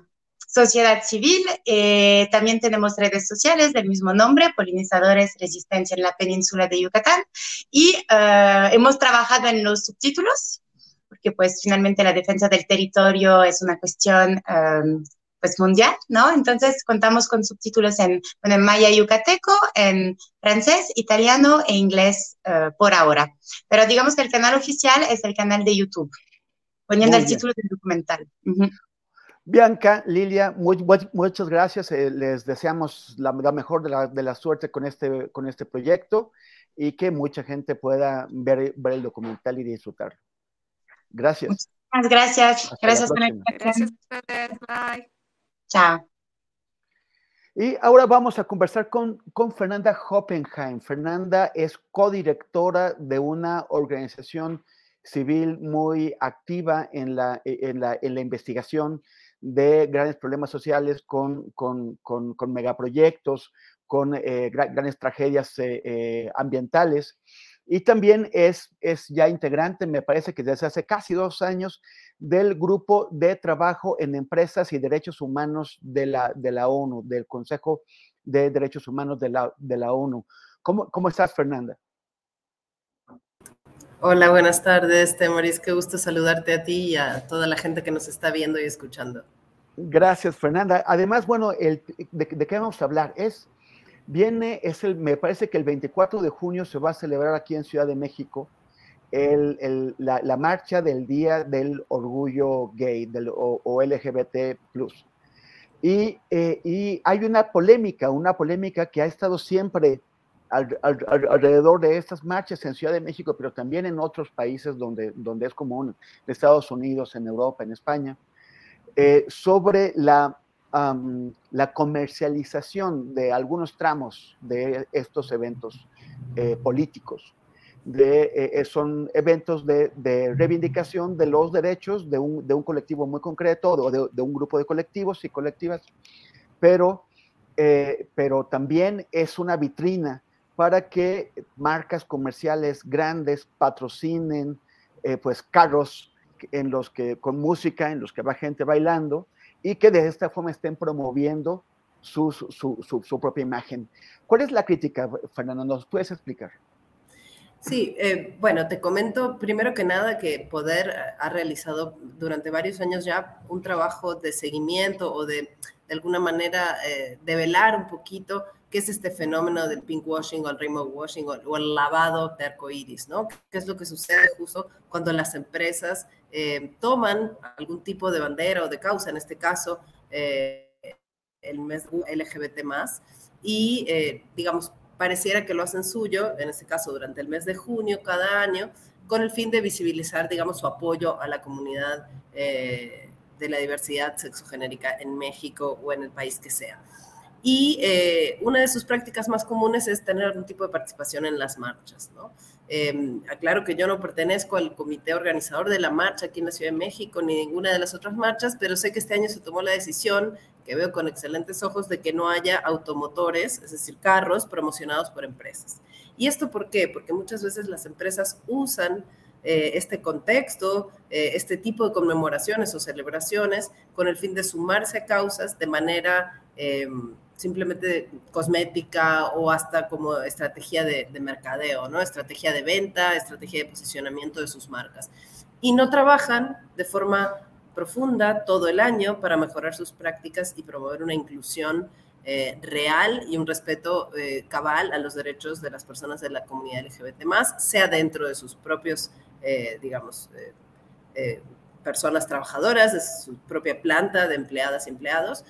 sociedad civil. Eh, también tenemos redes sociales del mismo nombre, Polinizadores Resistencia en la península de Yucatán. Y eh, hemos trabajado en los subtítulos, porque pues finalmente la defensa del territorio es una cuestión pues mundial, ¿no? Entonces contamos con subtítulos en, en maya yucateco, en francés, italiano e inglés eh, por ahora. Pero digamos que el canal oficial es el canal de YouTube, poniendo el título del documental. Bianca, Lilia, muchas gracias. Eh, les deseamos la, mejor de la, de la, suerte con este, con este proyecto y que mucha gente pueda ver, ver el documental y disfrutarlo. Gracias. Muchas gracias. gracias, gracias Bye. Chao. Y ahora vamos a conversar con, con Fernanda Hoppenheim. Fernanda es codirectora de una organización civil muy activa en la, en la, en la investigación de grandes problemas sociales con, con, con, megaproyectos, con eh, grandes tragedias eh, eh, ambientales. Y también es, es ya integrante, me parece que desde hace casi dos años, del Grupo de Trabajo en Empresas y Derechos Humanos de la, de la ONU, del Consejo de Derechos Humanos de la, de la ONU. ¿Cómo, ¿Cómo estás, Fernanda? Hola, buenas tardes, Temoris. Qué gusto saludarte a ti y a toda la gente que nos está viendo y escuchando. Gracias, Fernanda. Además, bueno, el, de, de, qué vamos a hablar? Es, viene, es el, me parece que el 24 de junio se va a celebrar aquí en Ciudad de México la, marcha del Día del Orgullo Gay o, LGBT. Y, eh, y, hay una polémica, una polémica que ha estado siempre alrededor de estas marchas en Ciudad de México, pero también en otros países donde, donde es común, en Estados Unidos, en Europa, en España, eh, sobre la, la comercialización de algunos tramos de estos eventos eh, políticos. De, eh, eh, son eventos de, reivindicación de los derechos de un, de un colectivo muy concreto o de, un grupo de colectivos y colectivas, pero, eh, pero también es una vitrina para que marcas comerciales grandes patrocinen pues carros en los que con música, en los que va gente bailando y que de esta forma estén promoviendo su, su, su, propia imagen. ¿Cuál es la crítica, Fernando? ¿Nos puedes explicar? Sí, eh, bueno, te comento primero que nada que Poder ha realizado durante varios años ya un trabajo de seguimiento o de, de alguna manera, eh, develar un poquito qué es este fenómeno del pinkwashing o el rainbow washing o, el lavado de arcoíris, ¿no? ¿Qué es lo que sucede justo cuando las empresas eh, toman algún tipo de bandera o de causa, en este caso, eh, el mes LGBT y, digamos, pareciera que lo hacen suyo, en este caso durante el mes de junio cada año, con el fin de visibilizar, digamos, su apoyo a la comunidad eh, de la diversidad sexogenérica en México o en el país que sea. Y eh, una de sus prácticas más comunes es tener algún tipo de participación en las marchas, ¿no? Eh, aclaro que yo no pertenezco al comité organizador de la marcha aquí en la Ciudad de México ni ninguna de las otras marchas, pero sé que este año se tomó la decisión que veo con excelentes ojos de que no haya automotores, es decir, carros promocionados por empresas. ¿Y esto por qué? Porque muchas veces las empresas usan eh, este contexto, eh, este tipo de conmemoraciones o celebraciones con el fin de sumarse a causas de manera em, simplemente cosmética o hasta como estrategia de, de, mercadeo, ¿no? Estrategia de venta, estrategia de posicionamiento de sus marcas. Y no trabajan de forma profunda todo el año para mejorar sus prácticas y promover una inclusión eh, real y un respeto eh, cabal a los derechos de las personas de la comunidad LGBT sea dentro de sus propios, eh, digamos, personas trabajadoras, de su propia planta de empleadas y empleados,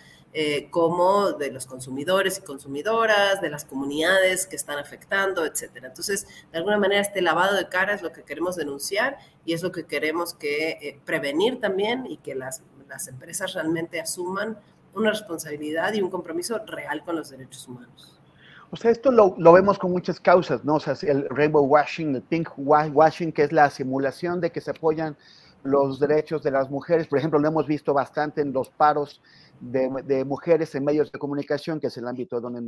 como de los consumidores y consumidoras, de las comunidades que están afectando, etcétera. Entonces, de alguna manera, este lavado de cara es lo que queremos denunciar y es lo que queremos que prevenir también y que las, las empresas realmente asuman una responsabilidad y un compromiso real con los derechos humanos. O sea, esto lo, lo, vemos con muchas causas, ¿no? O sea, el rainbow washing, el pink washing, que es la simulación de que se apoyan los derechos de las mujeres. Por ejemplo, lo hemos visto bastante en los paros de, mujeres en medios de comunicación, que es el ámbito donde,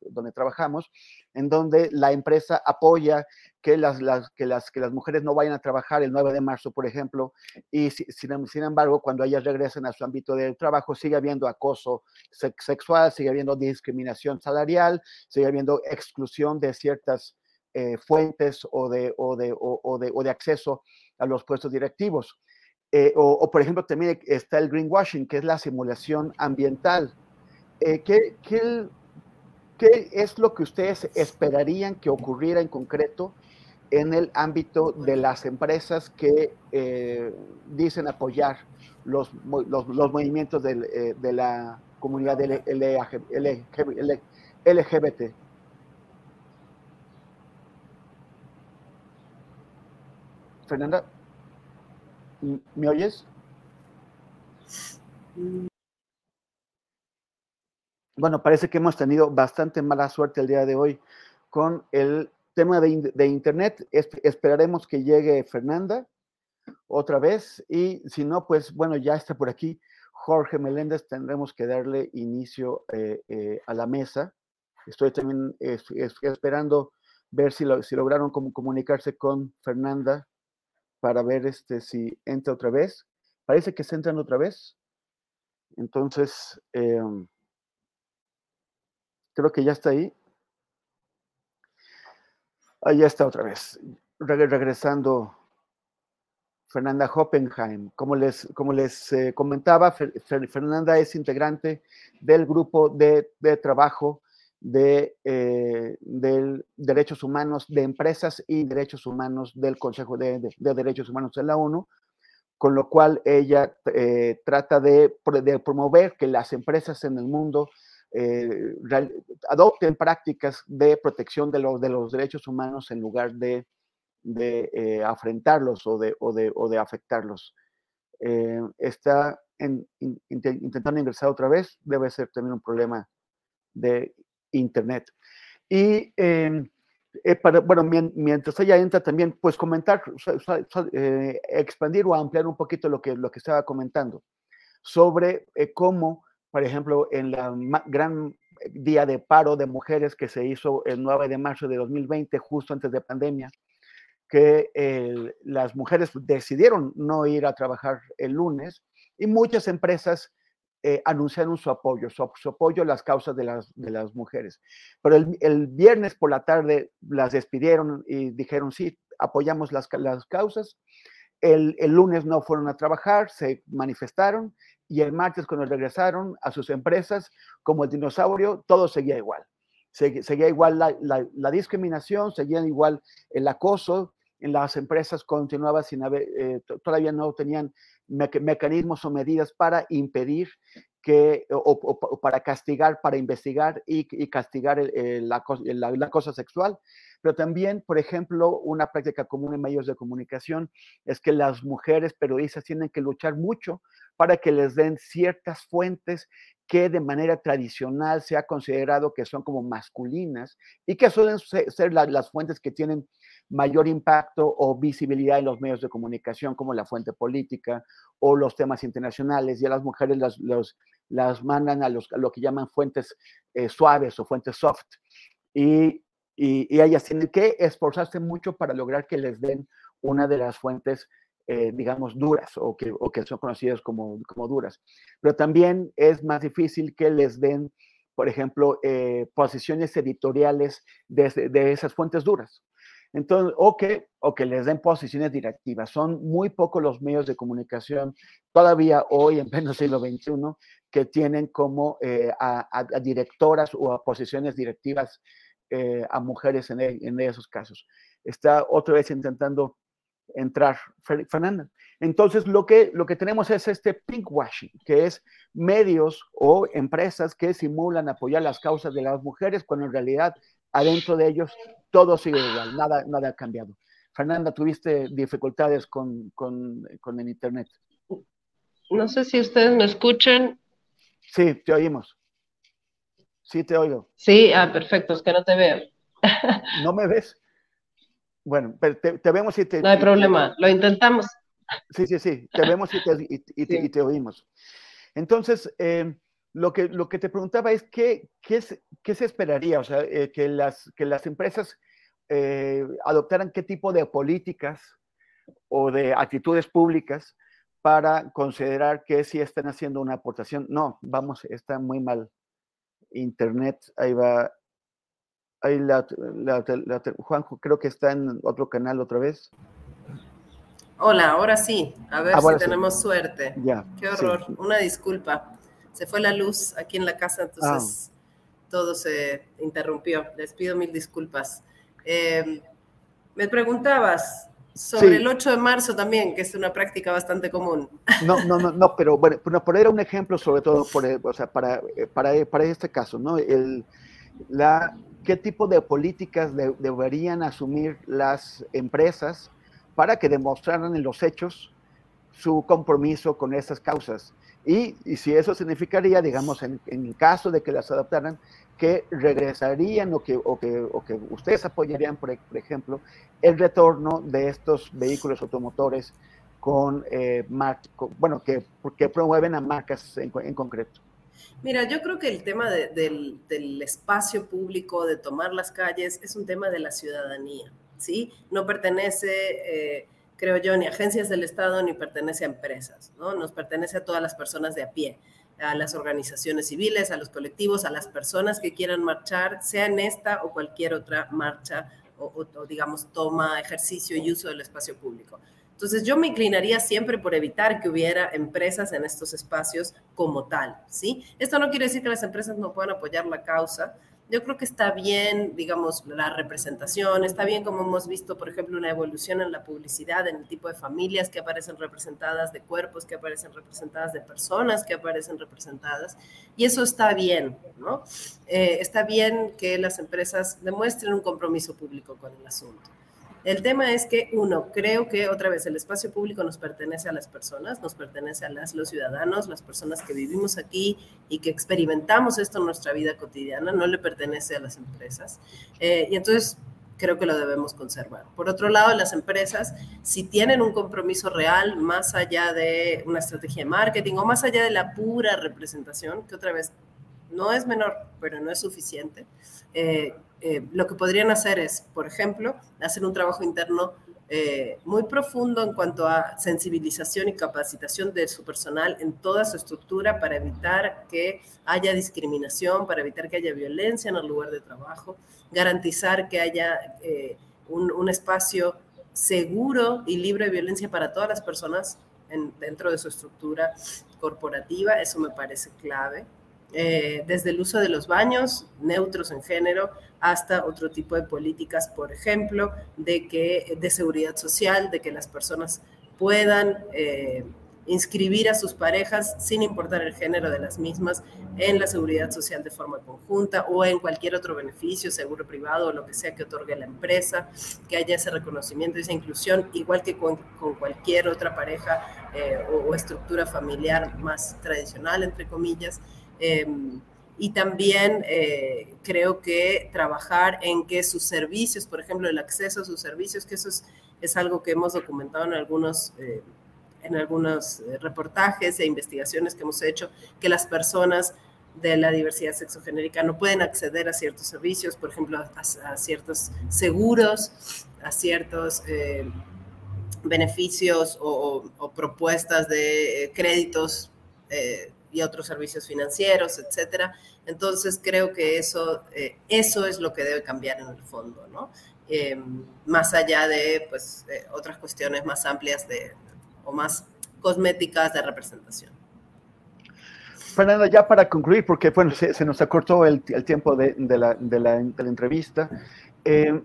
donde trabajamos, en donde la empresa apoya que las, las, que, las, que las mujeres no vayan a trabajar el 9 de marzo, por ejemplo, y sin, sin embargo, cuando ellas regresen a su ámbito de trabajo, sigue habiendo acoso sexual, sigue habiendo discriminación salarial, sigue habiendo exclusión de ciertas eh, fuentes o de, o, de, o, de, o de acceso a los puestos directivos. Eh, o, por ejemplo, también está el greenwashing, que es la simulación ambiental. Eh, ¿qué, es lo que ustedes esperarían que ocurriera en concreto en el ámbito de las empresas que eh, dicen apoyar los, los, los movimientos de, de, la comunidad LGBT? Fernanda. ¿Me oyes? Bueno, parece que hemos tenido bastante mala suerte el día de hoy con el tema de, Internet. esperaremos que llegue Fernanda otra vez y si no, pues bueno, ya está por aquí Jorge Meléndez. Tendremos que darle inicio eh, eh, a la mesa. Estoy también esperando ver si, si lograron comunicarse con Fernanda para ver este, si entra otra vez. Parece que se entran otra vez. Entonces, em, creo que ya está ahí. Ahí ya está otra vez. regresando Fernanda Hoppenheim. Como les, como les eh, comentaba, Fernanda es integrante del grupo de, de trabajo de, eh, derechos humanos de empresas y derechos humanos del Consejo de, Derechos Humanos de la ONU, con lo cual ella eh, trata de, promover que las empresas en el mundo eh, adopten prácticas de protección de los, de los derechos humanos en lugar de, de afrentarlos o de afectarlos. está intentando ingresar otra vez, debe ser también un problema de Internet. Y em, eh, para, bueno, mientras ella entra también, pues comentar, eh, expandir o ampliar un poquito lo que, lo que estaba comentando sobre eh, cómo, por ejemplo, en la gran día de paro de mujeres que se hizo el 9 de marzo de 2020, justo antes de pandemia, que las mujeres decidieron no ir a trabajar el lunes y muchas empresas eh, anunciaron su apoyo, su, apoyo a las causas de las, de las mujeres. Pero el, viernes por la tarde las despidieron y dijeron, sí, apoyamos las, las causas. El, el, lunes no fueron a trabajar, se manifestaron y el martes cuando regresaron a sus empresas, como el dinosaurio, todo seguía igual. seguía igual la, la, discriminación, seguía igual el acoso, las empresas continuaba sin haber, eh, todavía no tenían mecanismos o medidas para impedir que, o, para castigar, para investigar y, castigar la, la, cosa sexual. Pero también, por ejemplo, una práctica común en medios de comunicación es que las mujeres periodistas tienen que luchar mucho para que les den ciertas fuentes que de manera tradicional se ha considerado que son como masculinas y que suelen ser las fuentes que tienen mayor impacto o visibilidad en los medios de comunicación, como la fuente política o los temas internacionales, y a las mujeres las, las mandan a, los, lo que llaman fuentes eh, suaves o fuentes soft. Y y, y ellas tienen que esforzarse mucho para lograr que les den una de las fuentes eh, digamos, duras o que, o que son conocidas como, como, duras. Pero también es más difícil que les den, por ejemplo, eh, posiciones editoriales de, de, esas fuentes duras. Entonces, o que, o que les den posiciones directivas. Son muy pocos los medios de comunicación todavía hoy, en pleno siglo XXI, que tienen como eh, a, a, directoras o a posiciones directivas eh, a mujeres en, en esos casos. Está otra vez intentando entrar Fernanda. Entonces, lo que, lo que tenemos es este pinkwashing, que es medios o empresas que simulan apoyar las causas de las mujeres, cuando en realidad adentro de ellos todo sigue igual, nada, nada ha cambiado. Fernanda, ¿tuviste dificultades con, con, con el Internet? No sé si ustedes me escuchan. Sí, te oímos. Sí, te oigo. Sí, ah, perfecto, es que no te veo. ¿No me ves? Bueno, pero te, te, vemos y te... No hay problema, lo intentamos. Sí, sí, sí, te vemos y te, y, y, sí. y te oímos. Entonces, eh, lo, que, lo que te preguntaba es qué, qué, qué se esperaría, o sea, eh, que, las, que las empresas eh, adoptaran qué tipo de políticas o de actitudes públicas para considerar que sí están haciendo una aportación. No, vamos, está muy mal. Internet, ahí va Ahí la, la, la, Juanjo creo que está en otro canal otra vez. Hola, ahora sí. A ver ahora si sí. tenemos suerte. Ya, Qué horror. sí. Una disculpa. Se fue la luz aquí en la casa, entonces todo se interrumpió. Les pido mil disculpas. Eh, me preguntabas sobre Sí. el 8 de marzo también, que es una práctica bastante común. No, no, no, no, pero bueno, por era un ejemplo sobre todo por, eh, o sea, para, eh, para, para este caso, ¿no? El, la, ¿Qué tipo de políticas de- deberían asumir las empresas para que demostraran en los hechos su compromiso con esas causas? Y, si eso significaría, digamos, en, caso de que las adoptaran, que regresarían o que, ustedes apoyarían, por, ejemplo, el retorno de estos vehículos automotores con, eh, bueno, que, que promueven a marcas en concreto. Mira, yo creo que el tema de- del, espacio público, de tomar las calles, es un tema de la ciudadanía, ¿sí? No pertenece, eh, creo yo, ni a agencias del Estado ni pertenece a empresas, ¿no? Nos pertenece a todas las personas de a pie, a las organizaciones civiles, a los colectivos, a las personas que quieran marchar, sea en esta o cualquier otra marcha o, digamos, toma, ejercicio y uso del espacio público. Entonces yo me inclinaría siempre por evitar que hubiera empresas en estos espacios como tal, ¿sí? Esto no quiere decir que las empresas no puedan apoyar la causa. Yo creo que está bien, digamos, la representación, está bien como hemos visto, por ejemplo, una evolución en la publicidad, en el tipo de familias que aparecen representadas, de cuerpos que aparecen representadas, de personas que aparecen representadas, y eso está bien, ¿no? Eh, está bien que las empresas demuestren un compromiso público con el asunto. El tema es que, uno, creo que otra vez el espacio público nos pertenece a las personas, nos pertenece a las, los ciudadanos, las personas que vivimos aquí y que experimentamos esto en nuestra vida cotidiana, no le pertenece a las empresas. Eh, y entonces creo que lo debemos conservar. Por otro lado, las empresas, si tienen un compromiso real, más allá de una estrategia de marketing o más allá de la pura representación, que otra vez no es menor, pero no es suficiente, eh, eh, lo que podrían hacer es, por ejemplo, hacer un trabajo interno eh, muy profundo en cuanto a sensibilización y capacitación de su personal en toda su estructura para evitar que haya discriminación, para evitar que haya violencia en el lugar de trabajo, garantizar que haya eh, un, espacio seguro y libre de violencia para todas las personas en, dentro de su estructura corporativa, eso me parece clave. Eh, desde el uso de los baños neutros en género hasta otro tipo de políticas, por ejemplo, de, que, de seguridad social, de que las personas puedan eh, inscribir a sus parejas sin importar el género de las mismas en la seguridad social de forma conjunta o en cualquier otro beneficio, seguro privado o lo que sea que otorgue la empresa, que haya ese reconocimiento esa inclusión, igual que con, con cualquier otra pareja eh, o, o, estructura familiar más tradicional, entre comillas. Eh, y también eh, creo que trabajar en que sus servicios, por ejemplo, el acceso a sus servicios, que eso es, es algo que hemos documentado en algunos, eh, en algunos reportajes e investigaciones que hemos hecho, que las personas de la diversidad sexogenérica no pueden acceder a ciertos servicios, por ejemplo, a, ciertos seguros, a ciertos eh, beneficios o, propuestas de eh, créditos eh, y otros servicios financieros, etcétera. Entonces creo que eso, eso es lo que debe cambiar en el fondo, ¿no? más allá de pues, otras cuestiones más amplias de, o más cosméticas de representación. Fernanda, ya para concluir, porque bueno, se, nos acortó el, el tiempo de, de, la, de, la, entrevista, eh,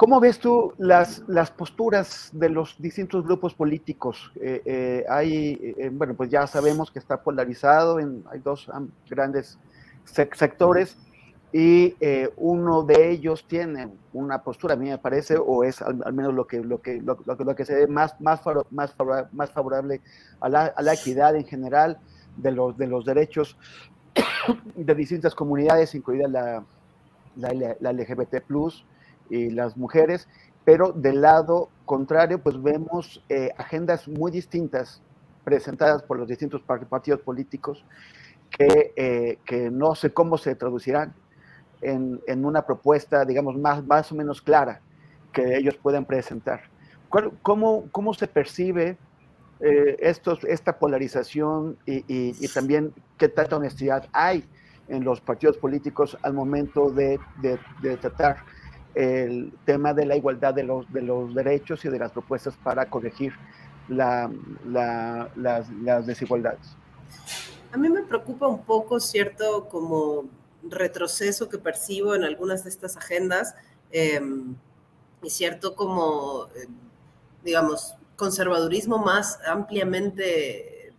¿cómo ves tú las, las posturas de los distintos grupos políticos? Eh, eh, hay, bueno, pues ya sabemos que está polarizado, en, hay dos grandes sectores y uno de ellos tiene una postura, a mí me parece, o es al, menos lo que, lo que, lo, lo, que se ve más, más, más, favorable, a la, la equidad en general de los, de los derechos (coughs) de distintas comunidades, incluida la, la, LGBT y las mujeres, pero del lado contrario, pues vemos eh, agendas muy distintas presentadas por los distintos partidos políticos que, eh, que no sé cómo se traducirán en, en, una propuesta, digamos, más, más o menos clara que ellos pueden presentar. ¿Cómo, cómo se percibe eh, estos, esta polarización y, también qué tanta honestidad hay en los partidos políticos al momento de, tratar el tema de la igualdad de los, de los derechos y de las propuestas para corregir la, las, desigualdades. A mí me preocupa un poco, cierto, como retroceso que percibo en algunas de estas agendas em, y cierto como, eh, digamos, conservadurismo más ampliamente eh,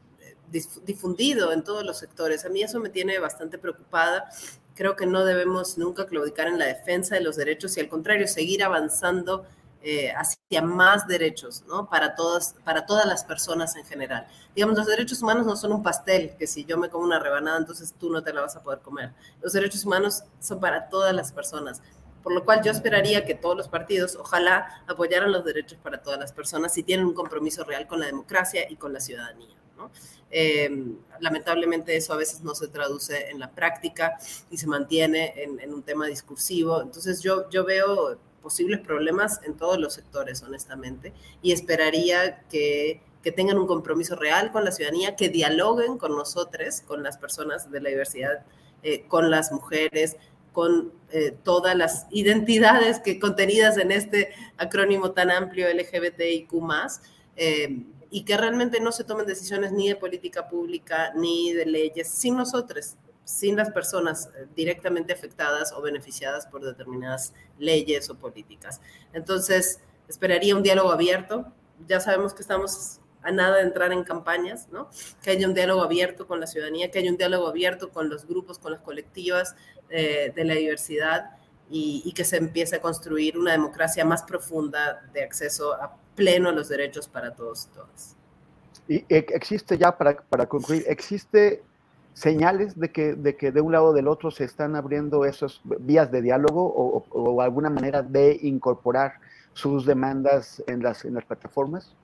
difundido en todos los sectores. A mí eso me tiene bastante preocupada. Creo que no debemos nunca claudicar en la defensa de los derechos y al contrario, seguir avanzando eh, hacia más derechos, ¿no? Para todas, para todas las personas en general. Digamos, los derechos humanos no son un pastel, que si yo me como una rebanada, entonces tú no te la vas a poder comer. Los derechos humanos son para todas las personas por lo cual yo esperaría que todos los partidos, ojalá, apoyaran los derechos para todas las personas si tienen un compromiso real con la democracia y con la ciudadanía. Em, lamentablemente eso a veces no se traduce en la práctica y se mantiene en, un tema discursivo. Entonces yo, yo veo posibles problemas en todos los sectores, honestamente, y esperaría que, que tengan un compromiso real con la ciudadanía, que dialoguen con nosotros, con las personas de la diversidad, eh, con las mujeres, con eh, todas las identidades que contenidas en este acrónimo tan amplio LGBTIQ+, y que realmente no se tomen decisiones ni de política pública ni de leyes sin nosotros, sin las personas eh, directamente afectadas o beneficiadas por determinadas leyes o políticas. Entonces, esperaría un diálogo abierto. Ya sabemos que estamos a nada de entrar en campañas, ¿no? Que haya un diálogo abierto con la ciudadanía, que haya un diálogo abierto con los grupos, con las colectivas eh, de la diversidad y, que se empiece a construir una democracia más profunda de acceso a pleno a los derechos para todos y todas. Y existe ya, para, para concluir, existe señales de que, de que de un lado o del otro se están abriendo esas vías de diálogo o, o, alguna manera de incorporar sus demandas en las, en las plataformas?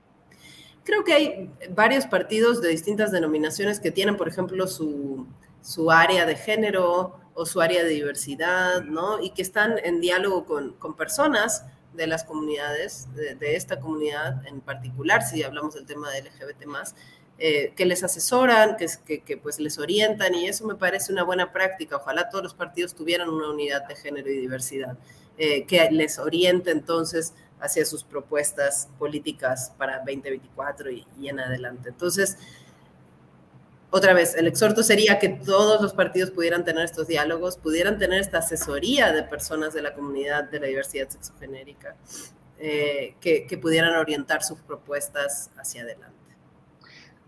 Creo que hay varios partidos de distintas denominaciones que tienen, por ejemplo, su, su área de género o su área de diversidad, ¿no? Y que están en diálogo con, con personas de las comunidades, de, esta comunidad en particular, si hablamos del tema de LGBT más, eh, que les asesoran, que, que, que, pues les orientan y eso me parece una buena práctica. Ojalá todos los partidos tuvieran una unidad de género y diversidad, eh, que les oriente entonces hacia sus propuestas políticas para 2024 y, y, en adelante. Entonces, otra vez, el exhorto sería que todos los partidos pudieran tener estos diálogos, pudieran tener esta asesoría de personas de la comunidad de la diversidad sexogenérica, eh, que, que pudieran orientar sus propuestas hacia adelante.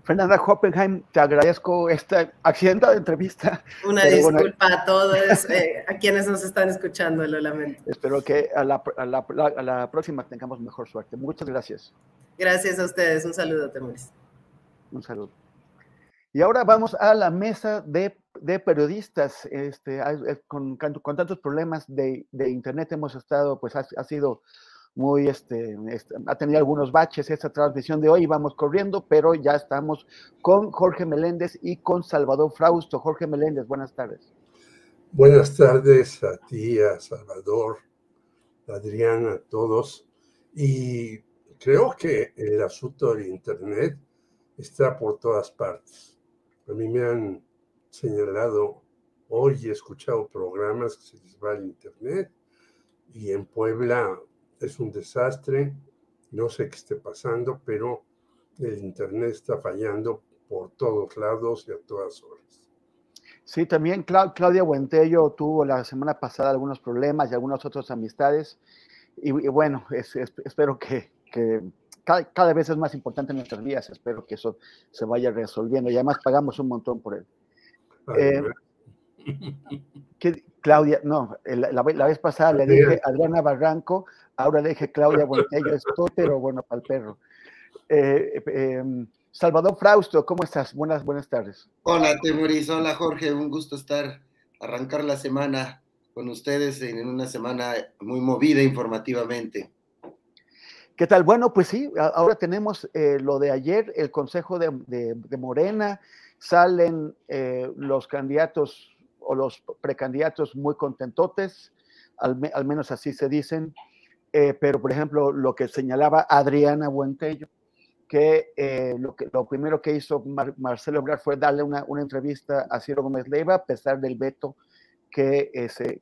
Fernanda Hoppenheim, te agradezco esta accidentada entrevista. Una disculpa a todos, eh, a quienes nos están escuchando, lo lamento. Espero que a la, a la, a la próxima tengamos mejor suerte. Muchas gracias. Gracias a ustedes. Un saludo, Temuris. Un saludo. Y ahora vamos a la mesa de, de periodistas. Este, con, con, tantos problemas de, de, Internet hemos estado, pues ha, sido muy, este, este, ha tenido algunos baches esta transmisión de hoy, vamos corriendo, pero ya estamos con Jorge Meléndez y con Salvador Frausto. Jorge Meléndez, buenas tardes. Buenas tardes a ti, a Salvador, a Adriana, a todos. Y creo que el asunto del Internet está por todas partes. A mí me han señalado hoy, he escuchado programas que se les va el Internet y en Puebla es un desastre, no sé qué esté pasando, pero el Internet está fallando por todos lados y a todas horas. Sí, también Claudia Buentello tuvo la semana pasada algunos problemas y algunas otras amistades. Y, bueno, espero que, cada, vez es más importante en nuestras vidas. Espero que eso se vaya resolviendo. Y además pagamos un montón por él. Eh, Claudia, no, la, vez pasada le dije Adriana Barranco, ahora le dije Claudia Buentello, es todo, pero bueno, para el perro. Eh, em, Salvador Frausto, ¿cómo estás? Buenas, buenas tardes. Hola, Temoris. Hola, Jorge. Un gusto estar, arrancar la semana con ustedes en una semana muy movida informativamente. ¿Qué tal? Bueno, pues sí, ahora tenemos eh, lo de ayer, el Consejo de, Morena, salen eh, los candidatos o los precandidatos muy contentotes, al, menos así se dicen, eh, pero por ejemplo, lo que señalaba Adriana Buentello, que, lo, primero que hizo Marcelo Obrador fue darle una, entrevista a Ciro Gómez Leiva, a pesar del veto que,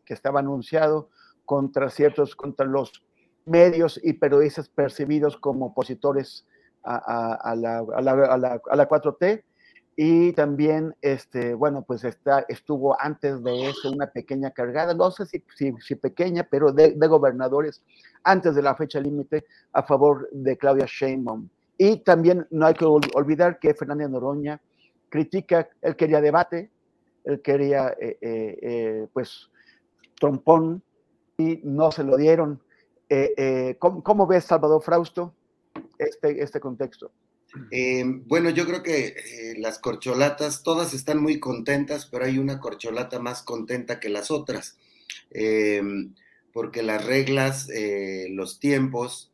que estaba anunciado contra ciertos, contra los medios y periodistas percibidos como opositores a, la, la, a, la, 4T. Y también, este, bueno, pues está, estuvo antes de eso una pequeña cargada, no sé si, si, pequeña, pero de, de, gobernadores antes de la fecha límite a favor de Claudia Sheinbaum. Y también no hay que olvidar que Fernández Noroña critica, él quería debate, él quería, eh, eh, eh, pues, trompón, y no se lo dieron. ¿Cómo, ves, Salvador Frausto, este, este contexto? bueno, yo creo que las corcholatas, todas están muy contentas, pero hay una corcholata más contenta que las otras, porque las reglas, los tiempos,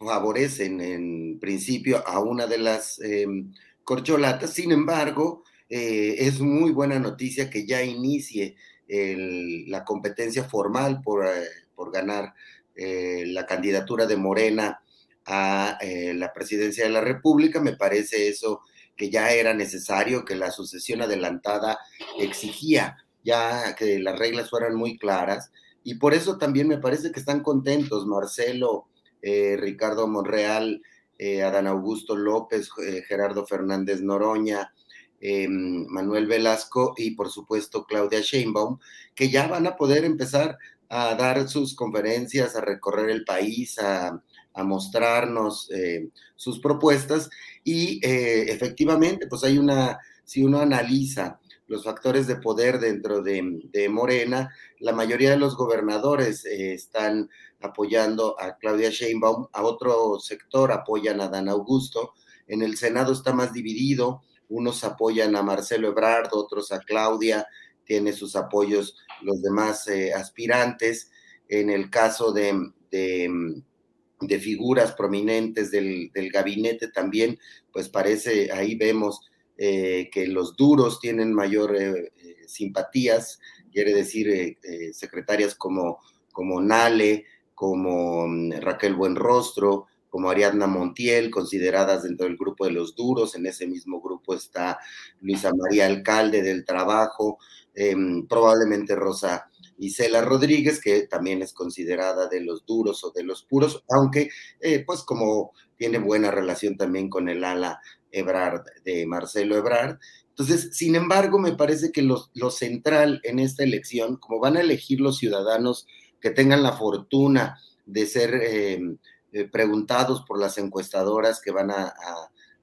favorecen en principio a una de las corcholatas. Sin embargo, eh, es muy buena noticia que ya inicie la competencia formal por, eh, por ganar eh, la candidatura de Morena a la presidencia de la República. Me parece eso que ya era necesario, que la sucesión adelantada exigía ya que las reglas fueran muy claras. Y por eso también me parece que están contentos Marcelo eh, Ricardo Monreal, eh, Adán Augusto López, eh, Gerardo Fernández Noroña, Manuel Velasco y por supuesto Claudia Sheinbaum, que ya van a poder empezar a dar sus conferencias, a recorrer el país, a, mostrarnos sus propuestas. Y efectivamente, pues hay una, si uno analiza los factores de poder dentro de, Morena, la mayoría de los gobernadores están apoyando a Claudia Sheinbaum, a otro sector apoyan a Dan Augusto, en el Senado está más dividido, unos apoyan a Marcelo Ebrard, otros a Claudia, tiene sus apoyos los demás eh, aspirantes, en el caso de, de, figuras prominentes del, gabinete también, pues parece, ahí vemos eh, que los duros tienen mayor eh, simpatías, quiere decir secretarias como, como Nale, como mm, Raquel Buenrostro, como Ariadna Montiel, consideradas dentro del grupo de los duros. En ese mismo grupo está Luisa María Alcalde del Trabajo, em, probablemente Rosa Isela Rodríguez, que también es considerada de los duros o de los puros, aunque eh, pues como tiene buena relación también con el ala Ebrard de Marcelo Ebrard. Entonces, sin embargo, me parece que lo, central en esta elección, como van a elegir los ciudadanos que tengan la fortuna de ser em, eh, preguntados por las encuestadoras que van a,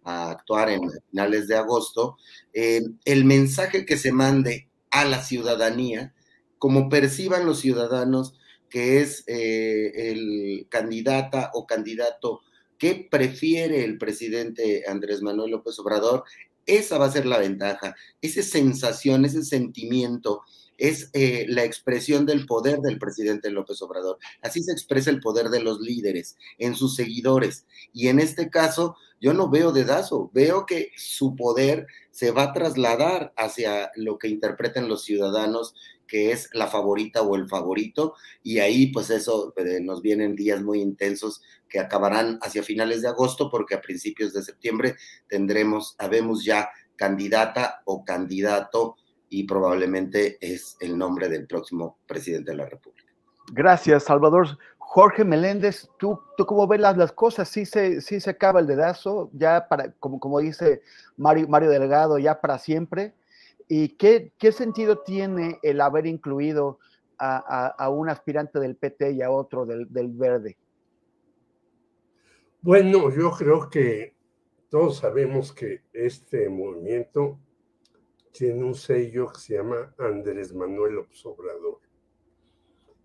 actuar en finales de agosto, em, el mensaje que se mande a la ciudadanía, como perciban los ciudadanos que es eh, el candidata o candidato que prefiere el presidente Andrés Manuel López Obrador, Esa va a ser la ventaja. Esa sensación, ese sentimiento es eh, la expresión del poder del presidente López Obrador. Así se expresa el poder de los líderes en sus seguidores. Y en este caso, yo no veo dedazo, veo que su poder se va a trasladar hacia lo que interpreten los ciudadanos que es la favorita o el favorito, y ahí pues eso eh, nos vienen días muy intensos que acabarán hacia finales de agosto, porque a principios de septiembre tendremos, habemos ya candidata o candidato y probablemente es el nombre del próximo presidente de la República. Gracias, Salvador. Jorge Meléndez, ¿tú, tú cómo ves las, las cosas? ¿Sí se, ¿Sí se acaba el dedazo? Ya para, como, como dice Mario, Mario Delgado, ya para siempre. ¿Y qué, qué sentido tiene el haber incluido a, a, a, un aspirante del PT y a otro del, del Verde? Bueno, yo creo que todos sabemos que este movimiento tiene un sello que se llama Andrés Manuel Obrador.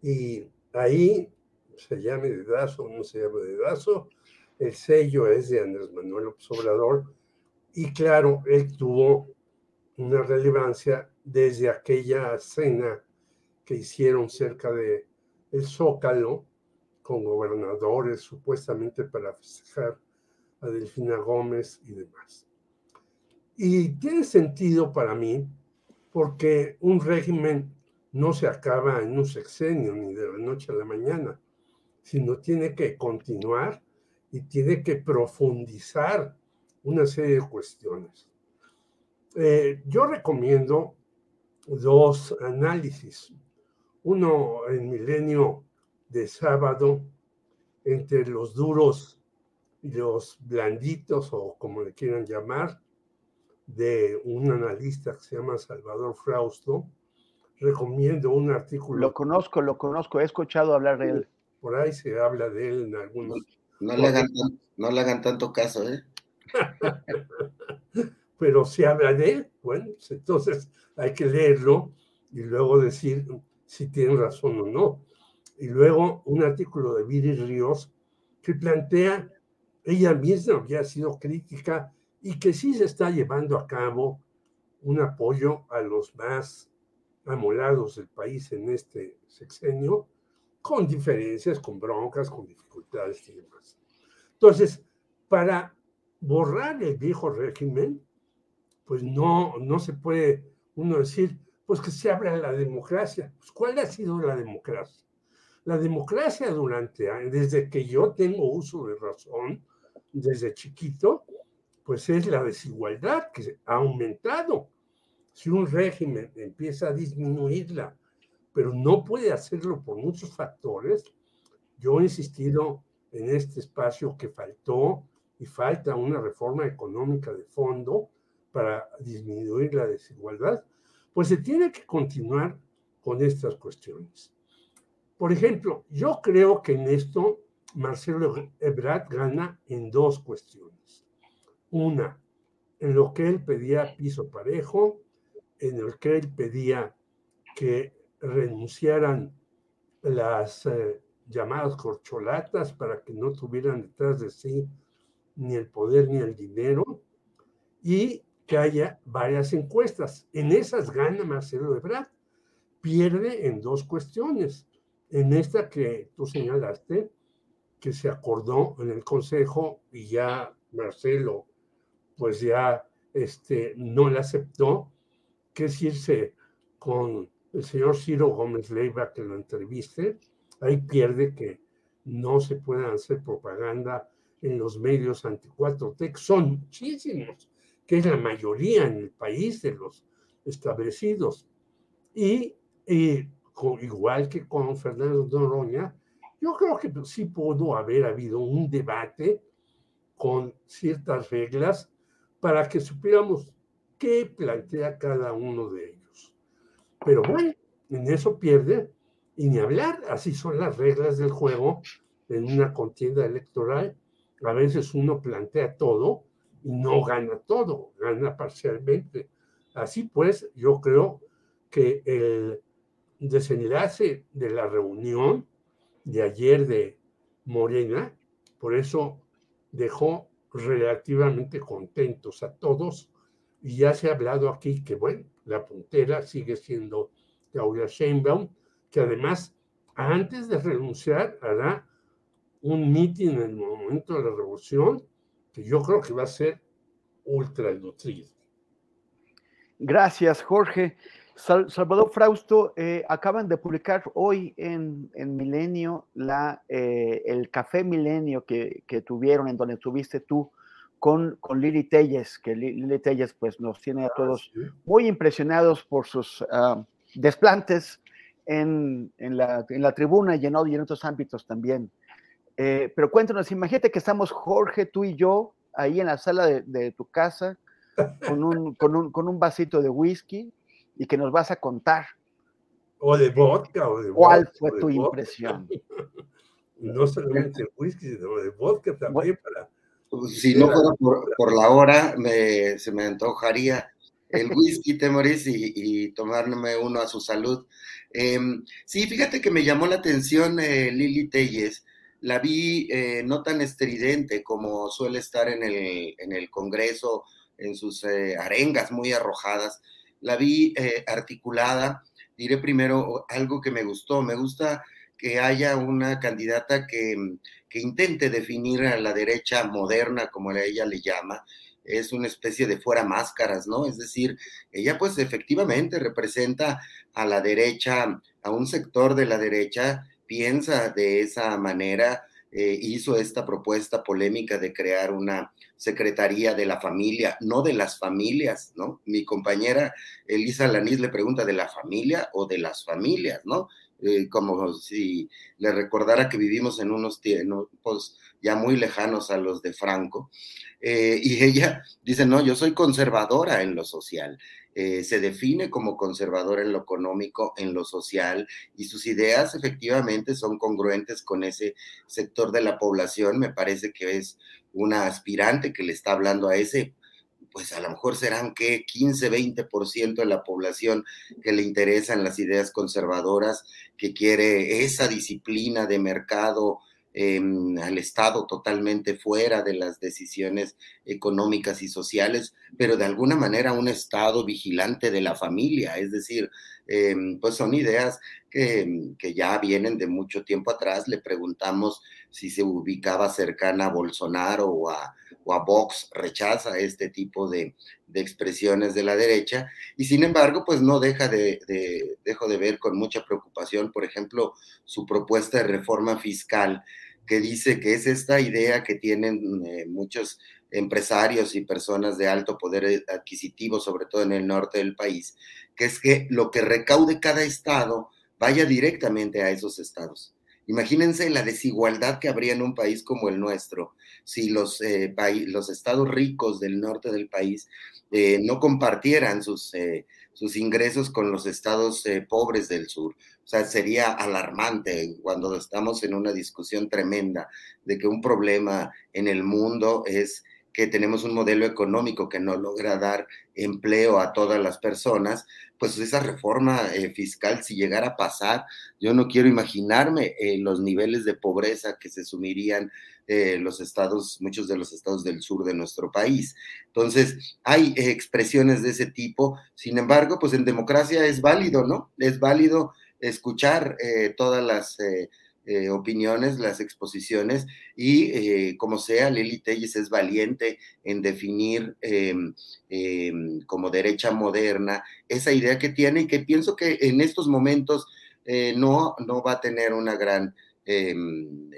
Y ahí se llame dedazo o no se llame dedazo, el sello es de Andrés Manuel Obrador. Y claro, él tuvo una relevancia desde aquella cena que hicieron cerca de el Zócalo con gobernadores supuestamente para festejar a Delfina Gómez y demás. Y tiene sentido para mí porque un régimen no se acaba en un sexenio ni de la noche a la mañana, sino tiene que continuar y tiene que profundizar una serie de cuestiones. Eh, yo recomiendo dos análisis. Uno en Milenio de sábado, entre los duros y los blanditos, o como le quieran llamar, de un analista que se llama Salvador Frausto. Recomiendo un artículo. Lo conozco, lo conozco, he escuchado hablar de él. Por ahí se habla de él en algunos. No, le, hagan, no le hagan tanto caso, ¿eh? (laughs) Pero se habla de él, bueno, pues entonces hay que leerlo y luego decir si tiene razón o no. Y luego un artículo de Viri Ríos que plantea, ella misma había sido crítica y que sí se está llevando a cabo un apoyo a los más amolados del país en este sexenio, con diferencias, con broncas, con dificultades y demás. Entonces, para borrar el viejo régimen, pues no, no se puede uno decir, pues que se abra la democracia. Pues, ¿Cuál ha sido la democracia? La democracia durante, desde que yo tengo uso de razón, desde chiquito, pues es la desigualdad que ha aumentado. Si un régimen empieza a disminuirla, pero no puede hacerlo por muchos factores, yo he insistido en este espacio que faltó y falta una reforma económica de fondo para disminuir la desigualdad, pues se tiene que continuar con estas cuestiones. Por ejemplo, yo creo que en esto Marcelo Ebrard gana en dos cuestiones. Una, en lo que él pedía piso parejo, en el que él pedía que renunciaran las eh, llamadas corcholatas para que no tuvieran detrás de sí ni el poder ni el dinero, y que haya varias encuestas. En esas gana Marcelo Ebrard. Pierde en dos cuestiones. En esta que tú señalaste, que se acordó en el Consejo y ya Marcelo pues ya este, no la aceptó, que es irse con el señor Ciro Gómez Leiva que lo entreviste, ahí pierde que no se pueda hacer propaganda en los medios anti-4 Tech, son muchísimos, que es la mayoría en el país de los establecidos. Y, igual que con Fernando Noroña, yo creo que sí pudo haber habido un debate con ciertas reglas para que supiéramos qué plantea cada uno de ellos. Pero bueno, en eso pierde y ni hablar, así son las reglas del juego en una contienda electoral. A veces uno plantea todo y no gana todo, gana parcialmente. Así pues, yo creo que el desenlace de la reunión de ayer de Morena, por eso dejó relativamente contentos a todos, Y ya se ha hablado aquí que, bueno, la puntera sigue siendo Claudia Sheinbaum, que además, antes de renunciar, hará un mitin en el momento de la revolución, que yo creo que va a ser ultra nutrido. Gracias, Jorge. Salvador Frausto, eh, acaban de publicar hoy en, en Milenio la, eh, el Café Milenio que, que, tuvieron, en donde estuviste tú con, con Lili Telles, que Lili Telles pues, nos tiene a ah, todos muy impresionados por sus uh, desplantes en, en, la, en, la, tribuna y en, y en otros ámbitos también. Eh, pero cuéntanos, imagínate que estamos Jorge, tú y yo, ahí en la sala de, de tu casa, con un, con, un, con un vasito de whisky, y que nos vas a contar. O de vodka, o de ¿Cuál fue tu impresión? (laughs) no solamente el whisky, sino de vodka también para... Pues, si no fuera por, la hora, me, se me antojaría el whisky, Temoris, y, y tomarme uno a su salud. Em, sí, fíjate que me llamó la atención eh, Lili Telles. La vi eh, no tan estridente como suele estar en el, en el Congreso, en sus eh, arengas muy arrojadas la vi eh, articulada. Diré primero algo que me gustó. Me gusta que haya una candidata que, que intente definir a la derecha moderna, como ella le llama, es una especie de fuera máscaras, ¿no? Es decir, ella pues efectivamente representa a la derecha, a un sector de la derecha, piensa de esa manera, eh, hizo esta propuesta polémica de crear una secretaría de la familia, no de las familias, ¿no? Mi compañera Elisa Lanís le pregunta de la familia o de las familias, ¿no? Eh, como si le recordara que vivimos en unos tiempos ya muy lejanos a los de Franco. Eh, y ella dice, no, yo soy conservadora en lo social. Eh, se define como conservador en lo económico, en lo social, y sus ideas efectivamente son congruentes con ese sector de la población. Me parece que es una aspirante que le está hablando a ese, pues a lo mejor serán que 15, 20% de la población que le interesan las ideas conservadoras, que quiere esa disciplina de mercado Al Estado totalmente fuera de las decisiones económicas y sociales, pero de alguna manera un Estado vigilante de la familia, es decir, em, pues son ideas que, que, ya vienen de mucho tiempo atrás. Le preguntamos si se ubicaba cercana a Bolsonaro o a, o a Vox, rechaza este tipo de, expresiones de la derecha y sin embargo, pues no deja de, de, de ver con mucha preocupación, por ejemplo, su propuesta de reforma fiscal que dice que es esta idea que tienen eh, muchos empresarios y personas de alto poder adquisitivo, sobre todo en el norte del país, que es que lo que recaude cada estado vaya directamente a esos estados. Imagínense la desigualdad que habría en un país como el nuestro si los, eh, los estados ricos del norte del país no compartieran sus, sus ingresos con los estados pobres del sur. O sea, sería alarmante cuando estamos en una discusión tremenda de que un problema en el mundo es que tenemos un modelo económico que no logra dar empleo a todas las personas, pues esa reforma eh, fiscal, si llegara a pasar, yo no quiero imaginarme eh, los niveles de pobreza que se sumirían eh, los estados, muchos de los estados del sur de nuestro país. Entonces, hay expresiones de ese tipo, sin embargo, pues en democracia es válido, ¿no? Es válido escuchar todas las eh, eh, opiniones, las exposiciones y como sea, Lili Telles es valiente en definir em, em, como derecha moderna esa idea que tiene y que pienso que en estos momentos no, no va a tener una gran, em,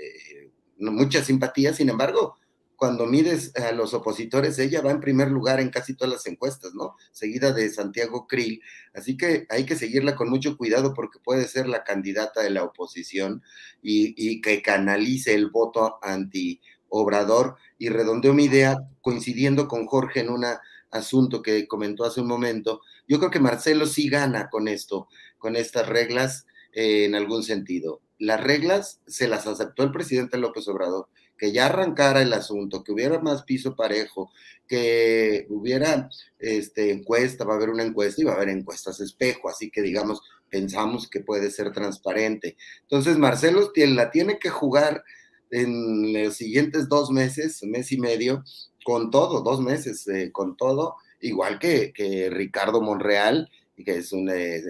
mucha simpatía, sin embargo, cuando mides a los opositores, ella va en primer lugar en casi todas las encuestas, ¿no? Seguida de Santiago Krill. Así que hay que seguirla con mucho cuidado porque puede ser la candidata de la oposición y, que canalice el voto anti-obrador. Y redondeo mi idea coincidiendo con Jorge en un asunto que comentó hace un momento. Yo creo que Marcelo sí gana con esto, con estas reglas eh, en algún sentido. Las reglas se las aceptó el presidente López Obrador que ya arrancara el asunto, que hubiera más piso parejo, que hubiera este, encuesta, va a haber una encuesta y va a haber encuestas espejo, así que digamos, pensamos que puede ser transparente. Entonces, Marcelo la tiene que jugar en los siguientes dos meses, mes y medio, con todo, dos meses, eh, con todo, igual que, Ricardo Monreal, que es un eh,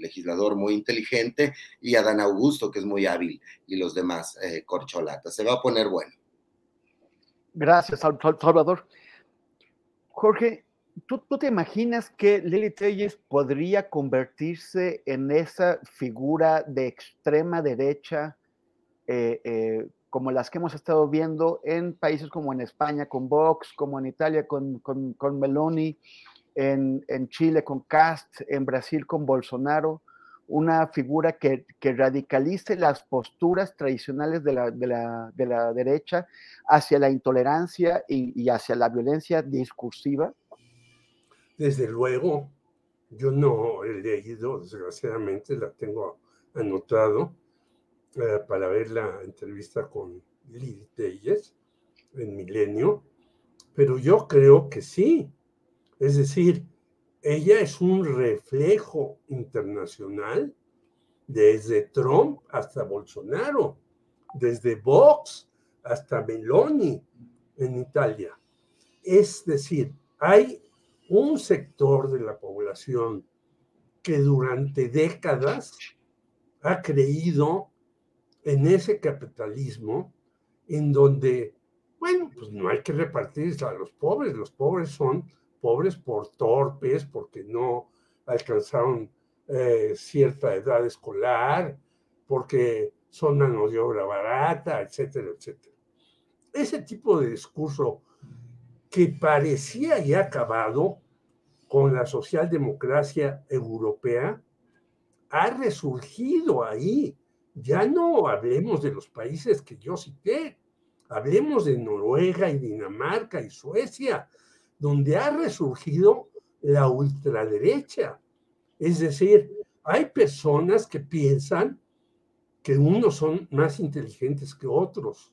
legislador muy inteligente, y Adán Augusto, que es muy hábil, y los demás eh, corcholatas. Se va a poner bueno. Gracias, Salvador. Jorge, ¿tú, ¿tú, te imaginas que Lili Telles podría convertirse en esa figura de extrema derecha eh, eh, como las que hemos estado viendo en países como en España con Vox, como en Italia con, con, con Meloni, en, en, Chile con Cast, en Brasil con Bolsonaro? una figura que, que, radicalice las posturas tradicionales de la, de la, de la derecha hacia la intolerancia y, y, hacia la violencia discursiva? Desde luego, yo no he leído, desgraciadamente la tengo anotado eh, para ver la entrevista con Lili Telles en Milenio, pero yo creo que sí. Es decir, ella es un reflejo internacional desde Trump hasta Bolsonaro, desde Vox hasta Meloni en Italia. Es decir, hay un sector de la población que durante décadas ha creído en ese capitalismo en donde, bueno, pues no hay que repartirse a los pobres, los pobres son pobres por torpes, porque no alcanzaron eh, cierta edad escolar, porque son mano de obra barata, etcétera, etcétera. Ese tipo de discurso que parecía ya acabado con la socialdemocracia europea, ha resurgido ahí. Ya no hablemos de los países que yo cité, hablemos de Noruega y Dinamarca y Suecia, donde ha resurgido la ultraderecha. Es decir, hay personas que piensan que unos son más inteligentes que otros,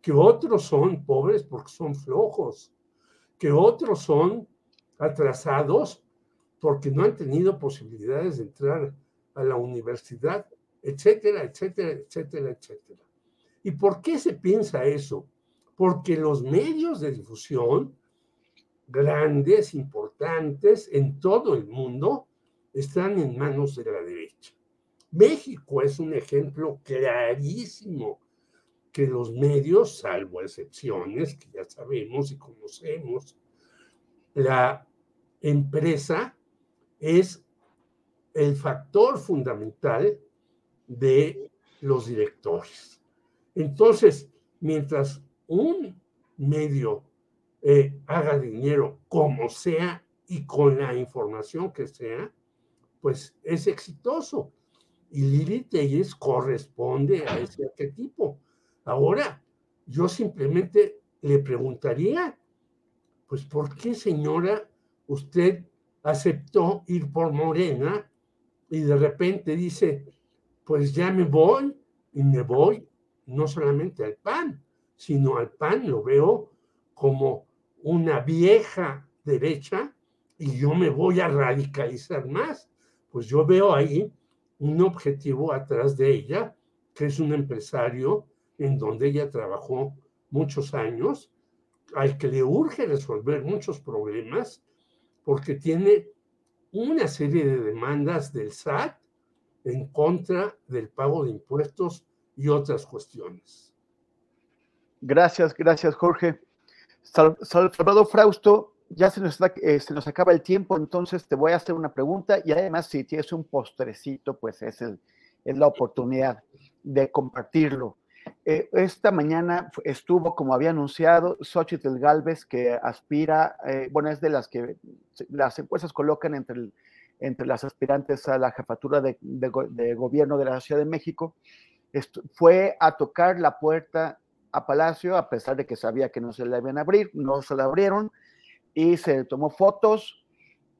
que otros son pobres porque son flojos, que otros son atrasados porque no han tenido posibilidades de entrar a la universidad, etcétera, etcétera, etcétera, etcétera. ¿Y por qué se piensa eso? Porque los medios de difusión grandes, importantes en todo el mundo, están en manos de la derecha. México es un ejemplo clarísimo que los medios, salvo excepciones que ya sabemos y conocemos, la empresa es el factor fundamental de los directores. Entonces, mientras un medio eh, haga dinero como sea y con la información que sea, pues es exitoso. Y Lili Telles corresponde a ese arquetipo. Ahora, yo simplemente le preguntaría, pues, ¿por qué, señora, usted aceptó ir por Morena y de repente dice, pues ya me voy y me voy no solamente al PAN, sino al PAN lo veo como una vieja derecha y yo me voy a radicalizar más. Pues yo veo ahí un objetivo atrás de ella, que es un empresario en donde ella trabajó muchos años, al que le urge resolver muchos problemas, porque tiene una serie de demandas del SAT en contra del pago de impuestos y otras cuestiones. Gracias, gracias, Jorge. Salvador Frausto, ya se nos, eh, se nos acaba el tiempo, entonces te voy a hacer una pregunta y además si tienes un postrecito, pues es, el, es la oportunidad de compartirlo. Eh, esta mañana estuvo, como había anunciado, Xochitl Galvez, que aspira, eh, bueno, es de las que las encuestas colocan entre, entre las aspirantes a la jefatura de, de, gobierno de la Ciudad de México, fue a tocar la puerta a Palacio, a pesar de que sabía que no se le iban a abrir, no se la abrieron, y se tomó fotos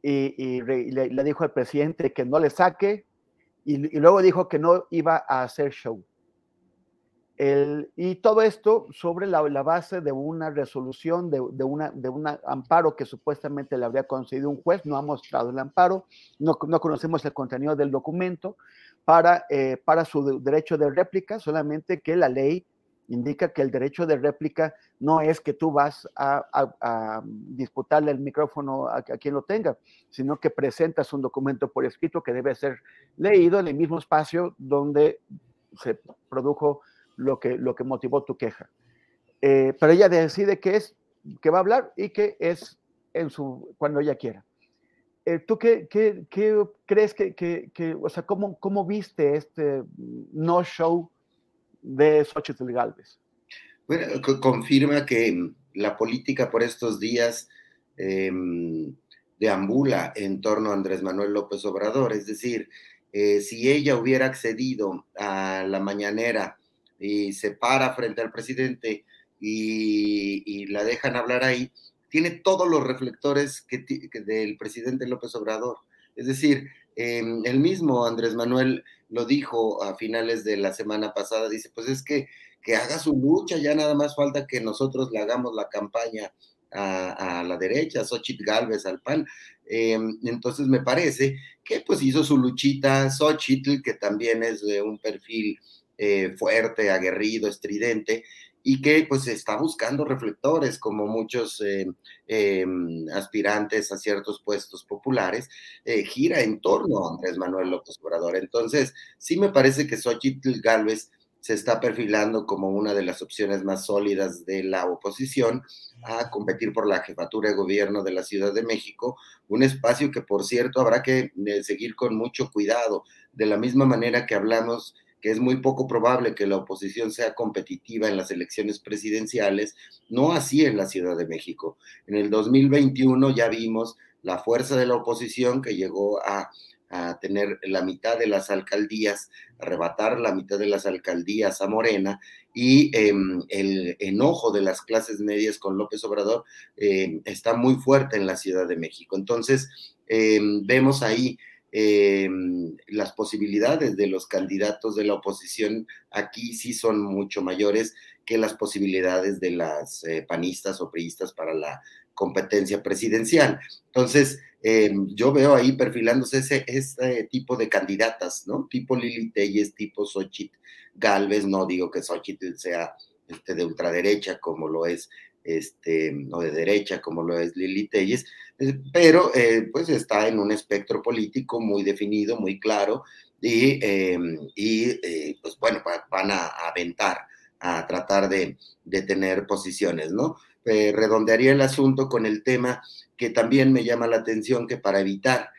y, le, dijo al presidente que no le saque, y, luego dijo que no iba a hacer show. El, y todo esto sobre la, la base de una resolución, de, de un amparo que supuestamente le habría concedido un juez, no ha mostrado el amparo, no, no conocemos el contenido del documento, para, eh, para su derecho de réplica, solamente que la ley indica que el derecho de réplica no es que tú vas a, disputarle el micrófono a, quien lo tenga, sino que presentas un documento por escrito que debe ser leído en el mismo espacio donde se produjo lo que, lo que motivó tu queja. Eh, pero ella decide que es que va a hablar y que es en su cuando ella quiera. Eh, ¿Tú qué, qué, crees que, que, o sea, cómo, cómo viste este no show de Xochitl Galvez? Bueno, confirma que la política por estos días em, deambula en torno a Andrés Manuel López Obrador, es decir, eh, si ella hubiera accedido a la mañanera y se para frente al presidente y, la dejan hablar ahí, tiene todos los reflectores que, del presidente López Obrador. Es decir, em, el mismo Andrés Manuel lo dijo a finales de la semana pasada, dice, pues es que, que haga su lucha, ya nada más falta que nosotros le hagamos la campaña a, la derecha, Xochitl Galvez al PAN. Em, entonces me parece que pues hizo su luchita Xochitl, que también es de un perfil eh, fuerte, aguerrido, estridente, y que pues está buscando reflectores como muchos eh, em, aspirantes a ciertos puestos populares, eh, gira en torno a Andrés Manuel López Obrador. Entonces, sí me parece que Xochitl Galvez se está perfilando como una de las opciones más sólidas de la oposición a competir por la jefatura de gobierno de la Ciudad de México, un espacio que por cierto habrá que eh, seguir con mucho cuidado, de la misma manera que hablamos que es muy poco probable que la oposición sea competitiva en las elecciones presidenciales, no así en la Ciudad de México. En el 2021 ya vimos la fuerza de la oposición que llegó a, tener la mitad de las alcaldías, arrebatar la mitad de las alcaldías a Morena y em, el enojo de las clases medias con López Obrador em, está muy fuerte en la Ciudad de México. Entonces, em, vemos ahí eh, las posibilidades de los candidatos de la oposición aquí sí son mucho mayores que las posibilidades de las eh, panistas o priistas para la competencia presidencial. Entonces, eh, yo veo ahí perfilándose ese, ese tipo de candidatas, ¿no? Tipo Lili Telles, tipo Xochitl Galvez, no digo que Xochitl sea este, de ultraderecha como lo es este, o de derecha, como lo es Lili Telles, eh, pero eh, pues está en un espectro político muy definido, muy claro, y, eh, pues bueno, van a, aventar, a tratar de, de tener posiciones, ¿no? redondearía el asunto con el tema que también me llama la atención, que para evitar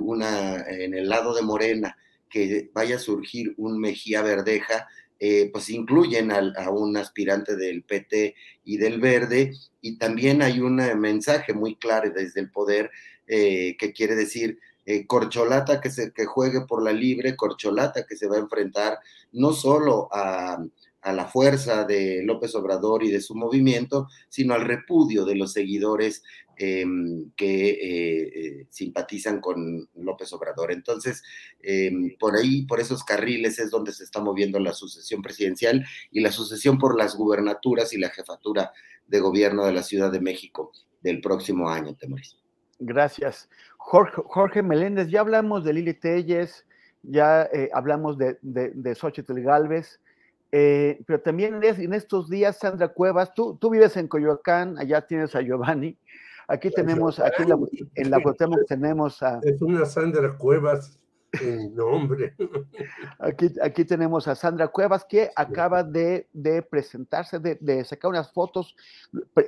una, en el lado de Morena, que vaya a surgir un Mejía Verdeja, eh, pues incluyen a, un aspirante del PT y del Verde, y también hay un mensaje muy claro desde el poder eh, que quiere decir eh, corcholata que, se, que juegue por la libre, corcholata que se va a enfrentar no solo a, a la fuerza de López Obrador y de su movimiento, sino al repudio de los seguidores em, que eh, eh, simpatizan con López Obrador. Entonces, em, por ahí, por esos carriles es donde se está moviendo la sucesión presidencial y la sucesión por las gubernaturas y la jefatura de gobierno de la Ciudad de México del próximo año, Temoris. Gracias. Jorge, Meléndez, ya hablamos de Lili Telles, ya eh, hablamos de, de, de Xochitl Galvez. Pero también en estos días, Sandra Cuevas, tú, tú vives en Coyoacán, allá tienes a Giovanni. Aquí tenemos, aquí en la, en la tenemos a. Es una Sandra Cuevas en nombre. (laughs) Aquí, aquí tenemos a Sandra Cuevas que acaba de, de presentarse, de, de, sacar unas fotos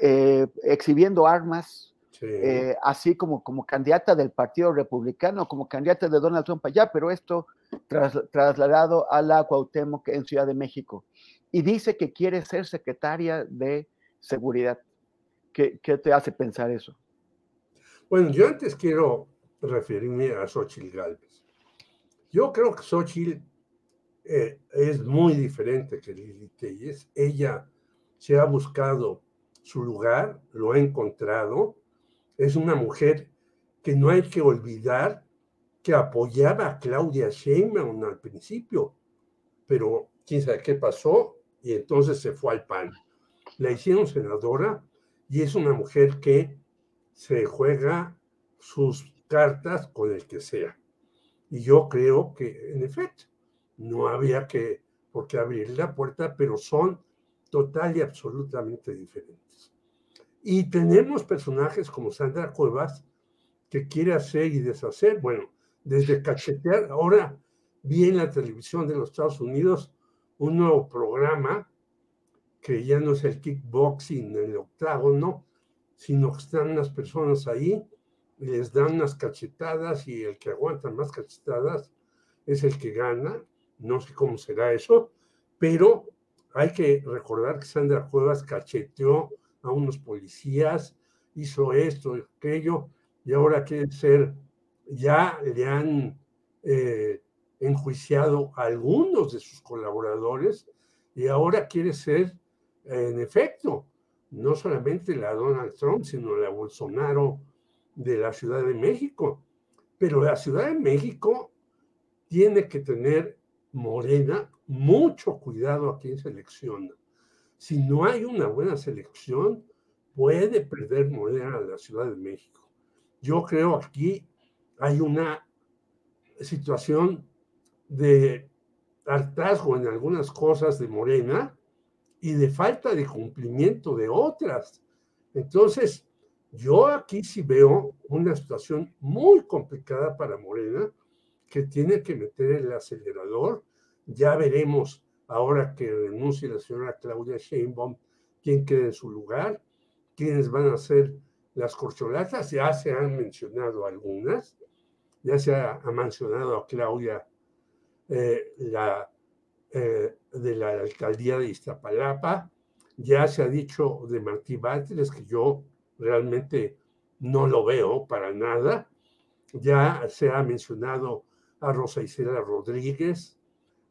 eh, exhibiendo armas eh, así como, como candidata del Partido Republicano, como candidata de Donald Trump allá, pero esto trasladado a la Cuauhtémoc en Ciudad de México. Y dice que quiere ser secretaria de Seguridad. ¿Qué, qué te hace pensar eso? Bueno, yo antes quiero referirme a Xochitl Galvez. Yo creo que Xochitl eh, es muy diferente que Lili Telles. Ella se ha buscado su lugar, lo ha encontrado es una mujer que no hay que olvidar que apoyaba a Claudia Sheinbaum al principio, pero quién sabe qué pasó y entonces se fue al PAN. La hicieron senadora y es una mujer que se juega sus cartas con el que sea. Y yo creo que, en efecto, no había que por qué abrir la puerta, pero son total y absolutamente diferentes. Y tenemos personajes como Sandra Cuevas, que quiere hacer y deshacer, bueno, desde cachetear, ahora vi en la televisión de los Estados Unidos un nuevo programa que ya no es el kickboxing, el octágono, sino que están unas personas ahí, les dan unas cachetadas y el que aguanta más cachetadas es el que gana. No sé cómo será eso, pero hay que recordar que Sandra Cuevas cacheteó a unos policías, hizo esto, y aquello, y ahora quiere ser, ya le han eh, enjuiciado a algunos de sus colaboradores y ahora quiere ser, en efecto, no solamente la Donald Trump, sino la Bolsonaro de la Ciudad de México. Pero la Ciudad de México tiene que tener Morena mucho cuidado a quién selecciona. Si no hay una buena selección, puede perder Morena la Ciudad de México. Yo creo aquí hay una situación de hartazgo en algunas cosas de Morena y de falta de cumplimiento de otras. Entonces, yo aquí sí veo una situación muy complicada para Morena que tiene que meter el acelerador. Ya veremos ahora que renuncie la señora Claudia Sheinbaum quién queda en su lugar, quiénes van a ser las corcholatas. Ya se han mencionado algunas, ya se ha, mencionado a Claudia eh, la, eh, de la alcaldía de Iztapalapa, ya se ha dicho de Martí Báteres que yo realmente no lo veo para nada, ya se ha mencionado a Rosa Isela Rodríguez,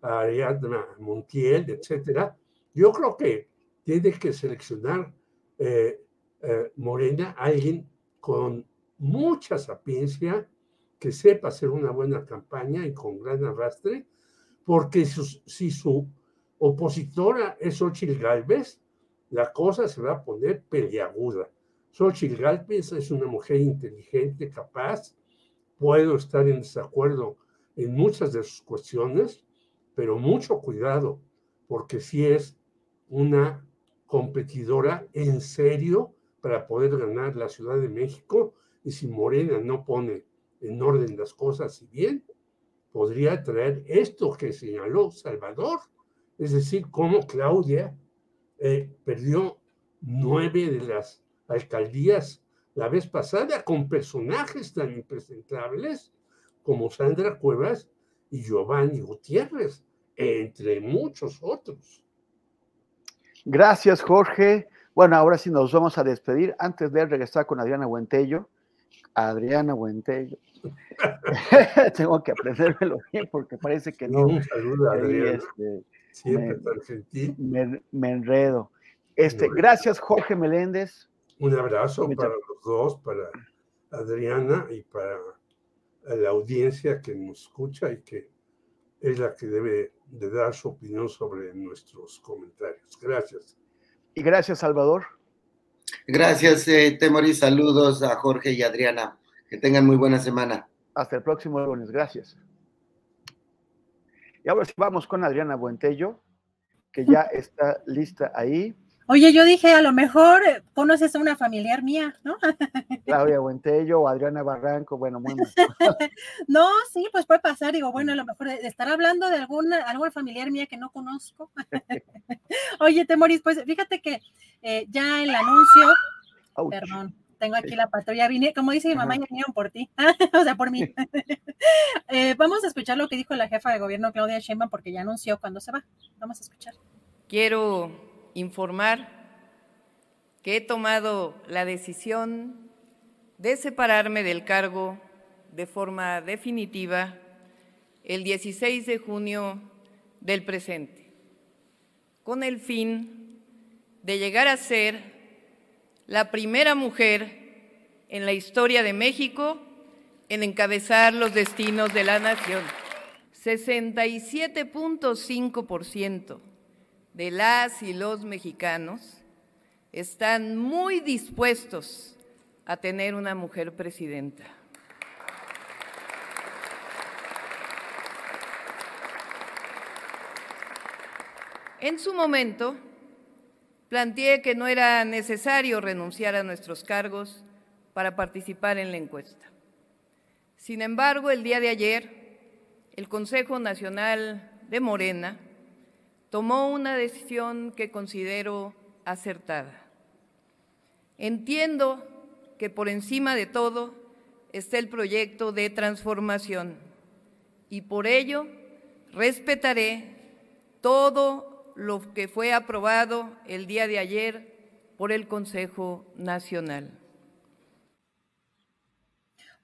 a Ariadna Montiel, etcétera. Yo creo que tiene que seleccionar eh, eh, Morena alguien con mucha sapiencia, que sepa hacer una buena campaña y con gran arrastre, porque si su opositora es Xochitl Galvez, la cosa se va a poner peleaguda. Xochitl Galvez es una mujer inteligente, capaz, puedo estar en desacuerdo en muchas de sus cuestiones, pero mucho cuidado, porque si es una competidora en serio para poder ganar la Ciudad de México y si Morena no pone en orden las cosas y bien, podría traer esto que señaló Salvador, es decir, cómo Claudia eh, perdió nueve de las alcaldías la vez pasada con personajes tan impresentables como Sandra Cuevas y Giovanni Gutiérrez, entre muchos otros. Gracias, Jorge. Bueno, ahora sí nos vamos a despedir. Antes de regresar con Adriana Buentello, Adriana Buentello. (laughs) Tengo que aprendérmelo bien porque parece que no. Un saludo, Adriana. Este, Siempre tan gentil. Me, me, enredo. Este, gracias, Jorge Meléndez. Un abrazo para los dos, para Adriana y para la audiencia que nos escucha y que es la que debe de dar su opinión sobre nuestros comentarios. Gracias. Y gracias, Salvador. Gracias, eh, Temori. Saludos a Jorge y Adriana. Que tengan muy buena semana. Hasta el próximo lunes. Gracias. Y ahora sí vamos con Adriana Buentello, que ya (laughs) está lista ahí. Oye, yo dije, a lo mejor conoces a una familiar mía, ¿no? (laughs) Claudia Buentello o Adriana Barranco, bueno, muy mal. (laughs) no, sí, pues puede pasar, digo, bueno, a lo mejor estar hablando de alguna, alguna familiar mía que no conozco. Oye, Temoris, pues fíjate que eh, ya el anuncio, perdón, tengo aquí la patrulla, vine, como dice mi mamá, ya vinieron por ti, (laughs) o sea, por mí. (laughs) eh, vamos a escuchar lo que dijo la jefa de gobierno, Claudia Sheinbaum, porque ya anunció cuándo se va. Vamos a escuchar. Quiero informar que he tomado la decisión de separarme del cargo de forma definitiva el 16 de junio del presente, con el fin de llegar a ser la primera mujer en la historia de México en encabezar los destinos de la nación. 67.5% de las y los mexicanos están muy dispuestos a tener una mujer presidenta. En su momento, planteé que no era necesario renunciar a nuestros cargos para participar en la encuesta. Sin embargo, el día de ayer, el Consejo Nacional de Morena tomó una decisión que considero acertada. Entiendo que por encima de todo está el proyecto de transformación y por ello respetaré todo lo que fue aprobado el día de ayer por el Consejo Nacional.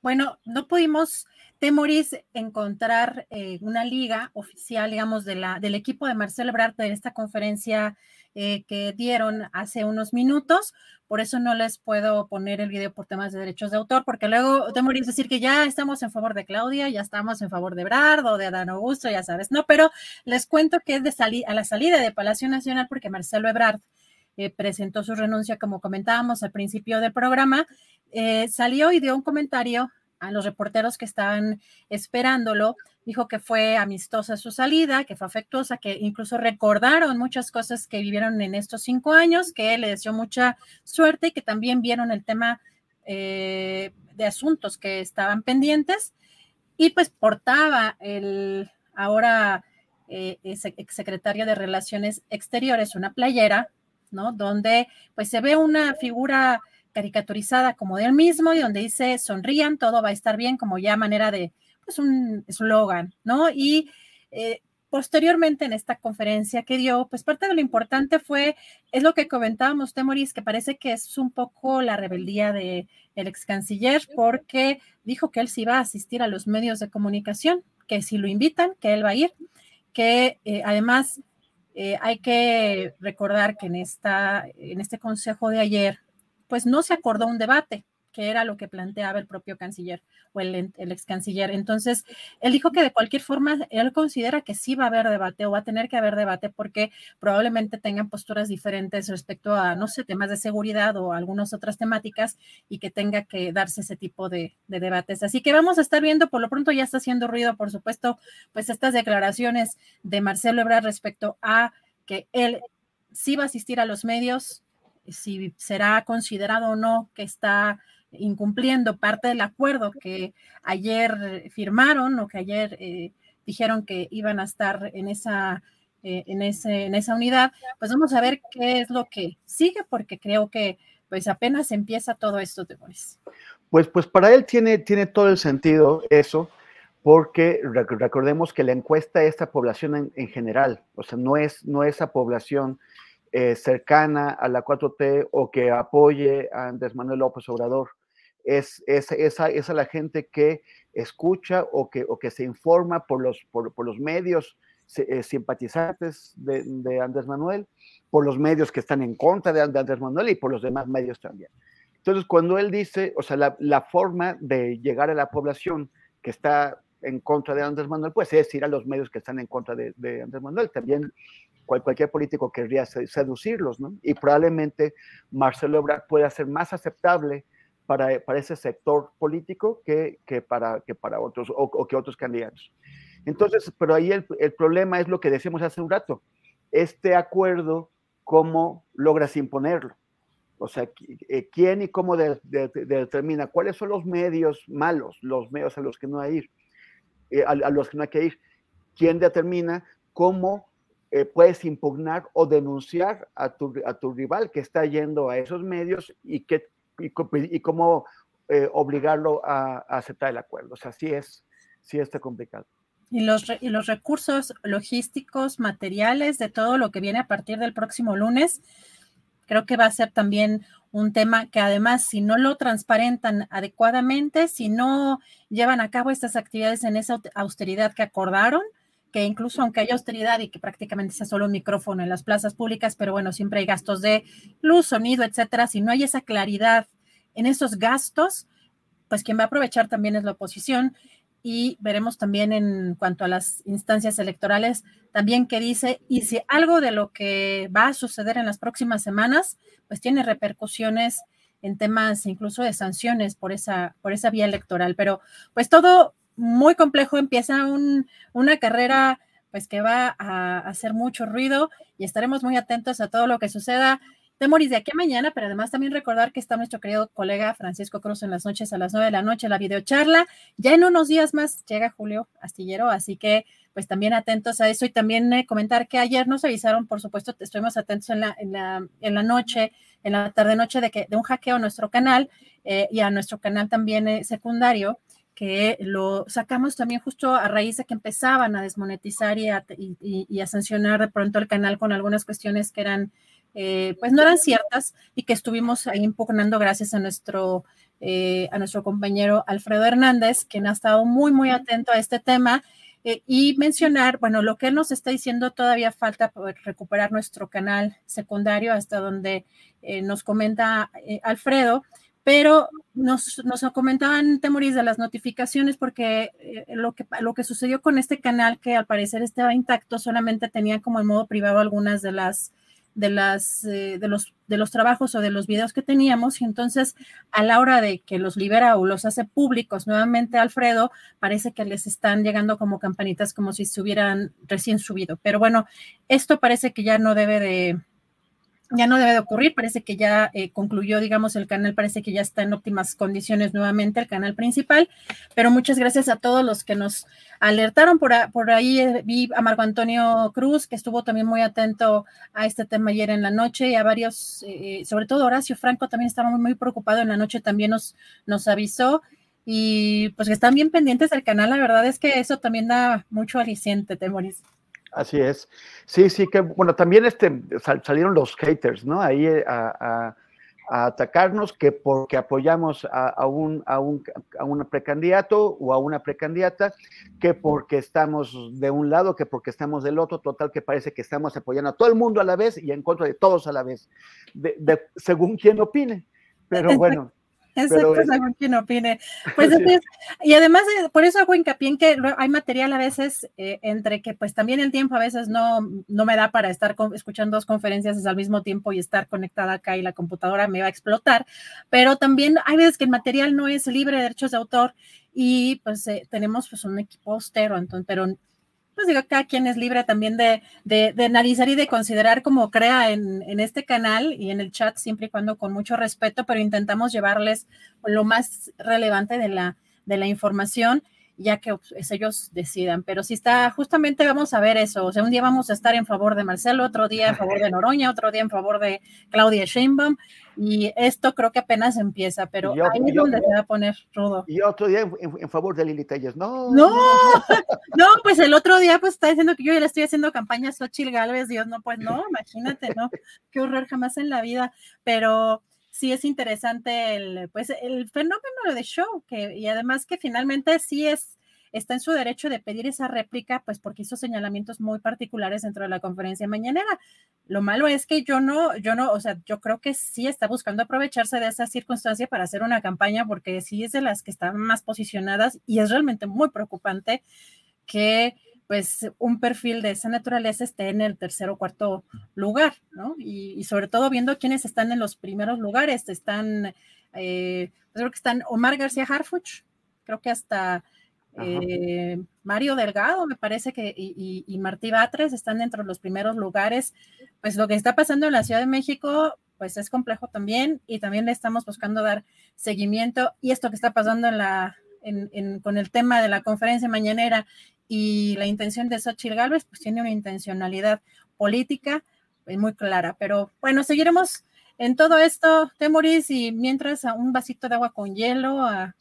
Bueno, no pudimos, Temoris, encontrar eh, una liga oficial, digamos, de la, del equipo de Marcelo Ebrard en esta conferencia eh, que dieron hace unos minutos. Por eso no les puedo poner el video por temas de derechos de autor, porque luego Temoris decir que ya estamos en favor de Claudia, ya estamos en favor de Ebrard o de Adán Augusto, ya sabes, no, pero les cuento que es de a la salida de Palacio Nacional, porque Marcelo Ebrard eh, presentó su renuncia, como comentábamos al principio del programa, eh, salió y dio un comentario a los reporteros que estaban esperándolo. Dijo que fue amistosa su salida, que fue afectuosa, que incluso recordaron muchas cosas que vivieron en estos cinco años, que le deseó mucha suerte y que también vieron el tema eh, de asuntos que estaban pendientes. Y pues portaba el ahora eh, exsecretario de Relaciones Exteriores una playera, ¿no? Donde pues se ve una figura caricaturizada como de él mismo y donde dice sonrían, todo va a estar bien, como ya manera de, pues un eslogan, ¿no? Y eh, posteriormente en esta conferencia que dio, pues parte de lo importante fue, es lo que comentábamos usted, Maurice, que parece que es un poco la rebeldía del el ex canciller, porque dijo que él sí va a asistir a los medios de comunicación, que si lo invitan, que él va a ir, que eh, además eh, hay que recordar que en, esta, en este consejo de ayer pues no se acordó un debate, que era lo que planteaba el propio canciller o el, ex canciller. Entonces, él dijo que de cualquier forma, él considera que sí va a haber debate o va a tener que haber debate porque probablemente tengan posturas diferentes respecto a, no sé, temas de seguridad o algunas otras temáticas y que tenga que darse ese tipo de, de debates. Así que vamos a estar viendo, por lo pronto ya está haciendo ruido, por supuesto, pues estas declaraciones de Marcelo Ebrard respecto a que él sí va a asistir a los medios, si será considerado o no que está incumpliendo parte del acuerdo que ayer firmaron o que ayer eh, dijeron que iban a estar en esa, eh, en, ese, en esa unidad, pues vamos a ver qué es lo que sigue, porque creo que pues apenas empieza todo esto, de Pues, pues para él tiene, tiene todo el sentido eso, porque recordemos que la encuesta es a población en, en, general, o sea, no es, no es a población eh, cercana a la 4T o que apoye a Andrés Manuel López Obrador. Es, es, esa, es la gente que escucha o que, o que se informa por los, por, los medios eh, simpatizantes de, Andrés Manuel, por los medios que están en contra de, Andrés Manuel y por los demás medios también. Entonces, cuando él dice, o sea, la, la forma de llegar a la población que está en contra de Andrés Manuel, pues es ir a los medios que están en contra de, de Andrés Manuel. También cualquier político querría seducirlos, ¿no? Y probablemente Marcelo Ebrard pueda ser más aceptable para, para ese sector político que, que, para, que para otros o, que otros candidatos. Entonces, pero ahí el, el, problema es lo que decíamos hace un rato, este acuerdo, ¿cómo logras imponerlo? O sea, eh, ¿quién y cómo determina cuáles son los medios malos, los medios a los que no hay, ir, eh, a los que no hay que ir? ¿Quién determina cómo eh, puedes impugnar o denunciar a tu, a tu rival que está yendo a esos medios y, que, y, cómo eh, obligarlo a, aceptar el acuerdo. O sea, sí es, sí está complicado. Y los, y los recursos logísticos, materiales, de todo lo que viene a partir del próximo lunes, creo que va a ser también un tema que además, si no lo transparentan adecuadamente, si no llevan a cabo estas actividades en esa austeridad que acordaron, que incluso aunque haya austeridad y que prácticamente sea solo un micrófono en las plazas públicas, pero bueno, siempre hay gastos de luz, sonido, etcétera, si no hay esa claridad en esos gastos, pues quien va a aprovechar también es la oposición. Y veremos también en cuanto a las instancias electorales también qué dice y si algo de lo que va a suceder en las próximas semanas pues tiene repercusiones en temas incluso de sanciones por esa por esa vía electoral, pero pues todo muy complejo, empieza una carrera pues que va a hacer mucho ruido y estaremos muy atentos a todo lo que suceda. Temoris de aquí a mañana, pero además también recordar que está nuestro querido colega Francisco Cruz en las noches a las nueve de la noche, la videocharla. Ya en unos días más llega Julio Astillero, así que pues también atentos a eso y también eh, comentar que ayer nos avisaron, por supuesto, estuvimos atentos en la, la, la noche, en la tarde-noche de, que, de un hackeo a nuestro canal eh, y a nuestro canal también eh, secundario que lo sacamos también justo a raíz de que empezaban a desmonetizar y a, y a sancionar de pronto el canal con algunas cuestiones que eran eh, pues no eran ciertas y que estuvimos ahí impugnando gracias a nuestro, eh, a nuestro compañero Alfredo Hernández, quien ha estado muy, muy atento a este tema. Eh, y mencionar, bueno, lo que él nos está diciendo, todavía falta recuperar nuestro canal secundario hasta donde nos comenta Alfredo, pero nos, nos comentaban Temoris de las notificaciones porque lo, que, lo que sucedió con este canal, que al parecer estaba intacto, solamente tenía como en modo privado algunas de las de, las, eh, de, los, de los trabajos o de los videos que teníamos y entonces a la hora de que los libera o los hace públicos nuevamente Alfredo, parece que les están llegando como campanitas como si se hubieran recién subido. Pero bueno, esto parece que ya no debe de, ya no debe de ocurrir, parece que ya eh, concluyó, digamos, el canal parece que ya está en óptimas condiciones nuevamente, el canal principal, pero muchas gracias a todos los que nos alertaron por, por ahí, eh, vi a Marco Antonio Cruz, que estuvo también muy atento a este tema ayer en la noche, y a varios, eh, sobre todo Horacio Franco también estaba muy, preocupado en la noche, también nos, nos avisó, y pues que están bien pendientes del canal, la verdad es que eso también da mucho aliciente, Temoris. Así es. Sí, sí, que bueno, también este, salieron los haters, ¿no? Ahí eh, a, atacarnos que porque apoyamos a, un, a, un, a un precandidato o a una precandidata, que porque estamos de un lado, que porque estamos del otro, total que parece que estamos apoyando a todo el mundo a la vez y en contra de todos a la vez, de, según quien opine. Pero bueno. Exacto, según quien opine. (laughs) Pues y además, eh, por eso hago hincapié en que hay material a veces eh, entre que pues también el tiempo a veces no, no me da para estar escuchando dos conferencias al mismo tiempo y estar conectada acá y la computadora me va a explotar, pero también hay veces que el material no es libre de derechos de autor y pues eh, tenemos pues un equipo austero, entonces, pero pues digo, cada quien es libre también de, de, analizar y de considerar como crea en, en, este canal y en el chat, siempre y cuando con mucho respeto, pero intentamos llevarles lo más relevante de la, de la información ya que pues, ellos decidan. Pero si está, justamente vamos a ver eso. O sea, un día vamos a estar en favor de Marcelo, otro día en favor de (laughs) Noroña, otro día en favor de Claudia Sheinbaum. Y esto creo que apenas empieza, pero ahí es donde se va a poner rudo. Y otro día en, favor de Lili Telles. No, no, (laughs) no, pues el otro día pues está diciendo que yo ya le estoy haciendo campaña a Xochitl Galvez. Dios, no, pues no, imagínate, ¿no? Qué horror jamás en la vida. Pero sí es interesante el, pues, el fenómeno de show, que, y además que finalmente sí es, está en su derecho de pedir esa réplica, pues porque hizo señalamientos muy particulares dentro de la conferencia mañanera. Lo malo es que yo no, yo no, o sea, yo creo que sí está buscando aprovecharse de esa circunstancia para hacer una campaña, porque sí es de las que están más posicionadas y es realmente muy preocupante que pues un perfil de esa naturaleza esté en el tercer o cuarto lugar, ¿no? Y, sobre todo viendo quiénes están en los primeros lugares, están, eh, pues creo que están Omar García Harfuch, creo que hasta eh, Mario Delgado, me parece que, y, y, Martí Batres están dentro de los primeros lugares. Pues lo que está pasando en la Ciudad de México, pues es complejo también, y también le estamos buscando dar seguimiento. Y esto que está pasando en la, con el tema de la conferencia mañanera y la intención de Xochitl Gálvez, pues tiene una intencionalidad política eh, muy clara. Pero bueno, seguiremos en todo esto, Temoris, y mientras a un vasito de agua con hielo, a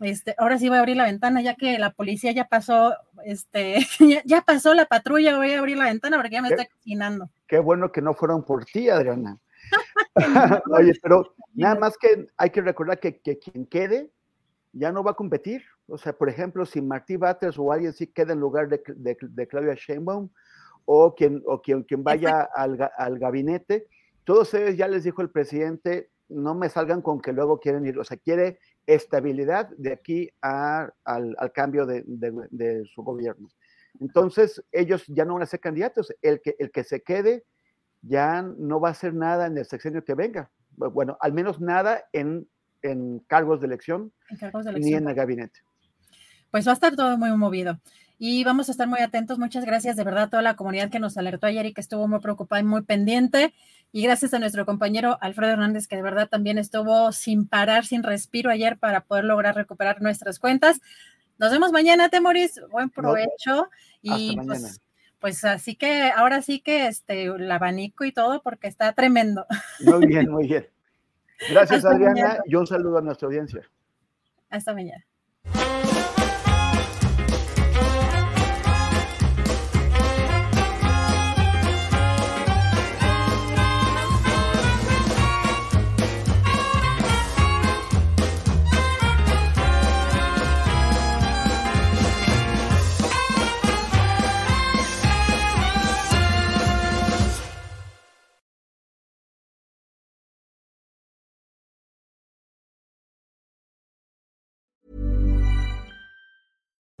este, ahora sí voy a abrir la ventana, ya que la policía ya pasó, este, (laughs) ya, pasó la patrulla, voy a abrir la ventana porque ya me está cocinando. Qué bueno que no fueron por ti, Adriana. (laughs) (laughs) Oye, pero nada más que hay que recordar que, que quien quede ya no va a competir. O sea, por ejemplo, si Martí Batres o alguien sí queda en lugar de, de, Claudia Sheinbaum o quien, o quien, quien vaya al, al, gabinete, todos ellos ya les dijo el presidente, no me salgan con que luego quieren ir. O sea, quiere estabilidad de aquí a, al, al, cambio de, de, su gobierno. Entonces, ellos ya no van a ser candidatos. El que, el que se quede ya no va a hacer nada en el sexenio que venga. Bueno, al menos nada en en cargos de elección, ni en el gabinete. pues va a estar todo muy movido. Y vamos a estar muy atentos. Muchas gracias de verdad a toda la comunidad que nos alertó ayer y que estuvo muy preocupada y muy pendiente. Y gracias a nuestro compañero Alfredo Hernández, que de verdad también estuvo sin parar, sin respiro ayer para poder lograr recuperar nuestras cuentas. Nos vemos mañana, Temoris. Buen provecho. y pues, pues, así que ahora sí que este el abanico y todo, porque está tremendo. Muy bien, muy bien. Gracias, Adriana, y un saludo a nuestra audiencia. Hasta mañana.